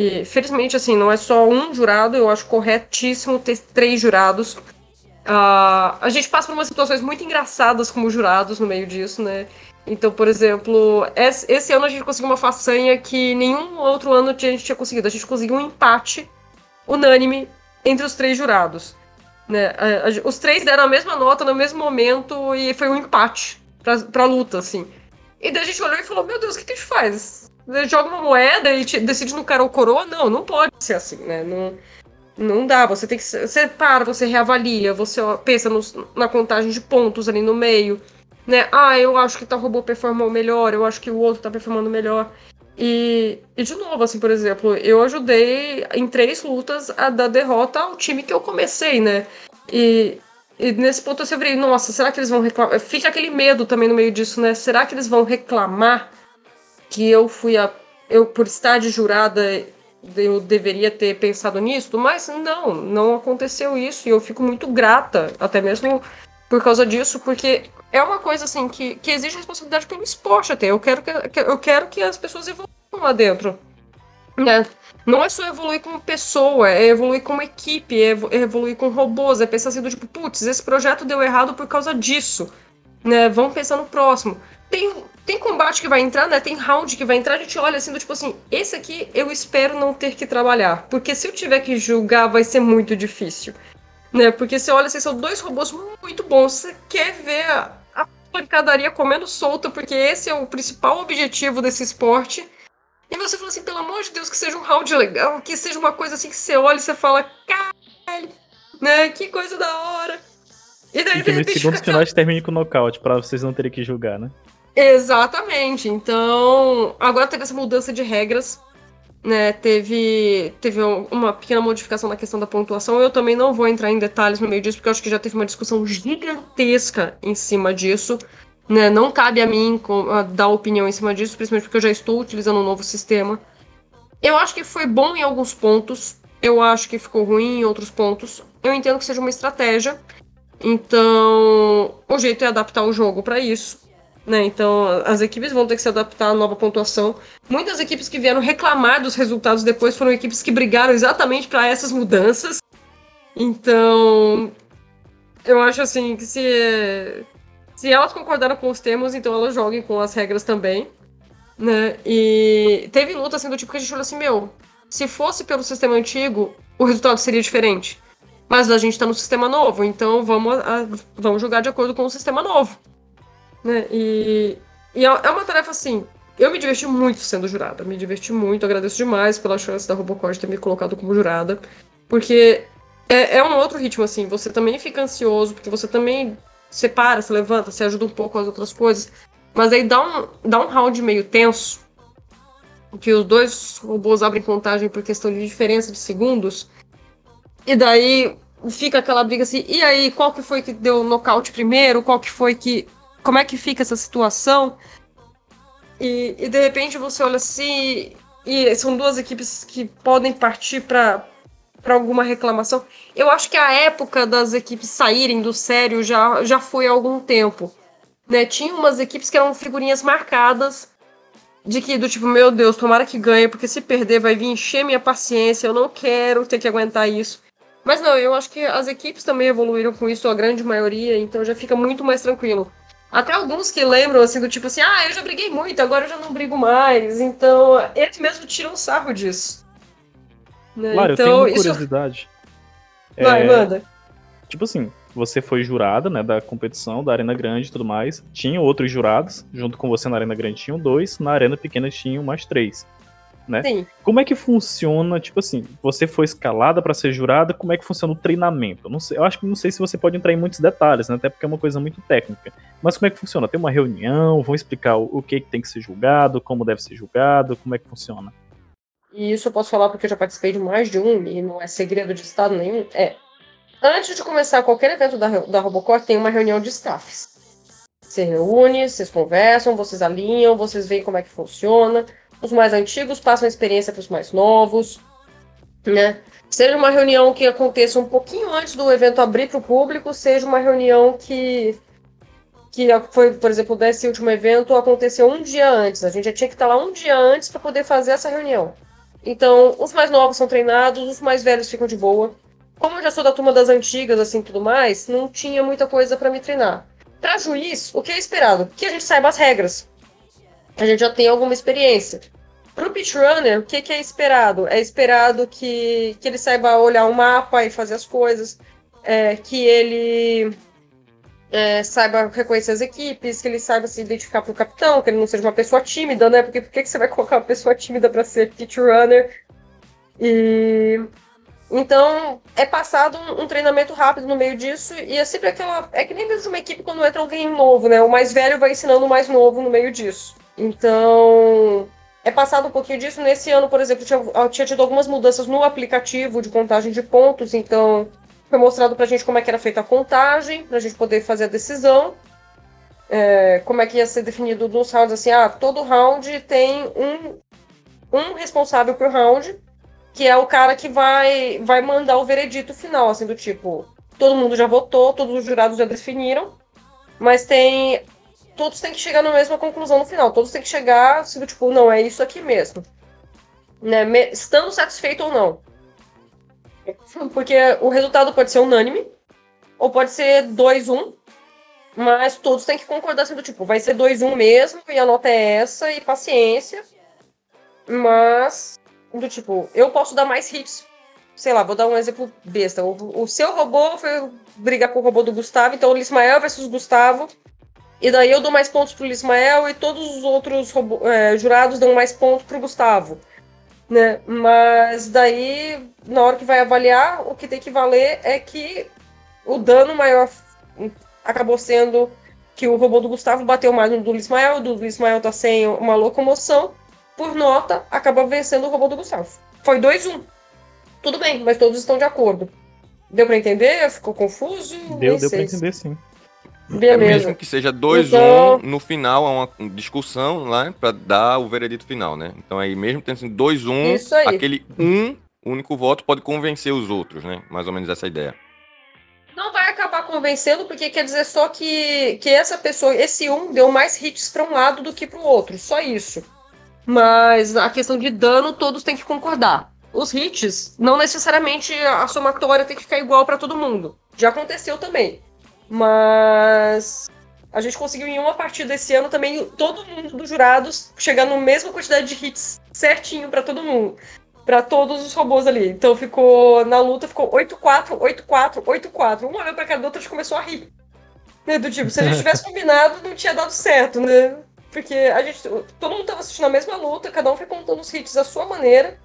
[SPEAKER 3] E felizmente, assim, não é só um jurado, eu acho corretíssimo ter três jurados. Uh, a gente passa por umas situações muito engraçadas como jurados no meio disso, né? Então, por exemplo, esse ano a gente conseguiu uma façanha que nenhum outro ano a gente tinha conseguido. A gente conseguiu um empate unânime entre os três jurados. Né? Os três deram a mesma nota no mesmo momento e foi um empate pra, pra luta, assim. E daí a gente olhou e falou: Meu Deus, o que, que a gente faz? Joga uma moeda e decide no cara ou coroa? Não, não pode ser assim, né? Não, não dá. Você tem que. Você para, você reavalia, você pensa no, na contagem de pontos ali no meio. Né? Ah, eu acho que tal robô performou melhor, eu acho que o outro tá performando melhor. E, e, de novo, assim, por exemplo, eu ajudei em três lutas a dar derrota ao time que eu comecei, né? E, e nesse ponto eu sempre, nossa, será que eles vão reclamar? Fica aquele medo também no meio disso, né? Será que eles vão reclamar que eu fui a. Eu, por estar de jurada, eu deveria ter pensado nisso? Mas não, não aconteceu isso. E eu fico muito grata, até mesmo por causa disso, porque é uma coisa assim que, que exige responsabilidade pelo esporte até. Eu quero que, eu quero que as pessoas evoluam lá dentro. Né? Não é só evoluir como pessoa, é evoluir como equipe, é, é evoluir com robôs, é pensar assim do tipo, putz, esse projeto deu errado por causa disso. Né? Vamos pensar no próximo. Tem, tem combate que vai entrar, né? Tem round que vai entrar, a gente olha assim do tipo assim, esse aqui eu espero não ter que trabalhar. Porque se eu tiver que julgar, vai ser muito difícil. Né? Porque você olha assim, são dois robôs muito bons. Você quer ver a, a pancadaria comendo solta, porque esse é o principal objetivo desse esporte. E você fala assim, pelo amor de Deus, que seja um round legal, que seja uma coisa assim que você olha e você fala, caralho, né? Que coisa da hora.
[SPEAKER 1] E daí, e que nos segundos finais termine com nocaute, pra vocês não terem que julgar, né?
[SPEAKER 3] Exatamente. Então, agora teve essa mudança de regras né, teve, teve uma pequena modificação na questão da pontuação. Eu também não vou entrar em detalhes no meio disso, porque eu acho que já teve uma discussão gigantesca em cima disso. Né? Não cabe a mim dar opinião em cima disso, principalmente porque eu já estou utilizando um novo sistema. Eu acho que foi bom em alguns pontos, eu acho que ficou ruim em outros pontos. Eu entendo que seja uma estratégia. Então, o jeito é adaptar o jogo para isso. Né? Então, as equipes vão ter que se adaptar à nova pontuação. Muitas equipes que vieram reclamar dos resultados depois foram equipes que brigaram exatamente para essas mudanças. Então, eu acho assim que se, se elas concordaram com os termos, então elas joguem com as regras também. Né? E teve luta assim do tipo que a gente falou assim: meu, se fosse pelo sistema antigo, o resultado seria diferente. Mas a gente tá no sistema novo, então vamos, a, vamos jogar de acordo com o sistema novo. Né? E, e é, é uma tarefa assim. Eu me diverti muito sendo jurada, me diverti muito, agradeço demais pela chance da Robocort ter me colocado como jurada, porque é, é um outro ritmo, assim, você também fica ansioso, porque você também separa, se levanta, se ajuda um pouco com as outras coisas, mas aí dá um, dá um round meio tenso, que os dois robôs abrem contagem por questão de diferença de segundos, e daí fica aquela briga assim, e aí, qual que foi que deu nocaute primeiro, qual que foi que como é que fica essa situação. E, e de repente você olha assim, e são duas equipes que podem partir para para alguma reclamação. Eu acho que a época das equipes saírem do sério já, já foi há algum tempo. Né? Tinha umas equipes que eram figurinhas marcadas de que, do tipo, meu Deus, tomara que ganhe, porque se perder vai vir encher minha paciência, eu não quero ter que aguentar isso. Mas não, eu acho que as equipes também evoluíram com isso, a grande maioria, então já fica muito mais tranquilo. Até alguns que lembram, assim, do tipo assim, ah, eu já briguei muito, agora eu já não brigo mais. Então, eles mesmo tiram sarro disso.
[SPEAKER 1] Né? Claro, então, eu tenho uma curiosidade.
[SPEAKER 3] Isso... Vai, é... manda.
[SPEAKER 1] Tipo assim, você foi jurada, né, da competição, da Arena Grande e tudo mais. Tinha outros jurados, junto com você na Arena Grande tinham dois, na Arena Pequena tinham mais três né? Sim. Como é que funciona, tipo assim, você foi escalada para ser jurada, como é que funciona o treinamento? Eu, sei, eu acho que não sei se você pode entrar em muitos detalhes, né? Até porque é uma coisa muito técnica. Mas como é que funciona? Tem uma reunião, vão explicar o, o que, que tem que ser julgado, como deve ser julgado, como é que funciona?
[SPEAKER 3] E isso eu posso falar porque eu já participei de mais de um, e não é segredo de estado nenhum. É. Antes de começar qualquer evento da, da Robocop, tem uma reunião de staffs. Você reúne, vocês conversam, vocês alinham, vocês veem como é que funciona os mais antigos passam a experiência para os mais novos, né? Seja uma reunião que aconteça um pouquinho antes do evento abrir para o público, seja uma reunião que que foi, por exemplo, desse último evento aconteceu um dia antes. A gente já tinha que estar lá um dia antes para poder fazer essa reunião. Então, os mais novos são treinados, os mais velhos ficam de boa. como eu já sou da turma das antigas, assim, tudo mais, não tinha muita coisa para me treinar. Para juiz, o que é esperado? Que a gente saiba as regras. A gente já tem alguma experiência. Pro pitch runner, o que, que é esperado? É esperado que, que ele saiba olhar o mapa e fazer as coisas, é, que ele é, saiba reconhecer as equipes, que ele saiba se identificar pro capitão, que ele não seja uma pessoa tímida, né? Porque por que, que você vai colocar uma pessoa tímida para ser pitch runner? E então, é passado um, um, treinamento rápido no meio disso, e é sempre aquela. É que nem mesmo uma equipe quando entra alguém novo, né? O mais velho vai ensinando o mais novo no meio disso. Então, é passado um pouquinho disso. Nesse ano, por exemplo, tinha, tinha tido algumas mudanças no aplicativo de contagem de pontos, então foi mostrado pra gente como é que era feita a contagem, pra gente poder fazer a decisão. É, como é que ia ser definido nos rounds, assim, ah, todo round tem um, um responsável por round, que é o cara que vai, vai mandar o veredito final, assim, do tipo, todo mundo já votou, todos os jurados já definiram, mas tem. Todos têm que chegar na mesma conclusão no final. Todos têm que chegar, assim, tipo, não, é isso aqui mesmo. Né? Estando satisfeito ou não. Porque o resultado pode ser unânime, ou pode ser 2-1, mas todos têm que concordar assim do tipo, vai ser 2-1 mesmo, e a nota é essa, e paciência. Mas do tipo, eu posso dar mais hits. Sei lá, vou dar um exemplo besta. O, o seu robô foi brigar com o robô do Gustavo, então o Lismael versus Gustavo. E daí eu dou mais pontos pro Lismael e todos os outros é, jurados dão mais pontos pro Gustavo. Né? Mas daí, na hora que vai avaliar, o que tem que valer é que o dano maior acabou sendo que o robô do Gustavo bateu mais no do Lismael, o do Lismael tá sem uma locomoção por nota, acaba vencendo o robô do Gustavo. Foi 2-1. Tudo bem, mas todos estão de acordo. Deu para entender? Ficou confuso?
[SPEAKER 1] Deu, deu para entender sim.
[SPEAKER 2] Beleza. É mesmo que seja 2-1, então... no final há uma discussão lá para dar o veredito final, né? Então aí mesmo tendo sido 2-1, aquele um único voto pode convencer os outros, né? Mais ou menos essa ideia.
[SPEAKER 3] Não vai acabar convencendo, porque quer dizer só que, que essa pessoa, esse um, deu mais hits para um lado do que para o outro. Só isso. Mas a questão de dano, todos têm que concordar. Os hits, não necessariamente a somatória tem que ficar igual para todo mundo. Já aconteceu também. Mas a gente conseguiu em uma partida esse ano também todo mundo dos jurados chegar na mesma quantidade de hits certinho para todo mundo. para todos os robôs ali. Então ficou. Na luta ficou 8-4, 8-4, 8-4. Um olhou pra cara do outro e começou a rir. Né, do tipo, se a gente tivesse combinado, não tinha dado certo, né? Porque a gente. Todo mundo tava assistindo a mesma luta, cada um foi contando os hits da sua maneira.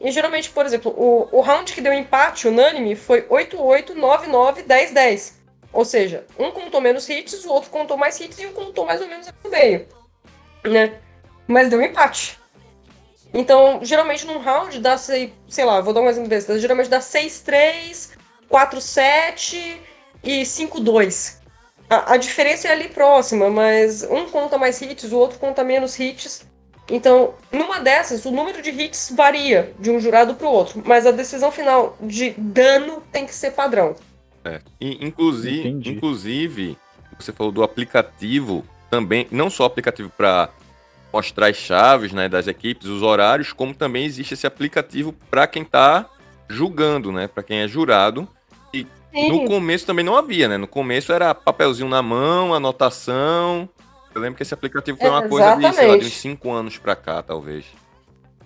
[SPEAKER 3] E geralmente, por exemplo, o, o round que deu empate unânime foi 8-8, 9-9, 10-10. Ou seja, um contou menos hits, o outro contou mais hits e um contou mais ou menos no meio. Né? Mas deu empate. Então, geralmente num round dá, sei, sei lá, vou dar um exemplo desse, geralmente dá 6-3, 4-7 e 5-2. A, a, diferença é ali próxima, mas um conta mais hits, o outro conta menos hits. Então, numa dessas, o número de hits varia de um jurado para o outro, mas a decisão final de dano tem que ser padrão.
[SPEAKER 2] É. E, inclusive, inclusive, você falou do aplicativo também, não só aplicativo para mostrar as chaves né, das equipes, os horários, como também existe esse aplicativo para quem está julgando, né, para quem é jurado Sim. No começo também não havia, né? No começo era papelzinho na mão, anotação. Eu lembro que esse aplicativo foi uma coisa de, sei lá, de uns 5 anos pra cá, talvez.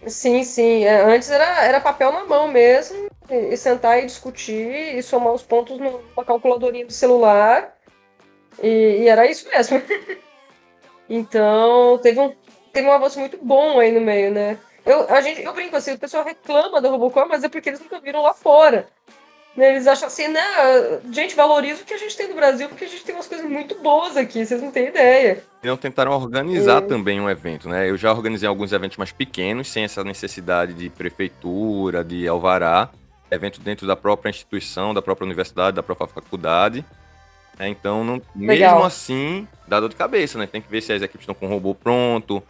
[SPEAKER 3] Sim, sim. É, antes era, era papel na mão mesmo, e, sentar e discutir e somar os pontos numa calculadorinha do celular. E, e era isso mesmo. então, teve um, teve um avanço muito bom aí no meio, né? Eu, a gente, eu brinco assim, o pessoal reclama do Robocop, mas é porque eles nunca viram lá fora. Eles acham assim, né? Gente, valoriza o que a gente tem no Brasil, porque a gente tem umas coisas muito boas aqui, vocês não têm ideia.
[SPEAKER 2] E não tentaram organizar é. também um evento, né? Eu já organizei alguns eventos mais pequenos, sem essa necessidade de prefeitura, de alvará. Evento dentro da própria instituição, da própria universidade, da própria faculdade. É, então, não, mesmo assim, dá dor de cabeça, né? Tem que ver se as equipes estão com o robô pronto,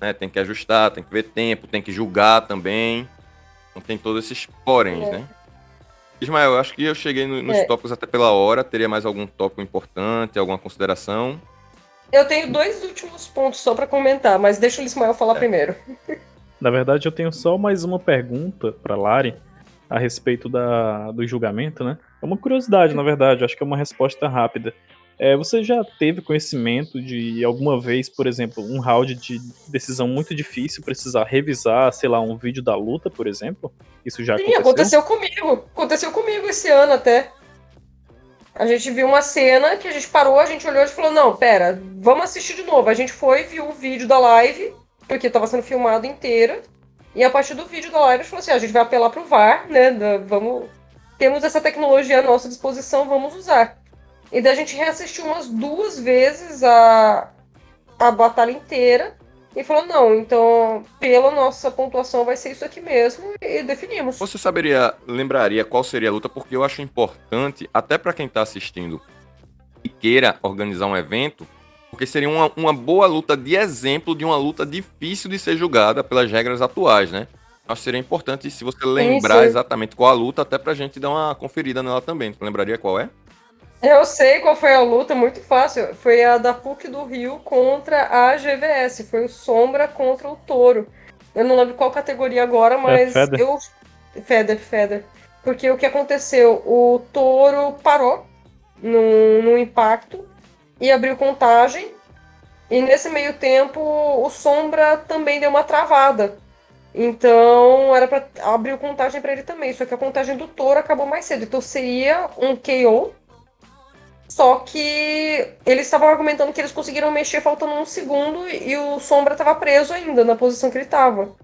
[SPEAKER 2] né? Tem que ajustar, tem que ver tempo, tem que julgar também. Então tem todos esses poréns, é. né? Ismael, eu acho que eu cheguei no, nos é. tópicos até pela hora. Teria mais algum tópico importante, alguma consideração?
[SPEAKER 3] Eu tenho dois últimos pontos só para comentar, mas deixa o Ismael falar é. primeiro.
[SPEAKER 1] Na verdade, eu tenho só mais uma pergunta para Lari, a respeito da, do julgamento, né? É uma curiosidade, na verdade, acho que é uma resposta rápida. É, você já teve conhecimento de alguma vez, por exemplo, um round de decisão muito difícil precisar revisar, sei lá, um vídeo da luta, por exemplo? Isso já
[SPEAKER 3] Sim,
[SPEAKER 1] aconteceu?
[SPEAKER 3] aconteceu comigo. Aconteceu comigo esse ano até. A gente viu uma cena que a gente parou, a gente olhou e falou: não, pera, vamos assistir de novo. A gente foi, viu o vídeo da live, porque estava sendo filmado inteira. E a partir do vídeo da live a gente falou assim: a gente vai apelar pro VAR, né? Vamos. Temos essa tecnologia à nossa disposição, vamos usar. E daí a gente reassistiu umas duas vezes a, a batalha inteira e falou: não, então, pela nossa pontuação, vai ser isso aqui mesmo, e definimos.
[SPEAKER 2] Você saberia, lembraria qual seria a luta, porque eu acho importante, até para quem tá assistindo e queira organizar um evento, porque seria uma, uma boa luta de exemplo de uma luta difícil de ser julgada pelas regras atuais, né? Acho que seria importante se você lembrar exatamente qual a luta, até pra gente dar uma conferida nela também. Você lembraria qual é?
[SPEAKER 3] Eu sei qual foi a luta, muito fácil. Foi a da PUC do Rio contra a GVS. Foi o Sombra contra o Touro. Eu não lembro qual categoria agora, é mas é Feder. eu. Feder, Feder. Porque o que aconteceu? O Touro parou no, no impacto e abriu contagem. E nesse meio tempo, o Sombra também deu uma travada. Então, era para abrir contagem para ele também. Só que a contagem do Touro acabou mais cedo. Então, seria um KO só que eles estavam argumentando que eles conseguiram mexer faltando um segundo e o Sombra estava preso ainda na posição que ele estava.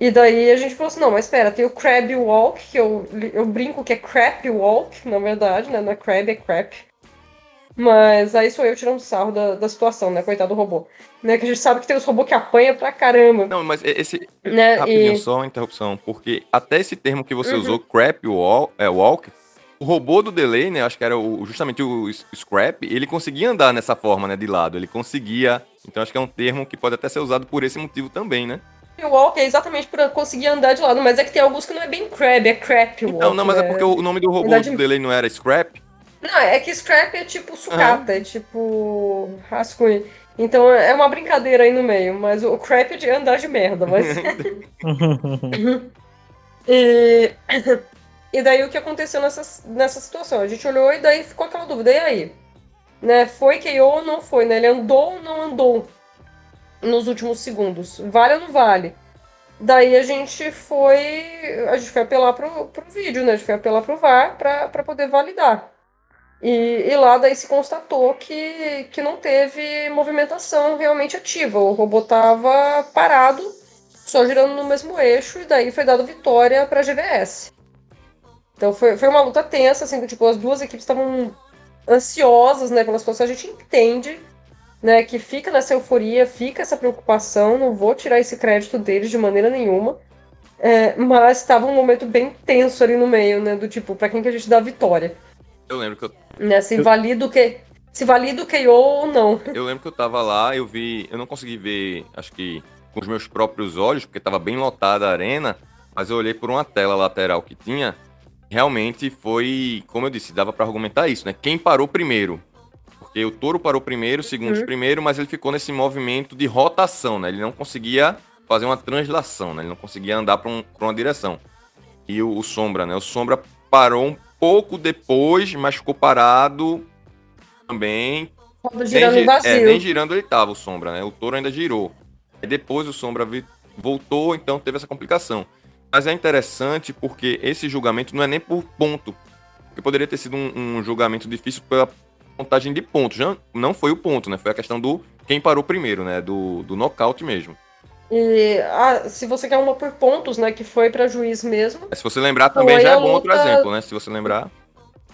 [SPEAKER 3] E daí a gente falou assim, não, mas espera, tem o Crab Walk, que eu, eu brinco que é Crap Walk, na verdade, né? Não é Crab, é Crap. Mas aí sou eu tirando sarro da, da situação, né? Coitado do robô. Né? Que a gente sabe que tem os robôs que apanham pra caramba.
[SPEAKER 2] Não, mas esse. Né? Rapidinho, e... só uma interrupção. Porque até esse termo que você uhum. usou, Crap Walk, é, walk o robô do Delay, né? Acho que era o, justamente o Scrap, ele conseguia andar nessa forma, né? De lado. Ele conseguia. Então acho que é um termo que pode até ser usado por esse motivo também, né?
[SPEAKER 3] O walk é exatamente para conseguir andar de lado, mas é que tem alguns que não é bem crab, é crap walk.
[SPEAKER 2] Não, não, mas é, é porque o nome do robô do Delay não era Scrap?
[SPEAKER 3] Não, é que Scrap é tipo sucata, uhum. é tipo rascunho. Então é uma brincadeira aí no meio, mas o crap é de andar de merda, mas. e... E daí o que aconteceu nessa, nessa situação? A gente olhou e daí ficou aquela dúvida. E aí? Né, foi KO ou não foi? Né? Ele andou ou não andou nos últimos segundos? Vale ou não vale? Daí a gente foi. A gente foi apelar pro, pro vídeo, né? A gente foi apelar pro VAR pra, pra poder validar. E, e lá daí se constatou que, que não teve movimentação realmente ativa. O robô tava parado, só girando no mesmo eixo, e daí foi dado vitória pra GVS. Então foi, foi uma luta tensa, assim, tipo, as duas equipes estavam ansiosas, né, pela situação. A gente entende, né, que fica nessa euforia, fica essa preocupação, não vou tirar esse crédito deles de maneira nenhuma. É, mas estava um momento bem tenso ali no meio, né, do tipo, para quem que a gente dá a vitória.
[SPEAKER 2] Eu lembro que eu...
[SPEAKER 3] Né, se valida o que... Se valida o KO ou não.
[SPEAKER 2] Eu lembro que eu tava lá, eu vi... Eu não consegui ver, acho que com os meus próprios olhos, porque tava bem lotada a arena, mas eu olhei por uma tela lateral que tinha realmente foi, como eu disse, dava para argumentar isso, né? Quem parou primeiro? Porque o Toro parou primeiro, o segundo uhum. primeiro, mas ele ficou nesse movimento de rotação, né? Ele não conseguia fazer uma translação, né? Ele não conseguia andar para um, uma direção. E o, o, Sombra, né? O Sombra parou um pouco depois, mas ficou parado também.
[SPEAKER 3] girando nem, vazio. É,
[SPEAKER 2] nem girando ele tava, o Sombra, né? O Toro ainda girou. E depois o Sombra voltou, então teve essa complicação. Mas é interessante porque esse julgamento não é nem por ponto. Porque poderia ter sido um, um julgamento difícil pela contagem de pontos. Já não foi o ponto, né? Foi a questão do quem parou primeiro, né? Do, do nocaute mesmo.
[SPEAKER 3] E ah, se você quer uma por pontos, né? Que foi para juiz mesmo.
[SPEAKER 2] É, se você lembrar também já é bom outro exemplo, né? Se você lembrar.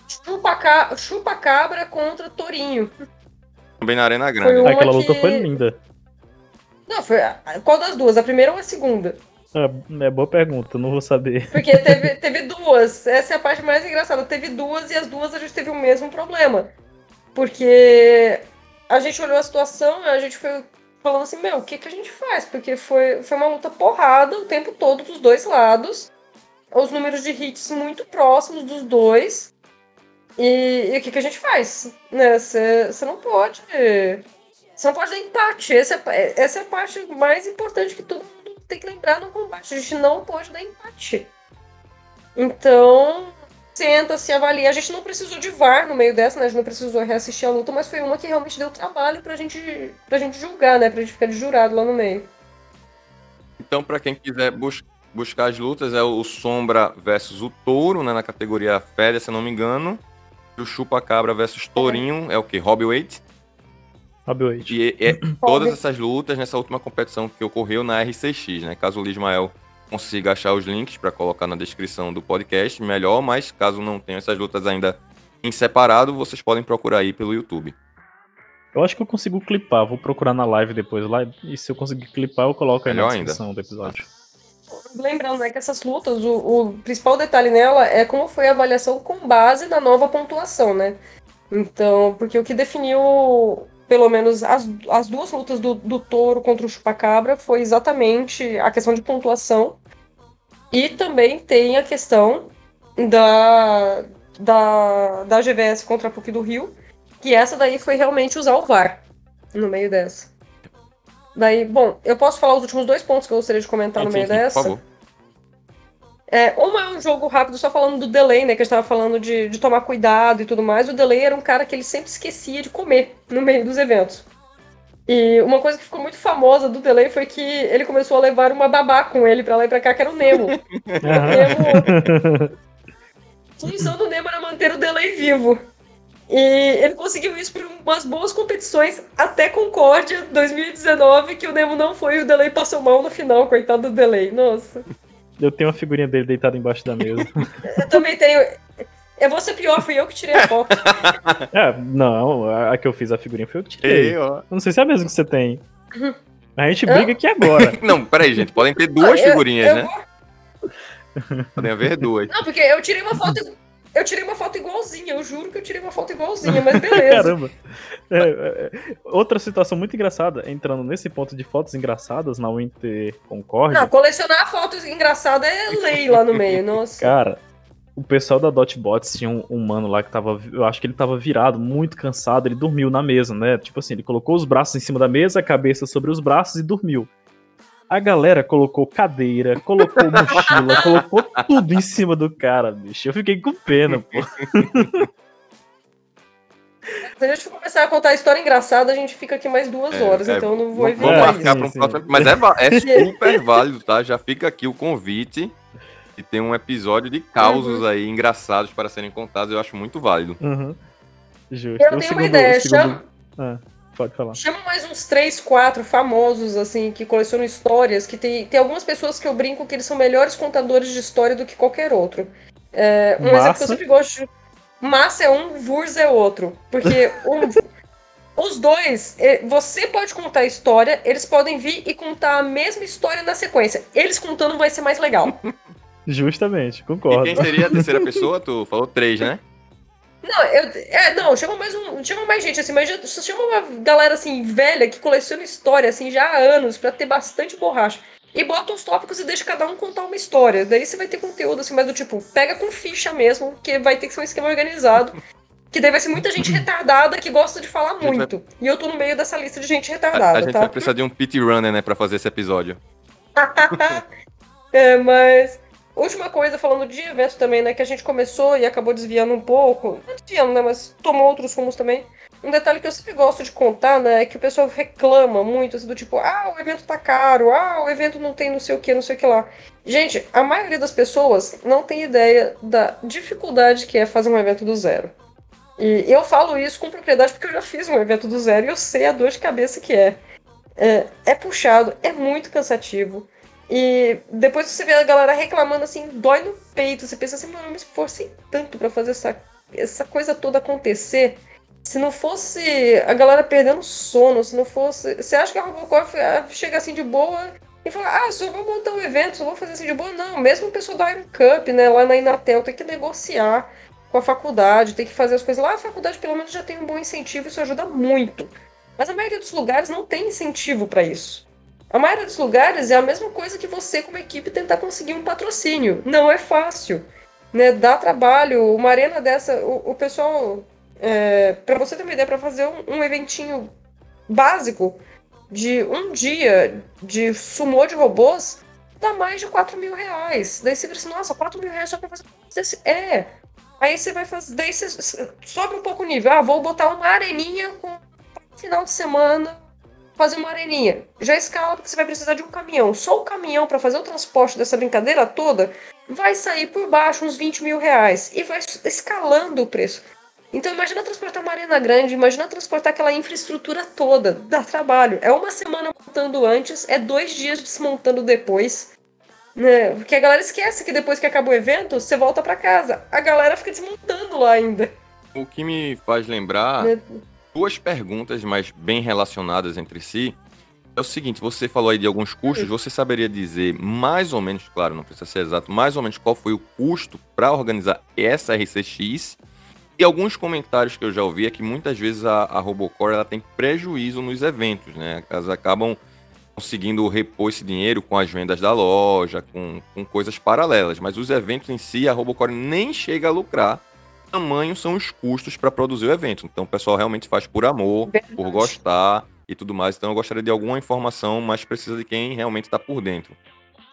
[SPEAKER 3] Chupa, chupa cabra contra Torinho.
[SPEAKER 2] Também na Arena Grande.
[SPEAKER 1] Aquela luta que... foi linda.
[SPEAKER 3] Não, foi. Qual das duas? A primeira ou a segunda?
[SPEAKER 1] É, é boa pergunta, não vou saber.
[SPEAKER 3] Porque teve, teve duas. Essa é a parte mais engraçada. Teve duas e as duas a gente teve o mesmo problema. Porque a gente olhou a situação e a gente foi falando assim, meu, o que, que a gente faz? Porque foi, foi uma luta porrada o tempo todo dos dois lados. Os números de hits muito próximos dos dois. E, e o que, que a gente faz? Você né? não pode. Você não pode dar empate. Essa é, essa é a parte mais importante que todo mundo tem que lembrar no combate. A gente não pode dar empate. Então, senta, se avalia. A gente não precisou de VAR no meio dessa, né? A gente não precisou reassistir a luta, mas foi uma que realmente deu trabalho pra gente, pra gente julgar, né? Pra gente ficar de jurado lá no meio.
[SPEAKER 2] Então, pra quem quiser bus buscar as lutas, é o Sombra versus o Touro, né? Na categoria Féria, se eu não me engano. E o Chupa Cabra versus Tourinho, é, é o que? Hobbyweight?
[SPEAKER 1] Hobbyweight.
[SPEAKER 2] E é, é todas essas lutas nessa última competição que ocorreu na R6X, né? Caso o Lismael consiga achar os links para colocar na descrição do podcast, melhor, mas caso não tenha essas lutas ainda em separado, vocês podem procurar aí pelo YouTube.
[SPEAKER 1] Eu acho que eu consigo clipar, vou procurar na live depois lá, e se eu conseguir clipar, eu coloco aí melhor na descrição ainda. do episódio.
[SPEAKER 3] Lembrando, né, que essas lutas, o, o, principal detalhe nela é como foi a avaliação com base na nova pontuação, né? Então, porque o que definiu, pelo menos, as, as duas lutas do, do touro contra o chupacabra foi exatamente a questão de pontuação e também tem a questão da, da, da GVS contra a PUC do Rio, que essa daí foi realmente usar o VAR no meio dessa. Daí, bom, eu posso falar os últimos dois pontos que eu gostaria de comentar no meio sim, dessa. Por favor. É, uma é um jogo rápido, só falando do delay, né? Que a gente tava falando de, de tomar cuidado e tudo mais. O delay era um cara que ele sempre esquecia de comer no meio dos eventos. E uma coisa que ficou muito famosa do Delay foi que ele começou a levar uma babá com ele pra lá e pra cá, que era o Nemo. Uhum. Nemo... A função do Nemo era manter o Delay vivo. E ele conseguiu isso por umas boas competições, até Concórdia 2019, que o Nemo não foi e o Delay passou mal no final, coitado do Delay. Nossa.
[SPEAKER 1] Eu tenho uma figurinha dele deitado embaixo da mesa.
[SPEAKER 3] eu também tenho. Eu vou ser pior, fui eu que tirei a foto.
[SPEAKER 1] é, não, a que eu fiz a figurinha foi eu que tirei. Ei, ó. Não sei se é a mesma que você tem. A gente briga aqui agora.
[SPEAKER 2] não, peraí, gente. Podem ter duas figurinhas, eu, eu né? Vou... Podem haver duas.
[SPEAKER 3] Não, porque eu tirei uma foto. Eu tirei uma foto igualzinha, eu juro que eu tirei uma foto igualzinha, mas beleza.
[SPEAKER 1] Caramba. É, é, outra situação muito engraçada, entrando nesse ponto de fotos engraçadas na Winter Concorde. Não,
[SPEAKER 3] colecionar fotos engraçadas é lei lá no meio, nossa.
[SPEAKER 1] Cara, o pessoal da Dotbots tinha um, um, mano lá que tava. Eu acho que ele tava virado, muito cansado, ele dormiu na mesa, né? Tipo assim, ele colocou os braços em cima da mesa, a cabeça sobre os braços e dormiu. A galera colocou cadeira, colocou mochila, colocou tudo em cima do cara, bicho. Eu fiquei com pena, pô.
[SPEAKER 3] Se a gente começar a contar a história engraçada, a gente fica aqui mais duas é, horas, é, então não vou evitar. Vamos
[SPEAKER 2] marcar para um próximo. Mas é, é super válido, tá? Já fica aqui o convite que tem um episódio de causos uhum. aí engraçados para serem contados, eu acho muito válido.
[SPEAKER 1] Uhum. Justo.
[SPEAKER 3] Eu tenho uma ideia, segundo... chama...
[SPEAKER 1] Ah, pode falar.
[SPEAKER 3] Chama mais uns três, quatro famosos, assim, que colecionam histórias, que tem, tem algumas pessoas que eu brinco que eles são melhores contadores de história do que qualquer outro. É, um Massa. exemplo que eu sempre gosto de... Massa é um, Vurs é outro. Porque um... Os dois, você pode contar a história, eles podem vir e contar a mesma história na sequência. Eles contando vai ser mais legal.
[SPEAKER 1] Justamente, concordo.
[SPEAKER 2] E quem seria a terceira pessoa? Tu falou três, né?
[SPEAKER 3] Não, eu, é, não, chama mais um, chama mais gente assim, mas já, chama uma galera assim velha que coleciona história assim já há anos para ter bastante borracha. E bota os tópicos e deixa cada um contar uma história. Daí você vai ter conteúdo assim, mais do tipo, pega com ficha mesmo, que vai ter que ser um esquema organizado. Que daí vai ser muita gente retardada que gosta de falar muito. Vai... E eu tô no meio dessa lista de gente retardada. A, a
[SPEAKER 2] gente
[SPEAKER 3] tá?
[SPEAKER 2] vai precisar de um pit runner, né, pra fazer esse episódio.
[SPEAKER 3] é, mas. Última coisa, falando de evento também, né? Que a gente começou e acabou desviando um pouco. Não desviando, né? Mas tomou outros rumos também. Um detalhe que eu sempre gosto de contar, né? É que o pessoal reclama muito, assim, do tipo, ah, o evento tá caro, ah, o evento não tem não sei o que, não sei o que lá. Gente, a maioria das pessoas não tem ideia da dificuldade que é fazer um evento do zero. E eu falo isso com propriedade porque eu já fiz um evento do zero e eu sei a dor de cabeça que é. É, é puxado, é muito cansativo. E depois você vê a galera reclamando assim, dói no peito. Você pensa assim, mano, eu me esforcei tanto para fazer essa, essa coisa toda acontecer. Se não fosse a galera perdendo sono, se não fosse. Você acha que a Robocop chega assim de boa e fala, ah, só vou montar um evento, só vou fazer assim de boa? Não, mesmo o pessoal da Iron Cup, né, lá na Inatel, tem que negociar com a faculdade, tem que fazer as coisas. Lá a faculdade pelo menos já tem um bom incentivo, isso ajuda muito. Mas a maioria dos lugares não tem incentivo para isso. A maioria dos lugares é a mesma coisa que você, como equipe, tentar conseguir um patrocínio. Não é fácil. Né? Dá trabalho. Uma arena dessa, o, o pessoal. É, para você ter uma ideia, para fazer um, um, eventinho básico de um dia de sumô de robôs, dá mais de 4 mil reais. Daí você assim, nossa, 4 mil reais só pra fazer esse. É. Aí você vai fazer. Daí você sobe um pouco o nível. Ah, vou botar uma areninha com final de semana fazer uma areninha. Já escala porque você vai precisar de um caminhão. Só o caminhão para fazer o transporte dessa brincadeira toda vai sair por baixo uns 20 mil reais. E vai escalando o preço. Então imagina transportar uma arena grande, imagina transportar aquela infraestrutura toda, dá trabalho. É uma semana montando antes, é dois dias desmontando depois. Né? Porque a galera esquece que depois que acaba o evento, você volta para casa. A galera fica desmontando lá ainda.
[SPEAKER 2] O que me faz lembrar né? Duas perguntas, mas bem relacionadas entre si. É o seguinte, você falou aí de alguns custos, você saberia dizer mais ou menos, claro, não precisa ser exato, mais ou menos qual foi o custo para organizar essa RCX? E alguns comentários que eu já ouvi é que muitas vezes a, a Robocore ela tem prejuízo nos eventos, né? Elas acabam conseguindo repor esse dinheiro com as vendas da loja, com, com coisas paralelas. Mas os eventos em si, a Robocore nem chega a lucrar. Tamanho são os custos para produzir o evento. Então o pessoal realmente faz por amor, Verdade. por gostar e tudo mais. Então eu gostaria de alguma informação mais precisa de quem realmente está por dentro.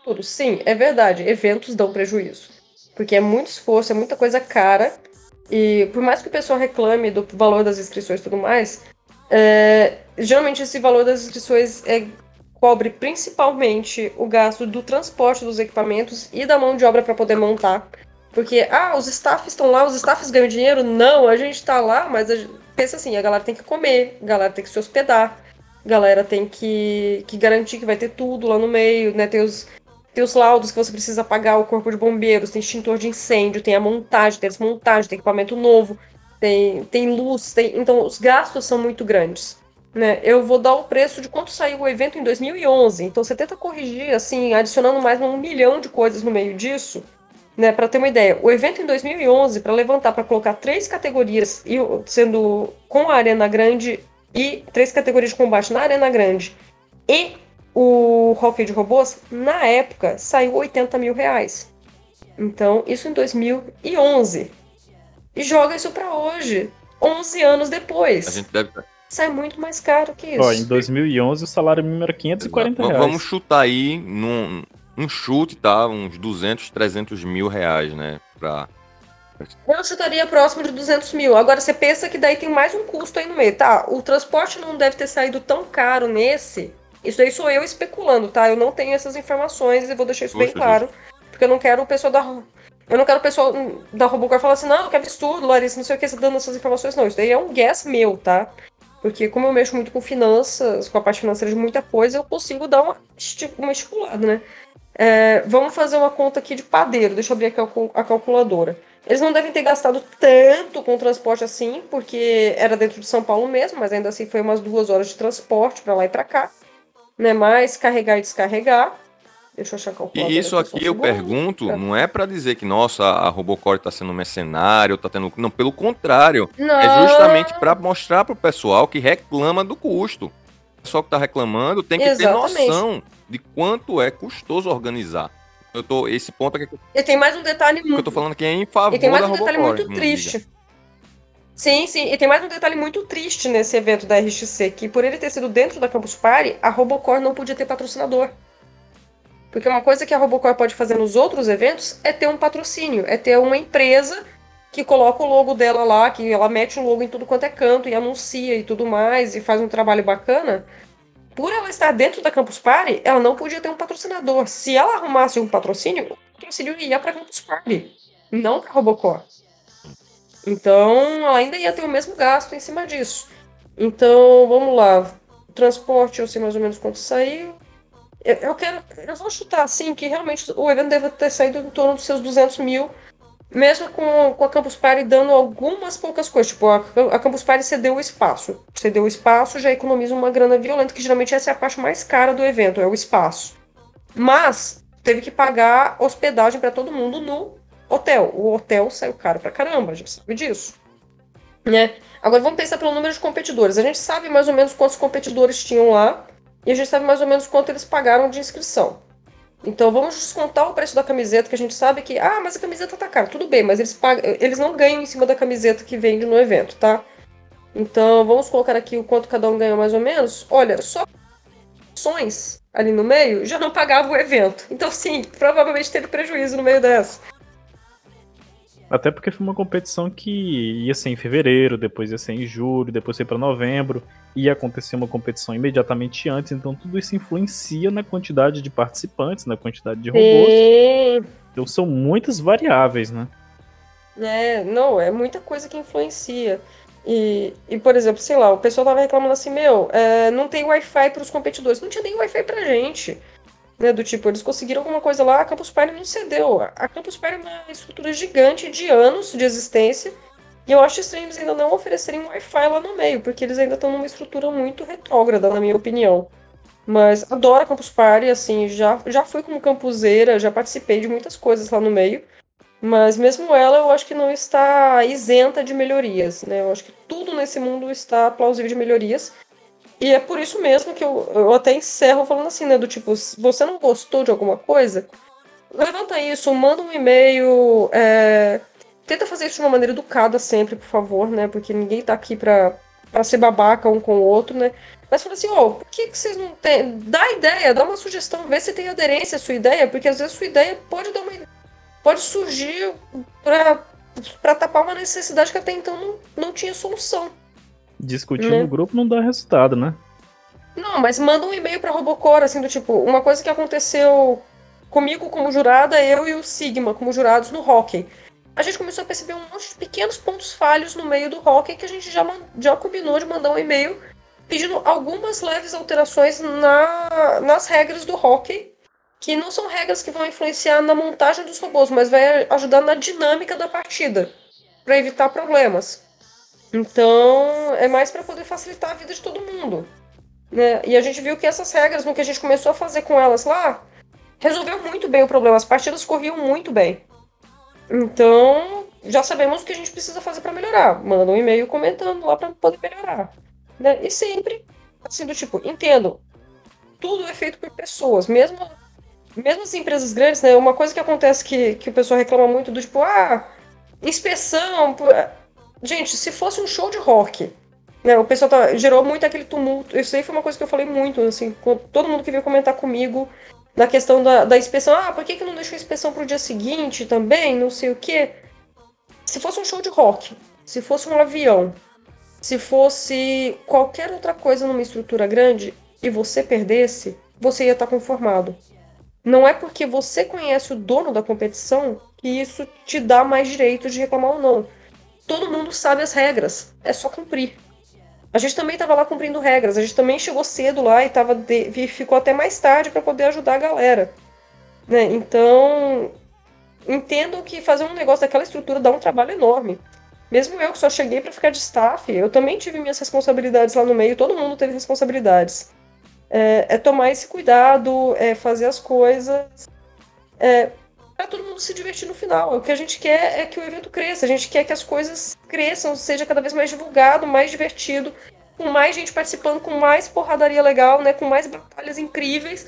[SPEAKER 3] Tudo, sim, é verdade. Eventos dão prejuízo. Porque é muito esforço, é muita coisa cara e por mais que o pessoal reclame do valor das inscrições e tudo mais, é, geralmente esse valor das inscrições é, cobre principalmente o gasto do transporte dos equipamentos e da mão de obra para poder montar. Porque, ah, os staffs estão lá, os staffs ganham dinheiro? Não, a gente está lá, mas gente, pensa assim, a galera tem que comer, a galera tem que se hospedar, a galera tem que, que garantir que vai ter tudo lá no meio, né? Tem os, tem os laudos que você precisa pagar o corpo de bombeiros, tem extintor de incêndio, tem a montagem, tem a desmontagem, tem equipamento novo, tem, tem luz, tem... então os gastos são muito grandes. Né? Eu vou dar o preço de quanto saiu o evento em 2011, então você tenta corrigir, assim, adicionando mais um milhão de coisas no meio disso, né, para ter uma ideia, o evento em 2011, para levantar, para colocar três categorias, sendo com a Arena Grande e três categorias de combate na Arena Grande e o Hockey de Robôs, na época, saiu 80 mil reais. Então, isso em 2011. E joga isso para hoje, 11 anos depois.
[SPEAKER 2] A gente deve...
[SPEAKER 3] Sai muito mais caro que isso.
[SPEAKER 1] Ó, em 2011 o salário mínimo era 540 reais.
[SPEAKER 2] Vamos chutar aí num, um chute, tá? Uns 200, 300 mil reais, né? Pra...
[SPEAKER 3] Eu chutaria próximo de 200 mil. Agora você pensa que daí tem mais um custo aí no meio. Tá, o transporte não deve ter saído tão caro nesse isso aí sou eu especulando, tá? Eu não tenho essas informações e vou deixar isso bem claro. Porque eu não quero o pessoal da. Eu não quero o pessoal da Robocore falar assim, não, que absurdo, Larissa, não sei o que, você dando essas informações, não. Isso daí é um guess meu, tá? Porque como eu mexo muito com finanças, com a parte financeira de muita coisa, eu consigo dar uma, uma estipulada, né? É, vamos fazer uma conta aqui de padeiro. Deixa eu abrir aqui a calculadora. Eles não devem ter gastado tanto com transporte assim, porque era dentro de São Paulo mesmo, mas ainda assim foi umas duas horas de transporte para lá e para cá né? Mais carregar e descarregar. Deixa eu achar calculadora.
[SPEAKER 2] E isso aqui eu pergunto, é. não é para dizer que, nossa, a Robocore está sendo mercenário, está tendo. Não, pelo contrário. Não. É justamente para mostrar para o pessoal que reclama do custo. O pessoal que está reclamando tem que Exatamente. ter noção de quanto é custoso organizar. Eu tô, esse ponto aqui.
[SPEAKER 3] E tem mais um detalhe
[SPEAKER 2] muito. eu tô falando aqui é em favor
[SPEAKER 3] e tem mais um detalhe muito triste. Sim, sim. E tem mais um detalhe muito triste nesse evento da RXC, que por ele ter sido dentro da Campus Party, a Robocore não podia ter patrocinador. Porque uma coisa que a Robocore pode fazer nos outros eventos é ter um patrocínio, é ter uma empresa que coloca o logo dela lá, que ela mete o logo em tudo quanto é canto e anuncia e tudo mais e faz um trabalho bacana. Por ela estar dentro da Campus Party, ela não podia ter um patrocinador. Se ela arrumasse um patrocínio, o patrocínio ia para Campus Party, não para Robocore. Então, ela ainda ia ter o mesmo gasto em cima disso. Então, vamos lá. Transporte, eu sei mais ou menos quanto saiu. Eu, quero. Eu vou chutar assim que realmente o evento deve ter saído em torno dos seus 200 mil. Mesmo com, com a Campus Party dando algumas poucas coisas. Tipo, a, a Campus Party cedeu o espaço. Cedeu o espaço, já economiza uma grana violenta, que geralmente essa é a parte mais cara do evento, é o espaço. Mas teve que pagar hospedagem para todo mundo no hotel. O hotel saiu caro pra caramba, a gente sabe disso. Né? Agora vamos pensar pelo número de competidores. A gente sabe mais ou menos quantos competidores tinham lá e a gente sabe mais ou menos quanto eles pagaram de inscrição. Então vamos descontar o preço da camiseta, que a gente sabe que, ah, mas a camiseta tá cara. Tudo bem, mas eles, pagam, eles não ganham em cima da camiseta que vende no evento, tá? Então vamos colocar aqui o quanto cada um ganhou mais ou menos. Olha, só, competições ali no meio, já não pagava o evento. Então, sim, provavelmente teve prejuízo no meio dessa.
[SPEAKER 1] Até porque foi uma competição que ia ser em fevereiro, depois ia ser em julho, depois ia para novembro, ia acontecer uma competição imediatamente antes, então tudo isso influencia na quantidade de participantes, na quantidade de robôs. Sim. Então são muitas variáveis, né?
[SPEAKER 3] É, não, é muita coisa que influencia. E, e por exemplo, sei lá, o pessoal tava reclamando assim, meu, é, não tem Wi-Fi para os competidores. Não tinha nem Wi-Fi pra gente. Né, do tipo, eles conseguiram alguma coisa lá, a Campus Party não cedeu. A Campus Party é uma estrutura gigante de anos de existência. E eu acho estranho eles ainda não oferecerem Wi-Fi lá no meio, porque eles ainda estão numa estrutura muito retrógrada, na minha opinião. Mas adoro a Campus Party, assim, já, já fui como campuseira, já participei de muitas coisas lá no meio. Mas mesmo ela, eu acho que não está isenta de melhorias, né? Eu acho que tudo nesse mundo está plausível de melhorias. E é por isso mesmo que eu, eu até encerro falando assim, né? Do tipo, você não gostou de alguma coisa, levanta isso, manda um e-mail, é... tenta fazer isso de uma maneira educada sempre, por favor, né? Porque ninguém tá aqui pra, pra ser babaca um com o outro, né? Mas fala assim, ó, oh, por que, que vocês não têm. Dá ideia, dá uma sugestão, vê se tem aderência à sua ideia, porque às vezes sua ideia pode dar uma pode surgir para tapar uma necessidade que até então não, não tinha solução.
[SPEAKER 1] Discutir né? no grupo não dá resultado, né?
[SPEAKER 3] Não, mas manda um e-mail pra Robocor, assim, do tipo, uma coisa que aconteceu comigo como jurada, eu e o Sigma como jurados no hockey. A gente começou a perceber um monte de pequenos pontos falhos no meio do hockey que a gente já, já combinou de mandar um e-mail pedindo algumas leves alterações na, nas regras do hockey que não são regras que vão influenciar na montagem dos robôs, mas vai ajudar na dinâmica da partida, para evitar problemas. Então, é mais para poder facilitar a vida de todo mundo. Né? E a gente viu que essas regras, no que a gente começou a fazer com elas lá, resolveu muito bem o problema. As partidas corriam muito bem. Então, já sabemos o que a gente precisa fazer para melhorar. Manda um e-mail comentando lá para poder melhorar. Né? E sempre, assim, do tipo, entendo. Tudo é feito por pessoas, mesmo mesmo as empresas grandes, né, uma coisa que acontece que, que o pessoal reclama muito do tipo, ah, inspeção. Gente, se fosse um show de rock, né, o pessoal tá, gerou muito aquele tumulto. Isso aí foi uma coisa que eu falei muito, assim, todo mundo que veio comentar comigo na questão da, da inspeção. Ah, por que, que não deixou a inspeção pro dia seguinte também? Não sei o quê. Se fosse um show de rock, se fosse um avião, se fosse qualquer outra coisa numa estrutura grande e você perdesse, você ia estar conformado. Não é porque você conhece o dono da competição que isso te dá mais direito de reclamar ou não. Todo mundo sabe as regras, é só cumprir. A gente também estava lá cumprindo regras, a gente também chegou cedo lá e tava de... ficou até mais tarde para poder ajudar a galera. Né? Então, entendo que fazer um negócio daquela estrutura dá um trabalho enorme. Mesmo eu que só cheguei para ficar de staff, eu também tive minhas responsabilidades lá no meio, todo mundo teve responsabilidades é, é tomar esse cuidado, é fazer as coisas é, para todo mundo se divertir no final. O que a gente quer é que o evento cresça, a gente quer que as coisas cresçam, seja cada vez mais divulgado, mais divertido, com mais gente participando, com mais porradaria legal, né, com mais batalhas incríveis.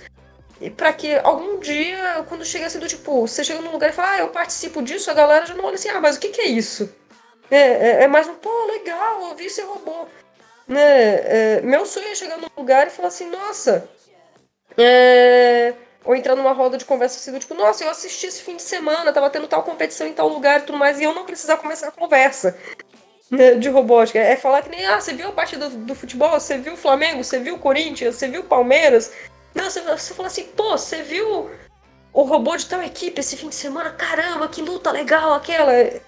[SPEAKER 3] E para que algum dia, quando chega assim do tipo, você chega num lugar e fala, ah, eu participo disso, a galera já não olha assim, ah, mas o que, que é isso? É, é, é mais um, pô, legal, ouvi esse robô né? É, meu sonho é chegar num lugar e falar assim, nossa. É... Ou entrar numa roda de conversa assim, tipo, nossa, eu assisti esse fim de semana, tava tendo tal competição em tal lugar e tudo mais, e eu não precisar começar a conversa né, de robótica. É falar que nem, ah, você viu a partida do, do futebol, você viu o Flamengo, você viu o Corinthians, você viu o Palmeiras. Não, você, você fala assim, pô, você viu o robô de tal equipe esse fim de semana? Caramba, que luta legal aquela. É,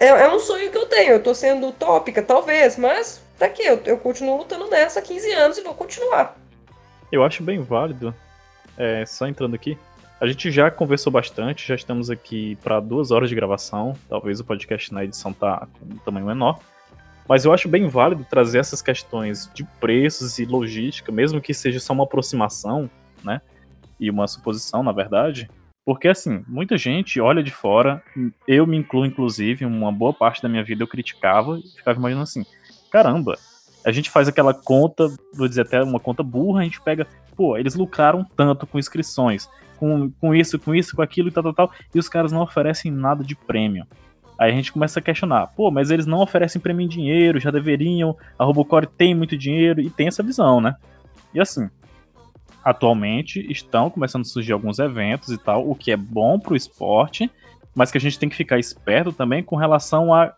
[SPEAKER 3] é um sonho que eu tenho. Eu tô sendo utópica, talvez, mas tá aqui, eu, eu continuo lutando nessa há 15 anos e vou continuar.
[SPEAKER 1] Eu acho bem válido, é, só entrando aqui, a gente já conversou bastante, já estamos aqui para duas horas de gravação, talvez o podcast na edição tá com um tamanho menor, mas eu acho bem válido trazer essas questões de preços e logística, mesmo que seja só uma aproximação, né, e uma suposição, na verdade, porque assim, muita gente olha de fora, eu me incluo inclusive, uma boa parte da minha vida eu criticava e ficava imaginando assim, caramba, a gente faz aquela conta, vou dizer até uma conta burra, a gente pega, pô, eles lucraram tanto com inscrições, com, com isso, com isso, com aquilo e tal, tal, tal, e os caras não oferecem nada de prêmio. Aí a gente começa a questionar, pô, mas eles não oferecem prêmio em dinheiro, já deveriam, a Robocore tem muito dinheiro, e tem essa visão, né? E assim, atualmente estão começando a surgir alguns eventos e tal, o que é bom para o esporte, mas que a gente tem que ficar esperto também com relação à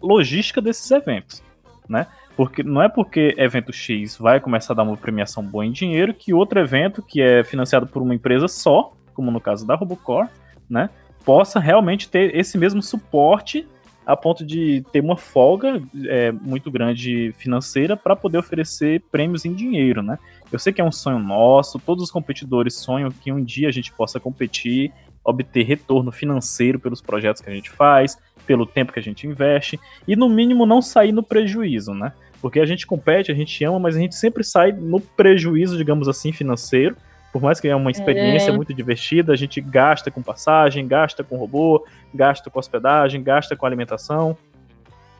[SPEAKER 1] logística desses eventos, né? Porque não é porque evento X vai começar a dar uma premiação boa em dinheiro que outro evento que é financiado por uma empresa só, como no caso da Robocore, né, possa realmente ter esse mesmo suporte a ponto de ter uma folga é, muito grande financeira para poder oferecer prêmios em dinheiro, né? Eu sei que é um sonho nosso, todos os competidores sonham que um dia a gente possa competir, obter retorno financeiro pelos projetos que a gente faz, pelo tempo que a gente investe, e no mínimo não sair no prejuízo, né? Porque a gente compete, a gente ama, mas a gente sempre sai no prejuízo, digamos assim, financeiro. Por mais que é uma experiência é. muito divertida, a gente gasta com passagem, gasta com robô, gasta com hospedagem, gasta com alimentação.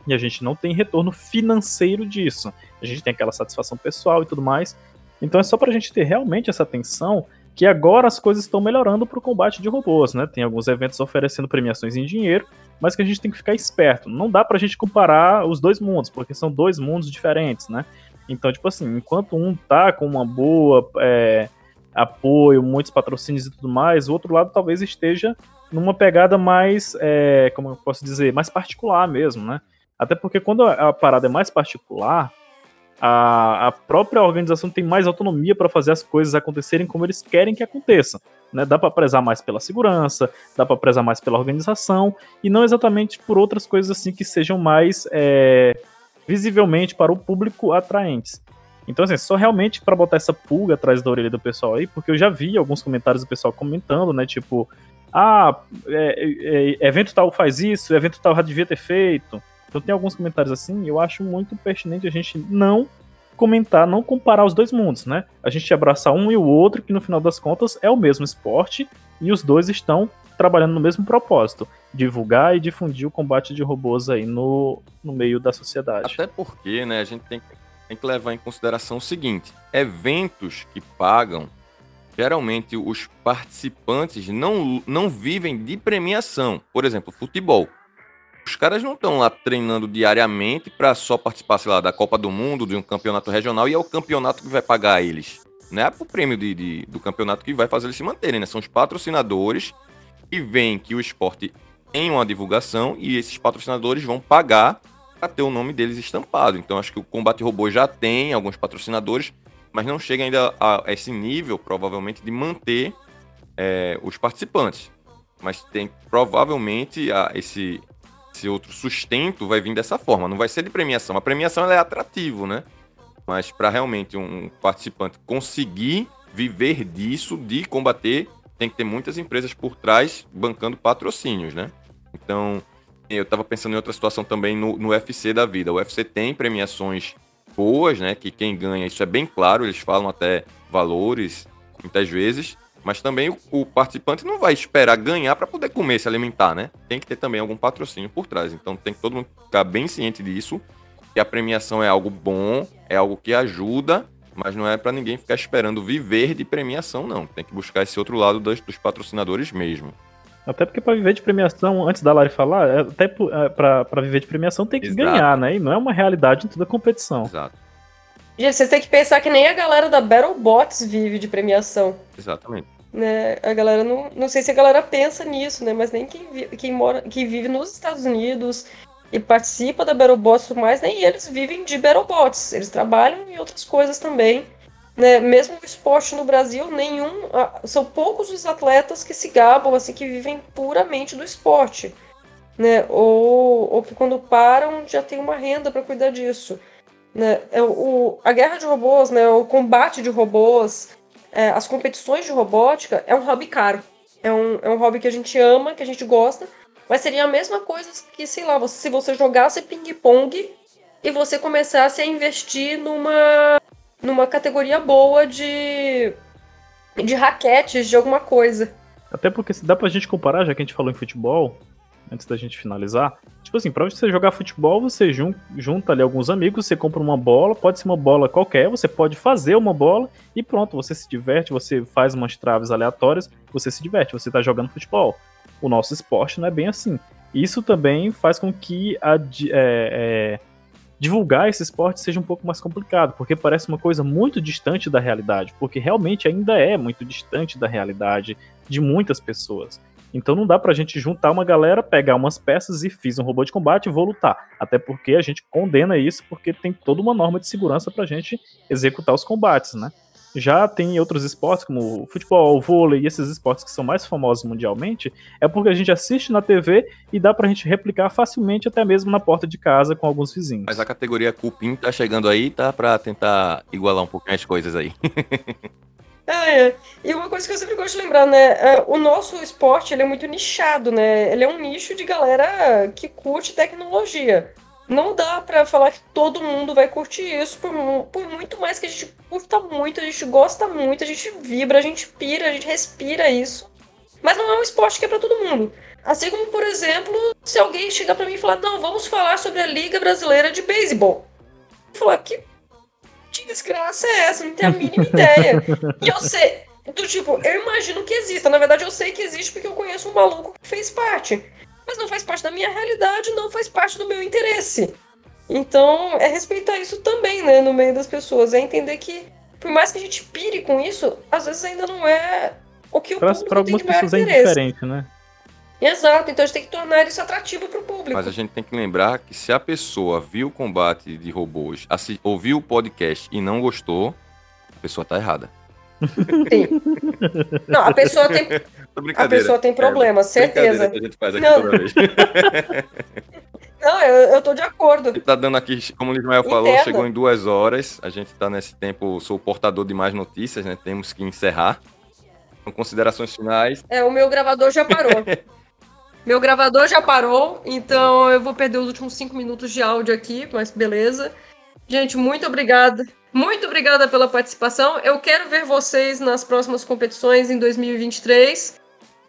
[SPEAKER 1] E a gente não tem retorno financeiro disso. A gente tem aquela satisfação pessoal e tudo mais. Então é só pra gente ter realmente essa atenção que agora as coisas estão melhorando para o combate de robôs, né? Tem alguns eventos oferecendo premiações em dinheiro, mas que a gente tem que ficar esperto. Não dá para a gente comparar os dois mundos, porque são dois mundos diferentes, né? Então, tipo assim, enquanto um tá com uma boa é, apoio, muitos patrocínios e tudo mais, o outro lado talvez esteja numa pegada mais, é, como eu posso dizer, mais particular mesmo, né? Até porque quando a parada é mais particular, a, a própria organização tem mais autonomia para fazer as coisas acontecerem como eles querem que aconteça. Né? Dá para prezar mais pela segurança, dá para prezar mais pela organização, e não exatamente por outras coisas assim que sejam mais é, visivelmente para o público atraentes. Então, assim, só realmente para botar essa pulga atrás da orelha do pessoal aí, porque eu já vi alguns comentários do pessoal comentando, né? Tipo, ah, é, é, evento tal faz isso, evento tal já devia ter feito. Então tem alguns comentários assim, eu acho muito pertinente a gente não comentar, não comparar os dois mundos, né? A gente abraçar um e o outro, que no final das contas é o mesmo esporte e os dois estão trabalhando no mesmo propósito, divulgar e difundir o combate de robôs aí no, no meio da sociedade.
[SPEAKER 2] Até porque, né, a gente tem, tem que levar em consideração o seguinte, eventos que pagam, geralmente os participantes não, não vivem de premiação. Por exemplo, futebol. Os caras não estão lá treinando diariamente para só participar, sei lá, da Copa do Mundo, de um campeonato regional, e é o campeonato que vai pagar eles. Não é o prêmio de, de, do campeonato que vai fazer eles se manterem, né? São os patrocinadores que veem que o esporte tem uma divulgação e esses patrocinadores vão pagar para ter o nome deles estampado. Então acho que o Combate Robô já tem alguns patrocinadores, mas não chega ainda a esse nível, provavelmente, de manter é, os participantes. Mas tem provavelmente a, esse, esse outro sustento vai vir dessa forma. Não vai ser de premiação. A premiação é atrativo, né? Mas para realmente um participante conseguir viver disso, de combater, tem que ter muitas empresas por trás bancando patrocínios, né? Então, eu estava pensando em outra situação também no, no UFC da vida. O UFC tem premiações boas, né? Que quem ganha, isso é bem claro, eles falam até valores muitas vezes. Mas também o, o participante não vai esperar ganhar para poder comer, se alimentar, né? Tem que ter também algum patrocínio por trás. Então tem que todo mundo ficar bem ciente disso, que a premiação é algo bom, é algo que ajuda, mas não é para ninguém ficar esperando viver de premiação, não. Tem que buscar esse outro lado dos, dos patrocinadores mesmo.
[SPEAKER 1] Até porque para viver de premiação, antes da Lari falar, é, até é, para viver de premiação tem que Exato. ganhar, né? E não é uma realidade em toda competição.
[SPEAKER 2] Exato.
[SPEAKER 3] Gente, vocês têm que pensar que nem a galera da BattleBots vive de premiação.
[SPEAKER 2] Exatamente.
[SPEAKER 3] Né? A galera não. Não sei se a galera pensa nisso, né? Mas nem quem, vi, quem, mora, quem vive nos Estados Unidos e participa da BattleBots e mais, nem eles vivem de BattleBots. Eles trabalham em outras coisas também. Né? Mesmo o esporte no Brasil, nenhum. São poucos os atletas que se gabam, assim, que vivem puramente do esporte. Né? Ou, ou que quando param já tem uma renda para cuidar disso. Né? É o, a guerra de robôs, né? o combate de robôs, é, as competições de robótica é um hobby caro. É um, é um hobby que a gente ama, que a gente gosta, mas seria a mesma coisa que, sei lá, se você jogasse ping-pong e você começasse a investir numa, numa categoria boa de, de raquetes, de alguma coisa.
[SPEAKER 1] Até porque se dá pra gente comparar, já que a gente falou em futebol, antes da gente finalizar. Tipo assim, pra você jogar futebol, você jun junta ali alguns amigos, você compra uma bola, pode ser uma bola qualquer, você pode fazer uma bola e pronto, você se diverte, você faz umas traves aleatórias, você se diverte, você tá jogando futebol. O nosso esporte não é bem assim. Isso também faz com que a, é, é, divulgar esse esporte seja um pouco mais complicado, porque parece uma coisa muito distante da realidade, porque realmente ainda é muito distante da realidade de muitas pessoas. Então não dá pra gente juntar uma galera, pegar umas peças e fiz um robô de combate e vou lutar. Até porque a gente condena isso porque tem toda uma norma de segurança pra gente executar os combates, né? Já tem outros esportes, como futebol, vôlei e esses esportes que são mais famosos mundialmente, é porque a gente assiste na TV e dá pra gente replicar facilmente até mesmo na porta de casa com alguns vizinhos.
[SPEAKER 2] Mas a categoria Cupim tá chegando aí, tá pra tentar igualar um pouquinho as coisas aí.
[SPEAKER 3] É, é. E uma coisa que eu sempre gosto de lembrar, né? É, o nosso esporte ele é muito nichado, né? Ele é um nicho de galera que curte tecnologia. Não dá para falar que todo mundo vai curtir isso, por, por muito mais que a gente curta muito, a gente gosta muito, a gente vibra, a gente pira, a gente respira isso. Mas não é um esporte que é para todo mundo. Assim como, por exemplo, se alguém chegar para mim e falar: Não, vamos falar sobre a Liga Brasileira de Beisebol. Falar: Que que desgraça é essa? Não tenho a mínima ideia. E eu sei. Do tipo, eu imagino que exista. Na verdade, eu sei que existe porque eu conheço um maluco que fez parte. Mas não faz parte da minha realidade, não faz parte do meu interesse. Então, é respeitar isso também, né, no meio das pessoas. É entender que, por mais que a gente pire com isso, às vezes ainda não é o que o pra, público
[SPEAKER 1] pra
[SPEAKER 3] tem
[SPEAKER 1] de maior interesse. É indiferente, né?
[SPEAKER 3] Exato, então a gente tem que tornar isso atrativo para o público.
[SPEAKER 2] Mas a gente tem que lembrar que se a pessoa viu o combate de robôs, ouviu o podcast e não gostou, a pessoa tá errada.
[SPEAKER 3] Sim. Não, a pessoa tem. A pessoa tem problema, é, certeza.
[SPEAKER 2] Que a gente faz aqui não. toda vez.
[SPEAKER 3] Não, eu, eu tô de acordo. A
[SPEAKER 2] gente tá dando aqui, como o Ismael falou, chegou em duas horas. A gente tá nesse tempo, sou portador de mais notícias, né? Temos que encerrar. Com considerações finais.
[SPEAKER 3] É, o meu gravador já parou. Meu gravador já parou, então eu vou perder os últimos cinco minutos de áudio aqui, mas beleza. Gente, muito obrigada. Muito obrigada pela participação. Eu quero ver vocês nas próximas competições em 2023.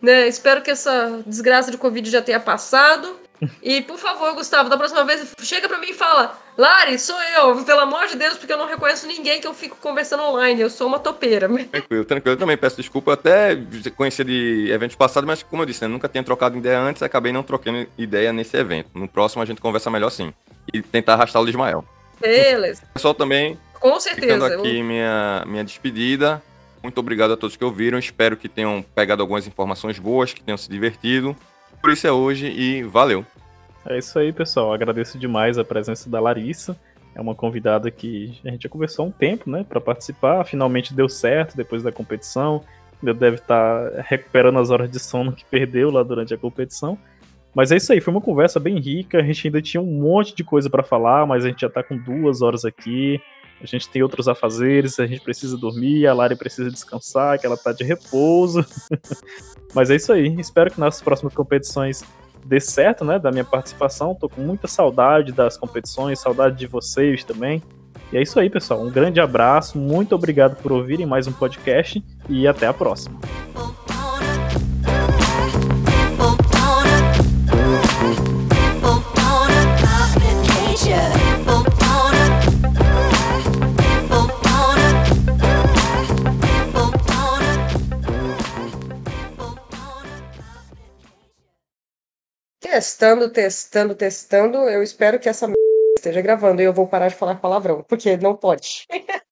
[SPEAKER 3] Né? Espero que essa desgraça de Covid já tenha passado. E, por favor, Gustavo, da próxima vez, chega pra mim e fala: Lari, sou eu, pelo amor de Deus, porque eu não reconheço ninguém que eu fico conversando online. Eu sou uma topeira.
[SPEAKER 2] Tranquilo, tranquilo. Eu também peço desculpa. Eu até conhecia de eventos passados, mas, como eu disse, eu nunca tinha trocado ideia antes, acabei não trocando ideia nesse evento. No próximo a gente conversa melhor sim. E tentar arrastar o Ismael.
[SPEAKER 3] Beleza.
[SPEAKER 2] Pessoal, também.
[SPEAKER 3] Com certeza.
[SPEAKER 2] Ficando aqui eu... minha, minha despedida. Muito obrigado a todos que ouviram. Espero que tenham pegado algumas informações boas, que tenham se divertido. Por isso é hoje e valeu.
[SPEAKER 1] É isso aí, pessoal. Agradeço demais a presença da Larissa. É uma convidada que a gente já conversou há um tempo, né, para participar. Finalmente deu certo depois da competição. Ainda deve estar tá recuperando as horas de sono que perdeu lá durante a competição. Mas é isso aí, foi uma conversa bem rica. A gente ainda tinha um monte de coisa para falar, mas a gente já tá com duas horas aqui. A gente tem outros afazeres, a gente precisa dormir, a Lari precisa descansar, que ela tá de repouso. mas é isso aí. Espero que nas próximas competições dê certo, né, da minha participação. Tô com muita saudade das competições, saudade de vocês também. E é isso aí, pessoal. Um grande abraço, muito obrigado por ouvirem mais um podcast e até a próxima.
[SPEAKER 3] Testando, testando, testando. Eu espero que essa esteja gravando e eu vou parar de falar palavrão, porque não pode.